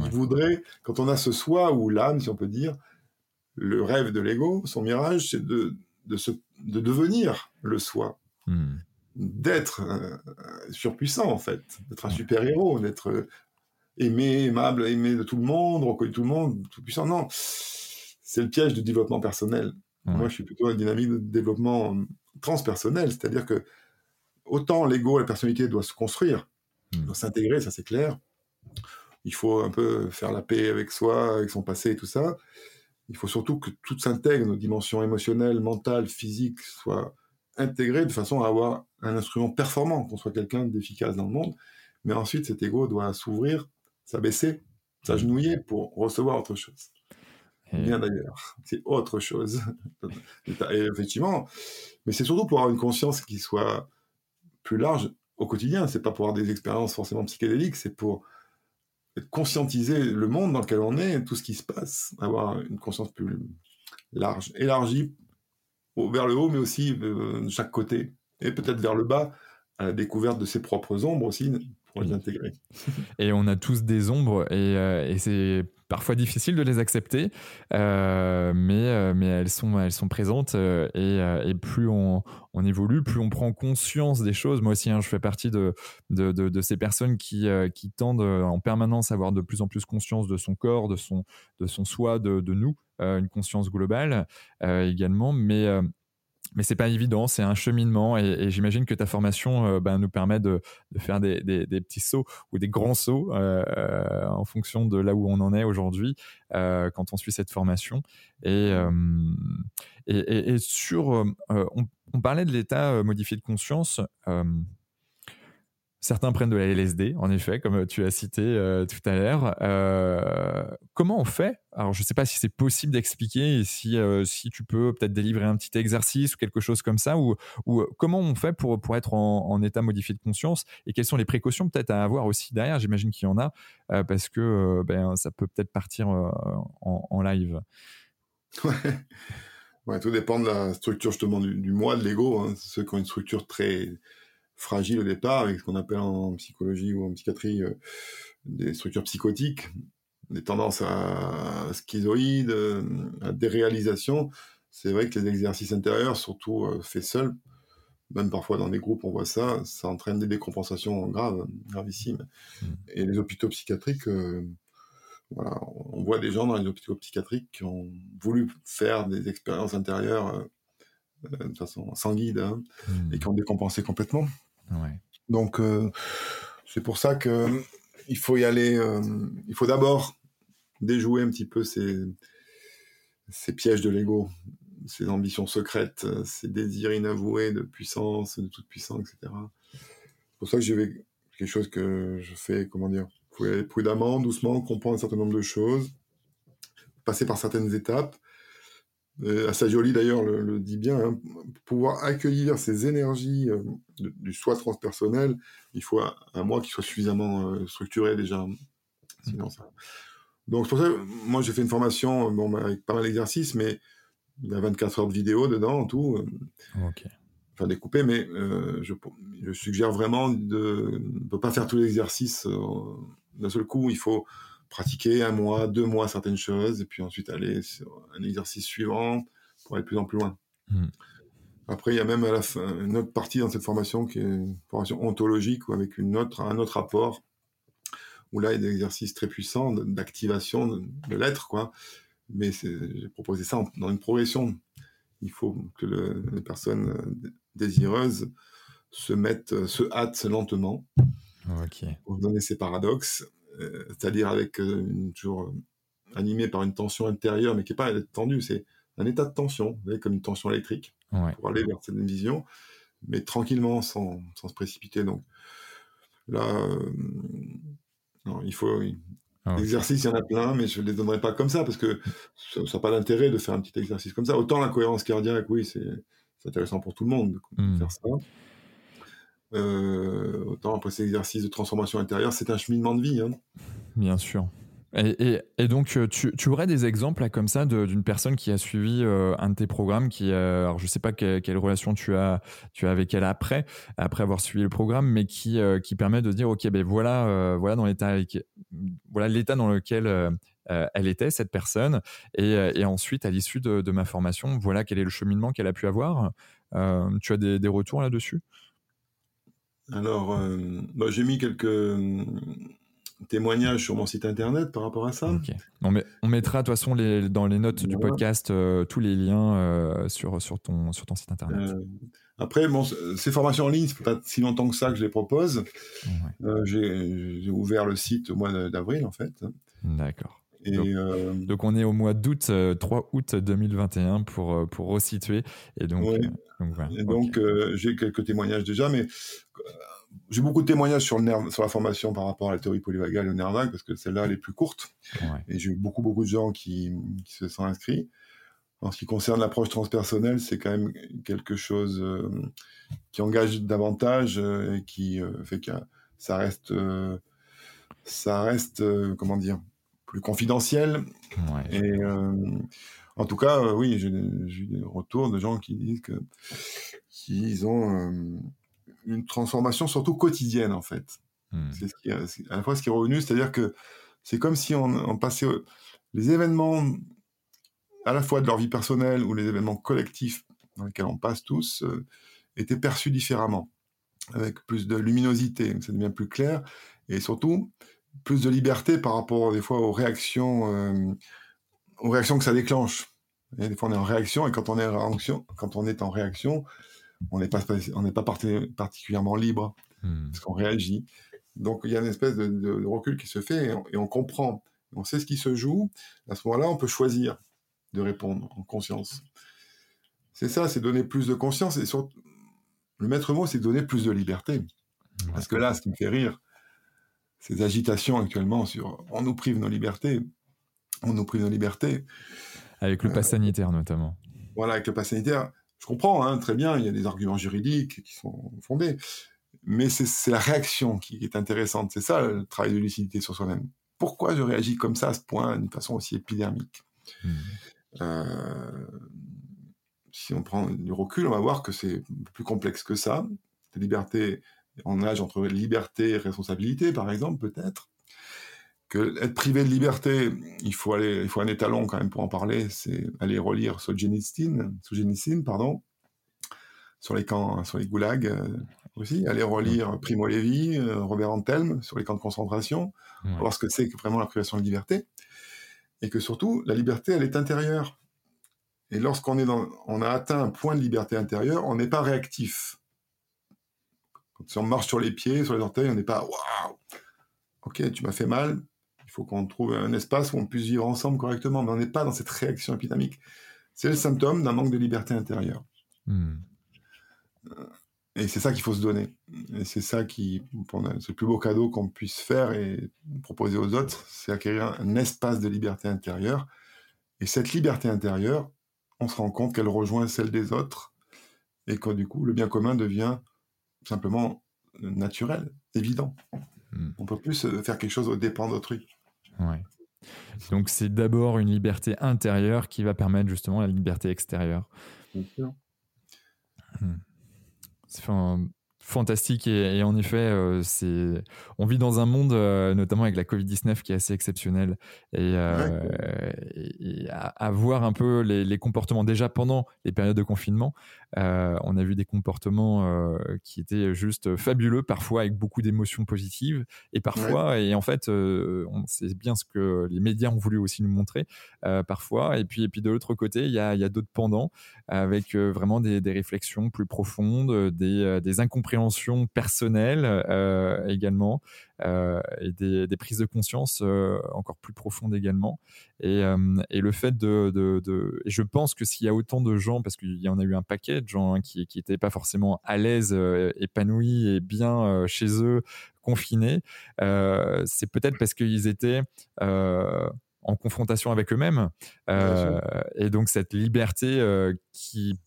Il voudrait, quand on a ce soi ou l'âme, si on peut dire, le rêve de l'ego, son mirage, c'est de de, se, de devenir le soi, hmm. d'être euh, surpuissant en fait, d'être un super-héros, d'être aimé, aimable, aimé de tout le monde, reconnu de tout le monde, tout puissant. Non, c'est le piège du développement personnel. Moi, je suis plutôt dans une dynamique de développement transpersonnel, c'est-à-dire que autant l'ego, la personnalité doit se construire, Il faut s'intégrer, ça c'est clair. Il faut un peu faire la paix avec soi, avec son passé et tout ça. Il faut surtout que tout s'intègre, nos dimensions émotionnelles, mentales, physiques soient intégrées de façon à avoir un instrument performant, qu'on soit quelqu'un d'efficace dans le monde. Mais ensuite, cet ego doit s'ouvrir, s'abaisser, s'agenouiller pour recevoir autre chose. Bien d'ailleurs, c'est autre chose. et effectivement, mais c'est surtout pour avoir une conscience qui soit plus large au quotidien. C'est pas pour avoir des expériences forcément psychédéliques, c'est pour conscientiser le monde dans lequel on est, tout ce qui se passe, avoir une conscience plus large, élargie vers le haut, mais aussi euh, de chaque côté, et peut-être vers le bas, à la découverte de ses propres ombres aussi, pour les intégrer. Et on a tous des ombres, et, euh, et c'est parfois difficile de les accepter, euh, mais, euh, mais elles, sont, elles sont présentes et, et, plus on, on, évolue, plus on prend conscience des choses. Moi aussi, hein, je fais partie de, de, de, de ces personnes qui, qui tendent en permanence à avoir de plus en plus conscience de son corps, de son, de son soi, de, de nous, une conscience globale également, mais mais c'est pas évident, c'est un cheminement et, j'imagine que ta formation euh, ben, nous permet de, faire des, petits sauts ou des grands sauts euh, euh, en fonction de là où on en est aujourd'hui quand on suit cette formation. Et, et, sur, on, parlait de l'état modifié de conscience. Certains prennent de la LSD, en effet, comme tu as cité euh, tout à l'heure. Euh, comment on fait? Alors, je ne sais pas si c'est possible d'expliquer si, euh, si tu peux peut-être délivrer un petit exercice ou quelque chose comme ça, ou, ou comment on fait pour, pour être en, état modifié de conscience et quelles sont les précautions peut-être à avoir aussi derrière? J'imagine qu'il y en a, parce que ben, ça peut peut-être partir en, live. Ouais. tout dépend de la structure justement du, du moi, de l'ego. Ceux qui ont une structure très fragile au départ, avec ce qu'on appelle en psychologie ou en psychiatrie euh, des structures psychotiques, des tendances à schizoïdes, euh, à déréalisation. C'est vrai que les exercices intérieurs, surtout euh, faits seuls, même parfois dans des groupes, on voit ça, ça entraîne des décompensations graves, gravissimes. Mmh. Et les hôpitaux psychiatriques, voilà, on voit des gens dans les hôpitaux psychiatriques qui ont voulu faire des expériences intérieures de façon sans guide hein, mmh. et qui ont décompensé complètement. Donc, euh, c'est pour ça que il faut y aller. Euh, il faut d'abord déjouer un petit peu ces, ces pièges de l'ego, ces ambitions secrètes, ces désirs inavoués de puissance, de toute puissance, etc. C'est pour ça que j'ai quelque chose que je fais, comment dire, prudemment, doucement, comprendre un certain nombre de choses, passer par certaines étapes, euh, Assagioli d'ailleurs le, dit bien, hein, pour pouvoir accueillir ces énergies euh, du soi transpersonnel, il faut un, moi qui soit suffisamment euh, structuré déjà. Sinon, ça... Donc c'est pour ça moi j'ai fait une formation bon, avec pas mal d'exercices, mais il y a 24 heures de vidéo dedans en tout. Enfin découpé, mais je, je, suggère vraiment de ne pas faire tous les exercices d'un seul coup. Il faut pratiquer un mois, deux mois certaines choses, et puis ensuite aller sur un exercice suivant pour aller de plus en plus loin. Hmm. Après, il y a même à la fin, une autre partie dans cette formation qui est une formation ontologique ou avec une autre, un autre rapport où là, il y a des exercices très puissants d'activation de, l'être, quoi. Mais j'ai proposé ça dans une progression. Il faut que les personnes désireuses se mettent, se hâtent lentement. Pour donner ces paradoxes euh, c'est-à-dire avec euh, une, toujours euh, animé par une tension intérieure, mais qui n'est pas tendue, c'est un état de tension, comme une tension électrique, pour aller vers cette vision, mais tranquillement, sans, sans se précipiter. Donc là, non, il faut. Ah, L'exercice, il y en a plein, mais je ne les donnerai pas comme ça, parce que ça n'a pas d'intérêt de faire un petit exercice comme ça. Autant la cohérence cardiaque, oui, c'est intéressant pour tout le monde de hmm. faire ça. Euh, autant après ces exercices de transformation intérieure, c'est un cheminement de vie. Hein. Bien sûr. Et, donc, euh, tu, tu, aurais des exemples comme ça d'une personne qui a suivi euh, un de tes programmes, qui, alors je sais pas quelle relation tu as, tu as avec elle après, après avoir suivi le programme, mais qui, permet de dire, ok, ben voilà, voilà dans l'état, voilà dans lequel elle était cette personne, et, ensuite à l'issue de, ma formation, voilà quel est le cheminement qu'elle a pu avoir. tu as des retours là-dessus? Alors, euh, bah, j'ai mis quelques euh, témoignages sur mon site internet par rapport à ça. On, on, mettra de toute façon les, dans les notes du podcast euh, tous les liens sur, sur, ton, sur ton site internet. Après, bon, ces formations en ligne, c'est pas si longtemps que ça que je les propose. J'ai ouvert le site au mois d'avril, en fait. D'accord. Euh, donc, on est au mois d'août, 3 euh, août 2021 pour, pour resituer. Et donc, donc, j'ai quelques témoignages déjà, mais j'ai beaucoup de témoignages sur, le nerf, sur la formation par rapport à la théorie polyvagale et au nerf vague, parce que celle-là, elle est plus courte. Et j'ai eu beaucoup, beaucoup de gens qui, qui se sont inscrits. En ce qui concerne l'approche transpersonnelle, c'est quand même quelque chose euh, qui engage davantage euh, et qui euh, fait que ça reste, ça reste, comment dire, plus confidentiel. Et en tout cas, oui, j'ai eu des retours de gens qui disent que qu'ils ont une transformation surtout quotidienne en fait. Hmm. C'est ce qui, à la fois ce qui est revenu, c'est-à-dire que c'est comme si on, on passait les événements à la fois de leur vie personnelle ou les événements collectifs dans lesquels on passe tous, euh, étaient perçus différemment, avec plus de luminosité, ça devient plus clair, et surtout plus de liberté par rapport des fois aux réactions, euh, aux réactions que ça déclenche. Et des fois on est en réaction, et quand on est en réaction, quand on est en réaction, on n'est pas, on n'est pas particulièrement libre, hmm. parce qu'on réagit. Donc il y a une espèce de, recul qui se fait, et on, et on comprend, on sait ce qui se joue. À ce moment-là, on peut choisir de répondre en conscience. C'est ça, c'est donner plus de conscience et surtout, le maître mot, c'est donner plus de liberté. Parce que là, ce qui me fait rire, ces agitations actuellement sur on nous prive nos libertés, on nous prive nos libertés. Avec le pass euh, sanitaire notamment. Voilà, avec le pass sanitaire, je comprends hein, très bien, il y a des arguments juridiques qui sont fondés, mais c'est la réaction qui est intéressante. C'est ça le travail de lucidité sur soi-même. Pourquoi je réagis comme ça à ce point, d'une façon aussi épidermique hmm. Euh, si on prend du recul, on va voir que c'est plus complexe que ça. La liberté, on nage entre liberté et responsabilité, par exemple, peut-être. Que être privé de liberté, il faut aller, il faut un étalon quand même pour en parler. C'est aller relire Solzhenitsyn, pardon, sur les camps, sur les goulags euh, aussi. Aller relire Primo Levi, euh, Robert Antelme sur les camps de concentration, pour voir ce que c'est que vraiment la privation de liberté et que surtout, la liberté, elle est intérieure. Et lorsqu'on est dans, on a atteint un point de liberté intérieure, on n'est pas réactif. Quand on marche sur les pieds, sur les orteils, on n'est pas waouh, ok, tu m'as fait mal. Il faut qu'on trouve un espace où on puisse vivre ensemble correctement, mais on n'est pas dans cette réaction épidémique. C'est le symptôme d'un manque de liberté intérieure. Hmm. Euh, et c'est ça qu'il faut se donner. Et c'est ça qui, c'est le plus beau cadeau qu'on puisse faire et proposer aux autres, c'est acquérir un espace de liberté intérieure. Et cette liberté intérieure, on se rend compte qu'elle rejoint celle des autres et que du coup, le bien commun devient simplement naturel, évident. Hmm. On peut plus faire quelque chose au dépens d'autrui. Ouais. Donc c'est d'abord une liberté intérieure qui va permettre justement la liberté extérieure. Bien sûr. Hmm fantastique et, en effet euh, c'est on vit dans un monde euh, notamment avec la Covid 19 qui est assez exceptionnel et, euh, à, voir un peu les, comportements. Déjà pendant les périodes de confinement on a vu des comportements qui étaient juste fabuleux parfois avec beaucoup d'émotions positives et parfois et en fait sait bien ce que les médias ont voulu aussi nous montrer parfois. Et puis et puis de l'autre côté il y a, y a d'autres pendants avec vraiment des, des, réflexions plus profondes des, des incompréhensions personnelle euh, également euh, et des, prises de conscience euh, encore plus profondes également. Et, le fait de, je pense que s'il y a autant de gens, parce qu'il y en a eu un paquet de gens hein, qui n'étaient pas forcément à l'aise, épanouis et bien chez eux, confinés, c'est peut-être parce qu'ils étaient en confrontation avec eux-mêmes. et donc cette liberté qui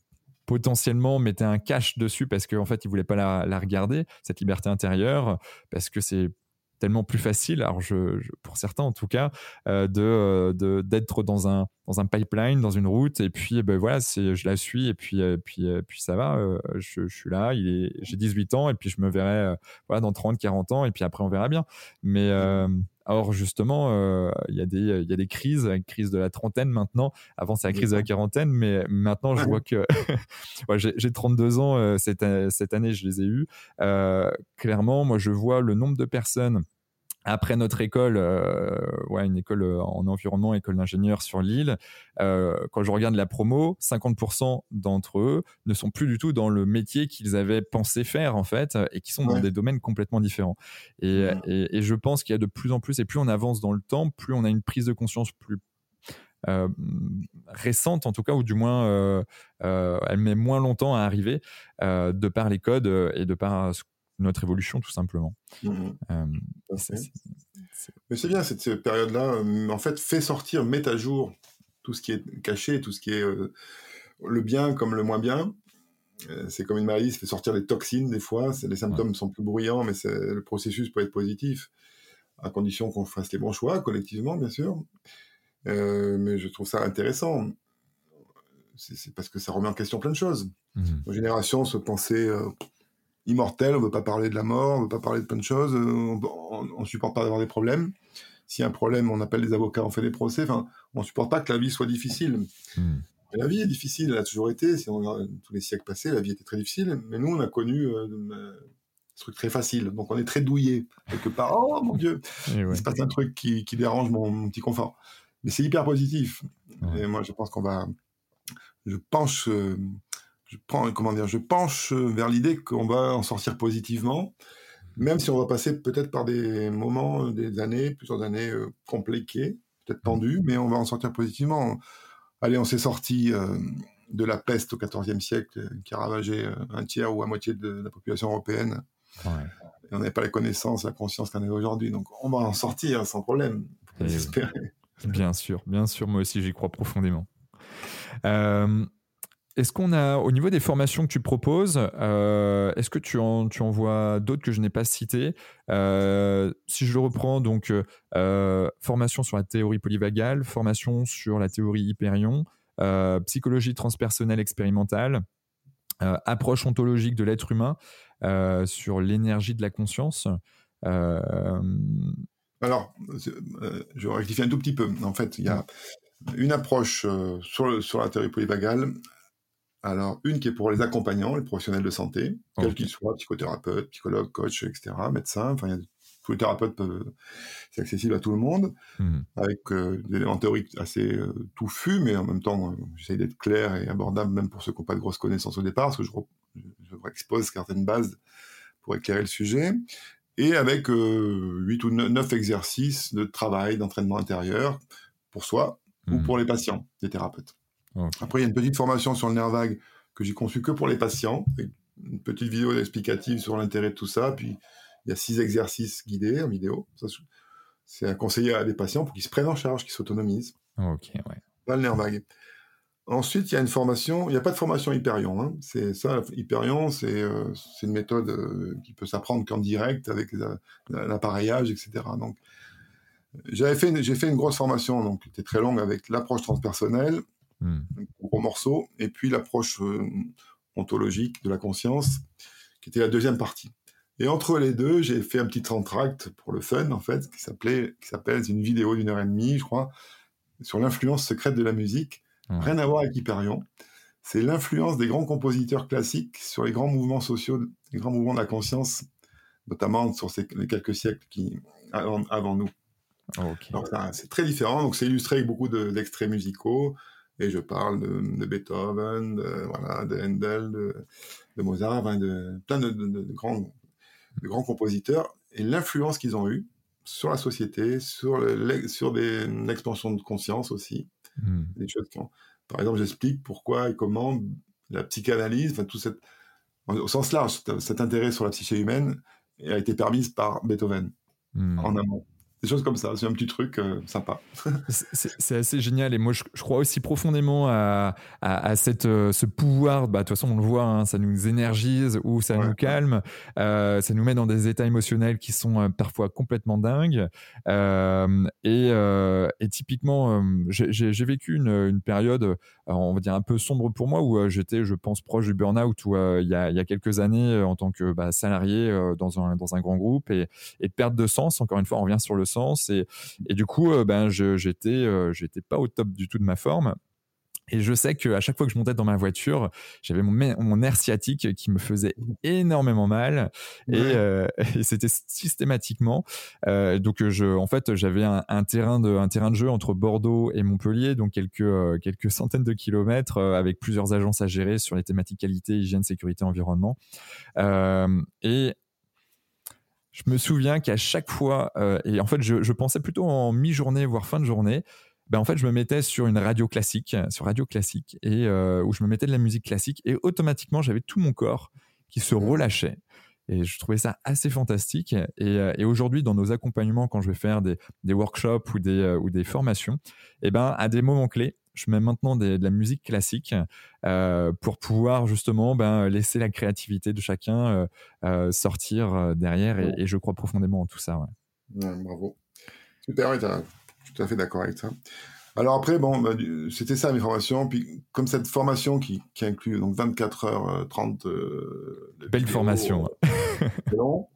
potentiellement mettait un cache dessus parce qu'en fait, il voulait pas la, regarder, cette liberté intérieure, parce que c'est tellement plus facile, alors je, pour certains en tout cas, euh, euh, de d'être dans un dans un pipeline, dans une route, et puis ben voilà, je la suis et puis euh, puis puis ça va, je, je, suis là, j'ai 18 ans et puis je me verrai voilà dans 30, 40 ans et puis après on verra bien. Mais Or, justement, euh, il y, a des, y a des crises, la crise de la trentaine maintenant. Avant, c'est la crise de la quarantaine, mais maintenant, je vois que j'ai 32 ans euh, cette, cette, année, je les ai eus. Euh, clairement, moi, je vois le nombre de personnes après notre école, euh, ouais, une école euh, en environnement, école d'ingénieur sur l'île, euh, quand je regarde la promo, 50% d'entre eux ne sont plus du tout dans le métier qu'ils avaient pensé faire en fait, et qui sont dans des domaines complètement différents. Et, et, et je pense qu'il y a de plus en plus, et plus on avance dans le temps, plus on a une prise de conscience plus euh, récente en tout cas, ou du moins euh, euh, elle met moins longtemps à arriver de par les codes et de par notre évolution tout simplement. Mmh Mais c'est bien cette période-là, en fait, fait sortir, met à jour tout ce qui est caché, tout ce qui est le bien comme le moins bien. c'est comme une maladie, ça fait sortir les toxines des fois, les symptômes sont plus bruyants, mais le processus peut être positif, à condition qu'on fasse les bons choix collectivement, bien sûr. Euh, mais je trouve ça intéressant. C'est parce que ça remet en question plein de choses. Mmh. Nos générations se pensaient euh, immortelles, on ne veut pas parler de la mort, on ne veut pas parler de plein de choses, euh, on ne supporte pas d'avoir des problèmes. S'il y a un problème, on appelle les avocats, on fait des procès. Enfin, on ne supporte pas que la vie soit difficile. Mmh. La vie est difficile, elle a toujours été. Si on regarde tous les siècles passés, la vie était très difficile. Mais nous, on a connu des trucs très faciles. Donc, on est très douillé quelque part. Oh mon Dieu, il se passe un truc qui, dérange mon, petit confort. Mais c'est hyper positif. Et moi, je pense qu'on va. Je penche. Euh, je prends, comment dire, je penche vers l'idée qu'on va en sortir positivement, même si on va passer peut-être par des moments, des années, plusieurs années euh, compliquées, peut-être tendues, mais on va en sortir positivement. Allez, on s'est sorti euh, de la peste au XIVe siècle, qui a ravagé un tiers ou à moitié de la population européenne. Et on n'avait pas la connaissance, la conscience qu'on a aujourd'hui. Donc on va en sortir sans problème, espérer. Bien sûr, bien sûr, moi aussi j'y crois profondément. Euh, est-ce qu'on a, au niveau des formations que tu proposes, euh, est-ce que tu en, tu en vois d'autres que je n'ai pas citées euh, Si je le reprends, donc formation sur la théorie polyvagale, formation sur la théorie hyperion, psychologie transpersonnelle expérimentale, approche ontologique de l'être humain sur l'énergie de la conscience. Alors, euh, je rectifie un tout petit peu. En fait, il y a une approche euh, sur, sur la théorie polyvagale. Alors, une qui est pour les accompagnants, les professionnels de santé, quels qu'ils soient, psychothérapeutes, psychologues, coachs, etc., médecins. Enfin, il y a, tous les thérapeutes peuvent, c'est accessible à tout le monde, mmh. avec euh, des éléments théoriques assez touffus, mais en même temps, j'essaie d'être clair et abordable, même pour ceux qui n'ont pas de grosses connaissances au départ, parce que je, je, je expose certaines bases pour éclairer le sujet et avec euh, 8 ou 9 exercices de travail, d'entraînement intérieur pour soi ou hmm. pour les patients, les thérapeutes. Après, il y a une petite formation sur le nerf vague que j'ai conçue que pour les patients, une petite vidéo explicative sur l'intérêt de tout ça, puis il y a six exercices guidés en vidéo. C'est à conseiller à des patients pour qu'ils se prennent en charge, qu'ils s'autonomisent. Ok, ouais. Dans le nerf vague. Ensuite, il y a une formation, il n'y a pas de formation Hyperion. Hein. C'est ça, Hyperion, c'est euh, une méthode euh, qui peut s'apprendre qu'en direct avec l'appareillage, etc. Donc, fait, j'ai fait une grosse formation, donc qui était très longue avec l'approche transpersonnelle, mmh. gros morceau, et puis l'approche euh, ontologique de la conscience, qui était la deuxième partie. Et entre les deux, j'ai fait un petit entracte pour le fun, en fait, qui s'appelait, qui s'appelle une vidéo d'une heure et demie, je crois, sur l'influence secrète de la musique Rien à voir avec Hyperion. C'est l'influence des grands compositeurs classiques sur les grands mouvements sociaux, les grands mouvements de la conscience, notamment sur ces, les quelques siècles qui, avant, nous. c'est très différent. Donc, c'est illustré avec beaucoup d'extraits musicaux. Et je parle de, Beethoven, de, voilà, de Handel, de, Mozart, de plein de, grands, de grands compositeurs et l'influence qu'ils ont eue sur la société, sur, sur l'expansion de conscience aussi. Hmm. Des choses Par exemple, j'explique pourquoi et comment la psychanalyse, enfin tout cette, au sens large, cet intérêt sur la psyché humaine a été permise par Beethoven hmm. en amont des choses comme ça. C'est un petit truc euh, sympa. c'est assez génial. Et moi, je, crois aussi profondément à, à, cette, euh, ce pouvoir. Bah, de toute façon, on le voit, hein, ça nous énergise ou ça nous calme. Euh, ça nous met dans des états émotionnels qui sont parfois complètement dingues. Et, et, typiquement, j'ai vécu une, une, période, on va dire, un peu sombre pour moi, où j'étais, je pense, proche du burn-out, où il y, a, y, a, quelques années, en tant que bah, salarié dans, un, dans un grand groupe, et, et perte de sens. Encore une fois, on revient sur le sens et, et du coup, euh, ben, j'étais, euh, j'étais pas au top du tout de ma forme. Et je sais qu'à chaque fois que je montais dans ma voiture, j'avais mon, mon nerf sciatique qui me faisait énormément mal. Et, euh, c'était systématiquement. Euh, donc, je, en fait, j'avais un, terrain de, un terrain de jeu entre Bordeaux et Montpellier, donc quelques, euh, quelques centaines de kilomètres avec plusieurs agences à gérer sur les thématiques qualité, hygiène, sécurité, environnement. et je me souviens qu'à chaque fois, et en fait, je, je pensais plutôt en mi-journée, voire fin de journée, ben en fait, je me mettais sur une radio classique, sur radio classique, et euh, où je me mettais de la musique classique, et automatiquement, j'avais tout mon corps qui se relâchait. Et je trouvais ça assez fantastique. Et, euh, et aujourd'hui, dans nos accompagnements, quand je vais faire des, des workshops ou des, euh, ou des formations, et ben, à des moments clés, je mets maintenant de la musique classique euh, pour pouvoir justement ben, laisser la créativité de chacun euh, sortir derrière. Et, et, je crois profondément en tout ça. Ouais. Ouais, bravo. Super, tout à fait d'accord avec ça. Alors après, bon, bah, c'était ça mes formations. Puis comme cette formation qui, qui inclut donc 24 heures 30 euh, de Belle formation. Euh, c'est long.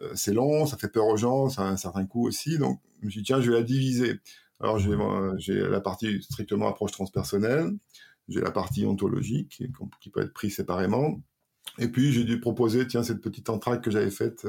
Euh, c'est long, ça fait peur aux gens, ça a un certain coût aussi. Donc je me suis dit, tiens, je vais la diviser. Alors j'ai la partie strictement approche transpersonnelle, j'ai la partie ontologique qui, peut être prise séparément. Et puis j'ai dû proposer, tiens, cette petite entraque que j'avais faite,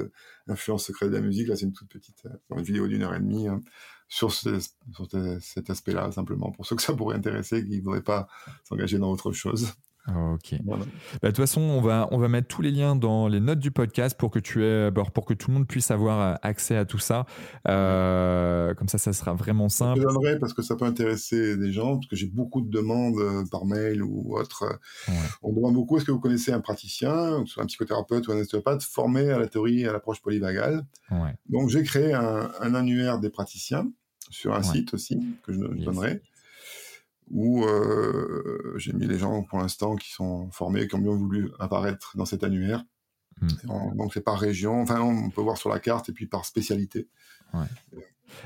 Influence secrète de la musique, là c'est une toute petite une vidéo d'une heure et demie, hein sur, cet aspect-là, simplement, pour ceux que ça pourrait intéresser, qui ne voudraient pas s'engager dans autre chose. Ok. Bah, de toute façon, on va, on va mettre tous les liens dans les notes du podcast pour que, tu aies, pour que tout le monde puisse avoir euh, accès à tout ça. Euh, comme ça, ça sera vraiment simple. Je donnerai parce que ça peut intéresser des gens, parce que j'ai beaucoup de demandes euh, par mail ou autre. On demande beaucoup est-ce que vous connaissez un praticien, soit un psychothérapeute ou un ostéopathe formé à la théorie et à l'approche polyvagale? Donc, j'ai créé un, un annuaire des praticiens sur un site aussi que je, donnerai où euh, j'ai mis les gens pour l'instant qui sont formés, qui ont bien voulu apparaître dans cet annuaire. Hmm. donc c'est par région, enfin on peut voir sur la carte et puis par spécialité.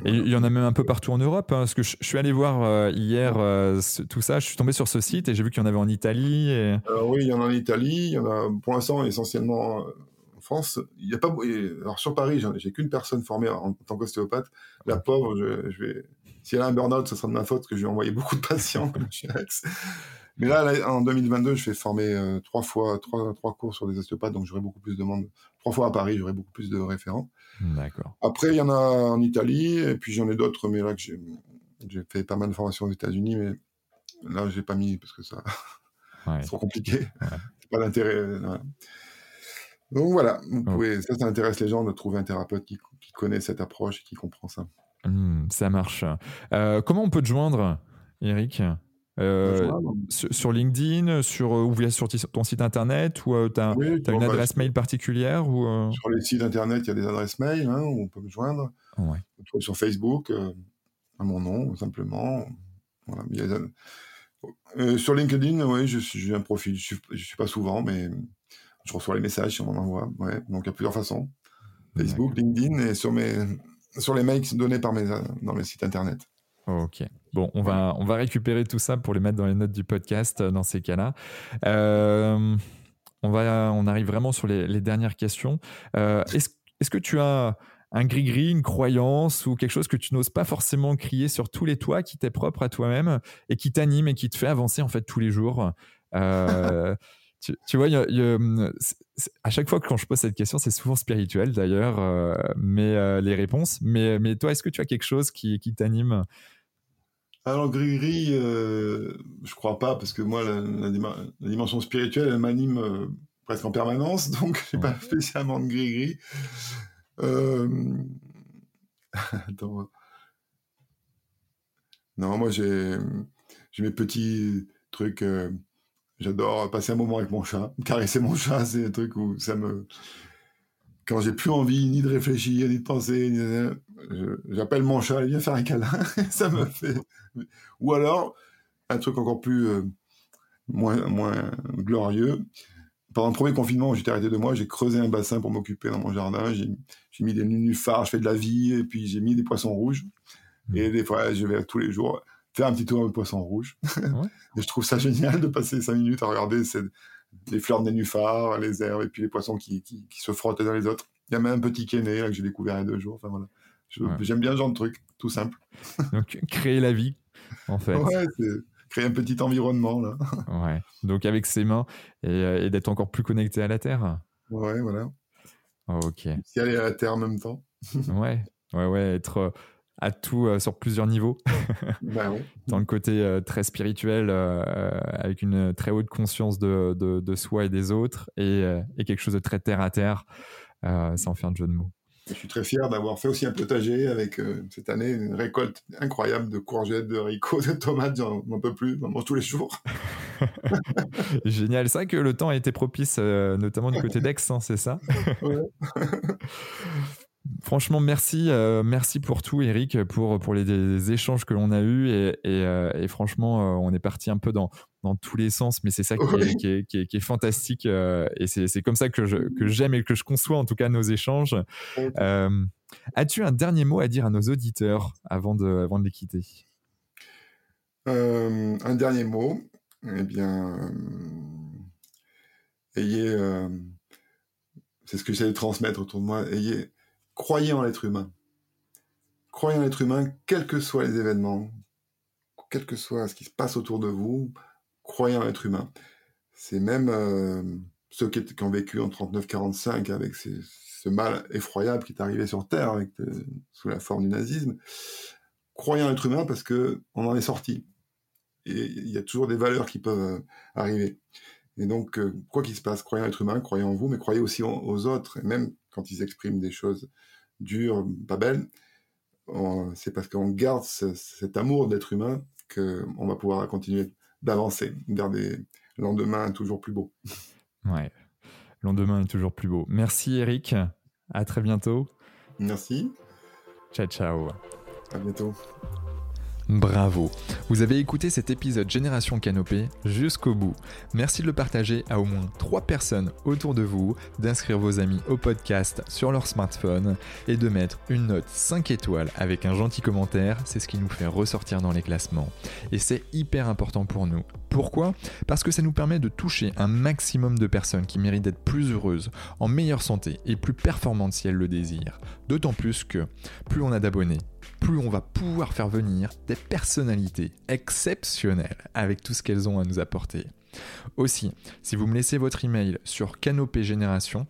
Et il y en a même un peu partout en Europe, hein, parce que je, suis allé voir euh, hier euh, tout ça, je suis tombé sur ce site et j'ai vu qu'il y en avait en Italie. Et... oui, il y en a en Italie, il y en a pour l'instant essentiellement France, il y a pas. Alors sur Paris, j'ai qu'une personne formée en, tant qu'ostéopathe. La pauvre, je, vais. Si elle a un burn-out, ce sera de ma faute que je lui ai envoyé beaucoup de patients. Mais là, en 2022, je fais former euh, trois fois, trois, trois cours sur des ostéopathes, donc j'aurai beaucoup plus de monde. Trois fois à Paris, j'aurai beaucoup plus de référents. D'accord. Après, il y en a en Italie, et puis j'en ai d'autres, mais là, j'ai fait pas mal de formations aux États-Unis, mais là, j'ai pas mis parce que ça, c'est trop compliqué. Ouais. C'est pas d'intérêt. Donc voilà, ça, ça intéresse les gens de trouver un thérapeute qui, connaît cette approche et qui comprend ça. Mmh, ça marche. Euh, comment on peut te joindre, Eric? Euh, sur, LinkedIn, sur, ou via sur ton site internet, ou tu as, une bah, adresse mail particulière ou, euh? Sur les sites internet, il y a des adresses mail hein, où on peut me joindre. Ouais. Sur Facebook, à mon nom, simplement. sur LinkedIn, oui, j'ai un profil. Je ne suis, pas souvent, mais je reçois les messages si on m'en envoie. Ouais. Donc il y a plusieurs façons. Facebook, LinkedIn et sur, mes, sur les mails donnés par mes, dans mes sites internet. Ok. Bon, on va, on va récupérer tout ça pour les mettre dans les notes du podcast euh, dans ces cas-là. Euh, on, va, on arrive vraiment sur les, dernières questions. Euh, est-ce, est-ce que tu as un gris-gris, une croyance ou quelque chose que tu n'oses pas forcément crier sur tous les toits, qui t'est propre à toi-même et qui t'anime et qui te fait avancer en fait tous les jours? tu, vois, à chaque fois que quand je pose cette question, c'est souvent spirituel d'ailleurs, euh, mais euh, les réponses. Mais, mais toi, est-ce que tu as quelque chose qui, qui t'anime? Alors, gris-gris, euh, je crois pas, parce que moi, la, dimension spirituelle, elle m'anime presque en permanence, donc j'ai pas spécialement de gris-gris. Attends. Non, moi, j'ai mes petits trucs J'adore passer un moment avec mon chat. Caresser mon chat, c'est un truc où ça me. Quand j'ai plus envie ni de réfléchir, ni de penser, j'appelle mon chat, il vient faire un câlin. ça me fait. Ou alors, un truc encore plus. Euh, moins, moins glorieux. Pendant le premier confinement, j'étais arrêté de moi, j'ai creusé un bassin pour m'occuper dans mon jardin. J'ai mis des nénuphars, je fais de la vie, et puis j'ai mis des poissons rouges. Mmh. Et des fois, je vais tous les jours faire un petit tour avec poisson rouge. et je trouve ça génial de passer cinq minutes à regarder les fleurs de nénuphar, les herbes et puis les poissons qui, qui, se frottent les uns les autres. Il y a même un petit kéné que j'ai découvert il y a deux jours. Enfin, voilà. J'aime bien ce genre de truc, tout simple. Donc, créer la vie, en fait. Ouais, créer un petit environnement là. ouais. Donc avec ses mains et, d'être encore plus connecté à la Terre. Ouais, voilà. ok. Si aller à la Terre en même temps. ouais, ouais, ouais, être à tout euh, sur plusieurs niveaux. bah Dans le côté euh, très spirituel, euh, avec une très haute conscience de, de, soi et des autres, et, et, quelque chose de très terre à terre, sans faire de jeu de mots. Je suis très fier d'avoir fait aussi un potager avec cette année une récolte incroyable de courgettes, de haricots, de tomates. J'en peux plus, j'en mange tous les jours. Génial. C'est vrai que le temps a été propice, notamment du côté d'Aix, hein, c'est ça? Ouais. Franchement, merci, euh, merci pour tout, Eric, pour, pour les, échanges que l'on a eus. Et, euh, franchement, euh, on est parti un peu dans, dans tous les sens, mais c'est ça qui est, qui, est, fantastique. et c'est comme ça que j'aime et que je conçois en tout cas nos échanges. As-tu un dernier mot à dire à nos auditeurs avant de, avant de les quitter? Un dernier mot, eh bien, ayez, c'est ce que j'allais transmettre autour de moi, ayez croyez en l'être humain. Croyez en l'être humain, quels que soient les événements, quel que soit ce qui se passe autour de vous, croyez en l'être humain. C'est même euh, ceux qui, ont vécu en 39-45 avec ce mal effroyable qui est arrivé sur Terre euh, sous la forme du nazisme. Croyez en l'être humain parce que on en est sorti. Et il y a toujours des valeurs qui peuvent euh, arriver. Et donc, quoi qu'il se passe, croyez en l'être humain, croyez en vous, mais croyez aussi aux autres. Et même quand ils expriment des choses dures, pas belles, c'est parce qu'on garde cet amour d'être humain qu'on va pouvoir continuer d'avancer vers des lendemains toujours plus beaux. Ouais, lendemain est toujours plus beau. Merci Eric, à très bientôt. Merci. Ciao, ciao. À bientôt. Bravo Vous avez écouté cet épisode Génération Canopée jusqu'au bout. Merci de le partager à au moins 3 personnes autour de vous, d'inscrire vos amis au podcast sur leur smartphone et de mettre une note 5 étoiles avec un gentil commentaire, c'est ce qui nous fait ressortir dans les classements. Et c'est hyper important pour nous. Pourquoi? Parce que ça nous permet de toucher un maximum de personnes qui méritent d'être plus heureuses, en meilleure santé et plus performantes si elles le désirent. D'autant plus que plus on a d'abonnés, plus on va pouvoir faire venir des personnalités exceptionnelles avec tout ce qu'elles ont à nous apporter. Aussi, si vous me laissez votre email sur canopégénération.com,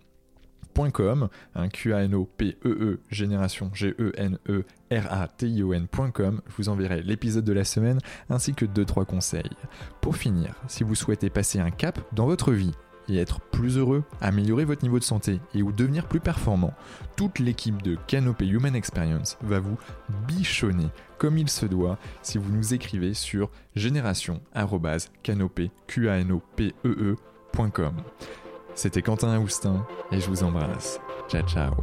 P E E génération G E N E R A T I O N.com, je vous enverrai l'épisode de la semaine ainsi que 2 trois conseils. Pour finir, si vous souhaitez passer un cap dans votre vie et être plus heureux, améliorer votre niveau de santé et ou devenir plus performant, toute l'équipe de Canopé Human Experience va vous bichonner comme il se doit si vous nous écrivez sur génération@canopé.com. C'était Quentin Aoustin et je vous embrasse. Ciao ciao.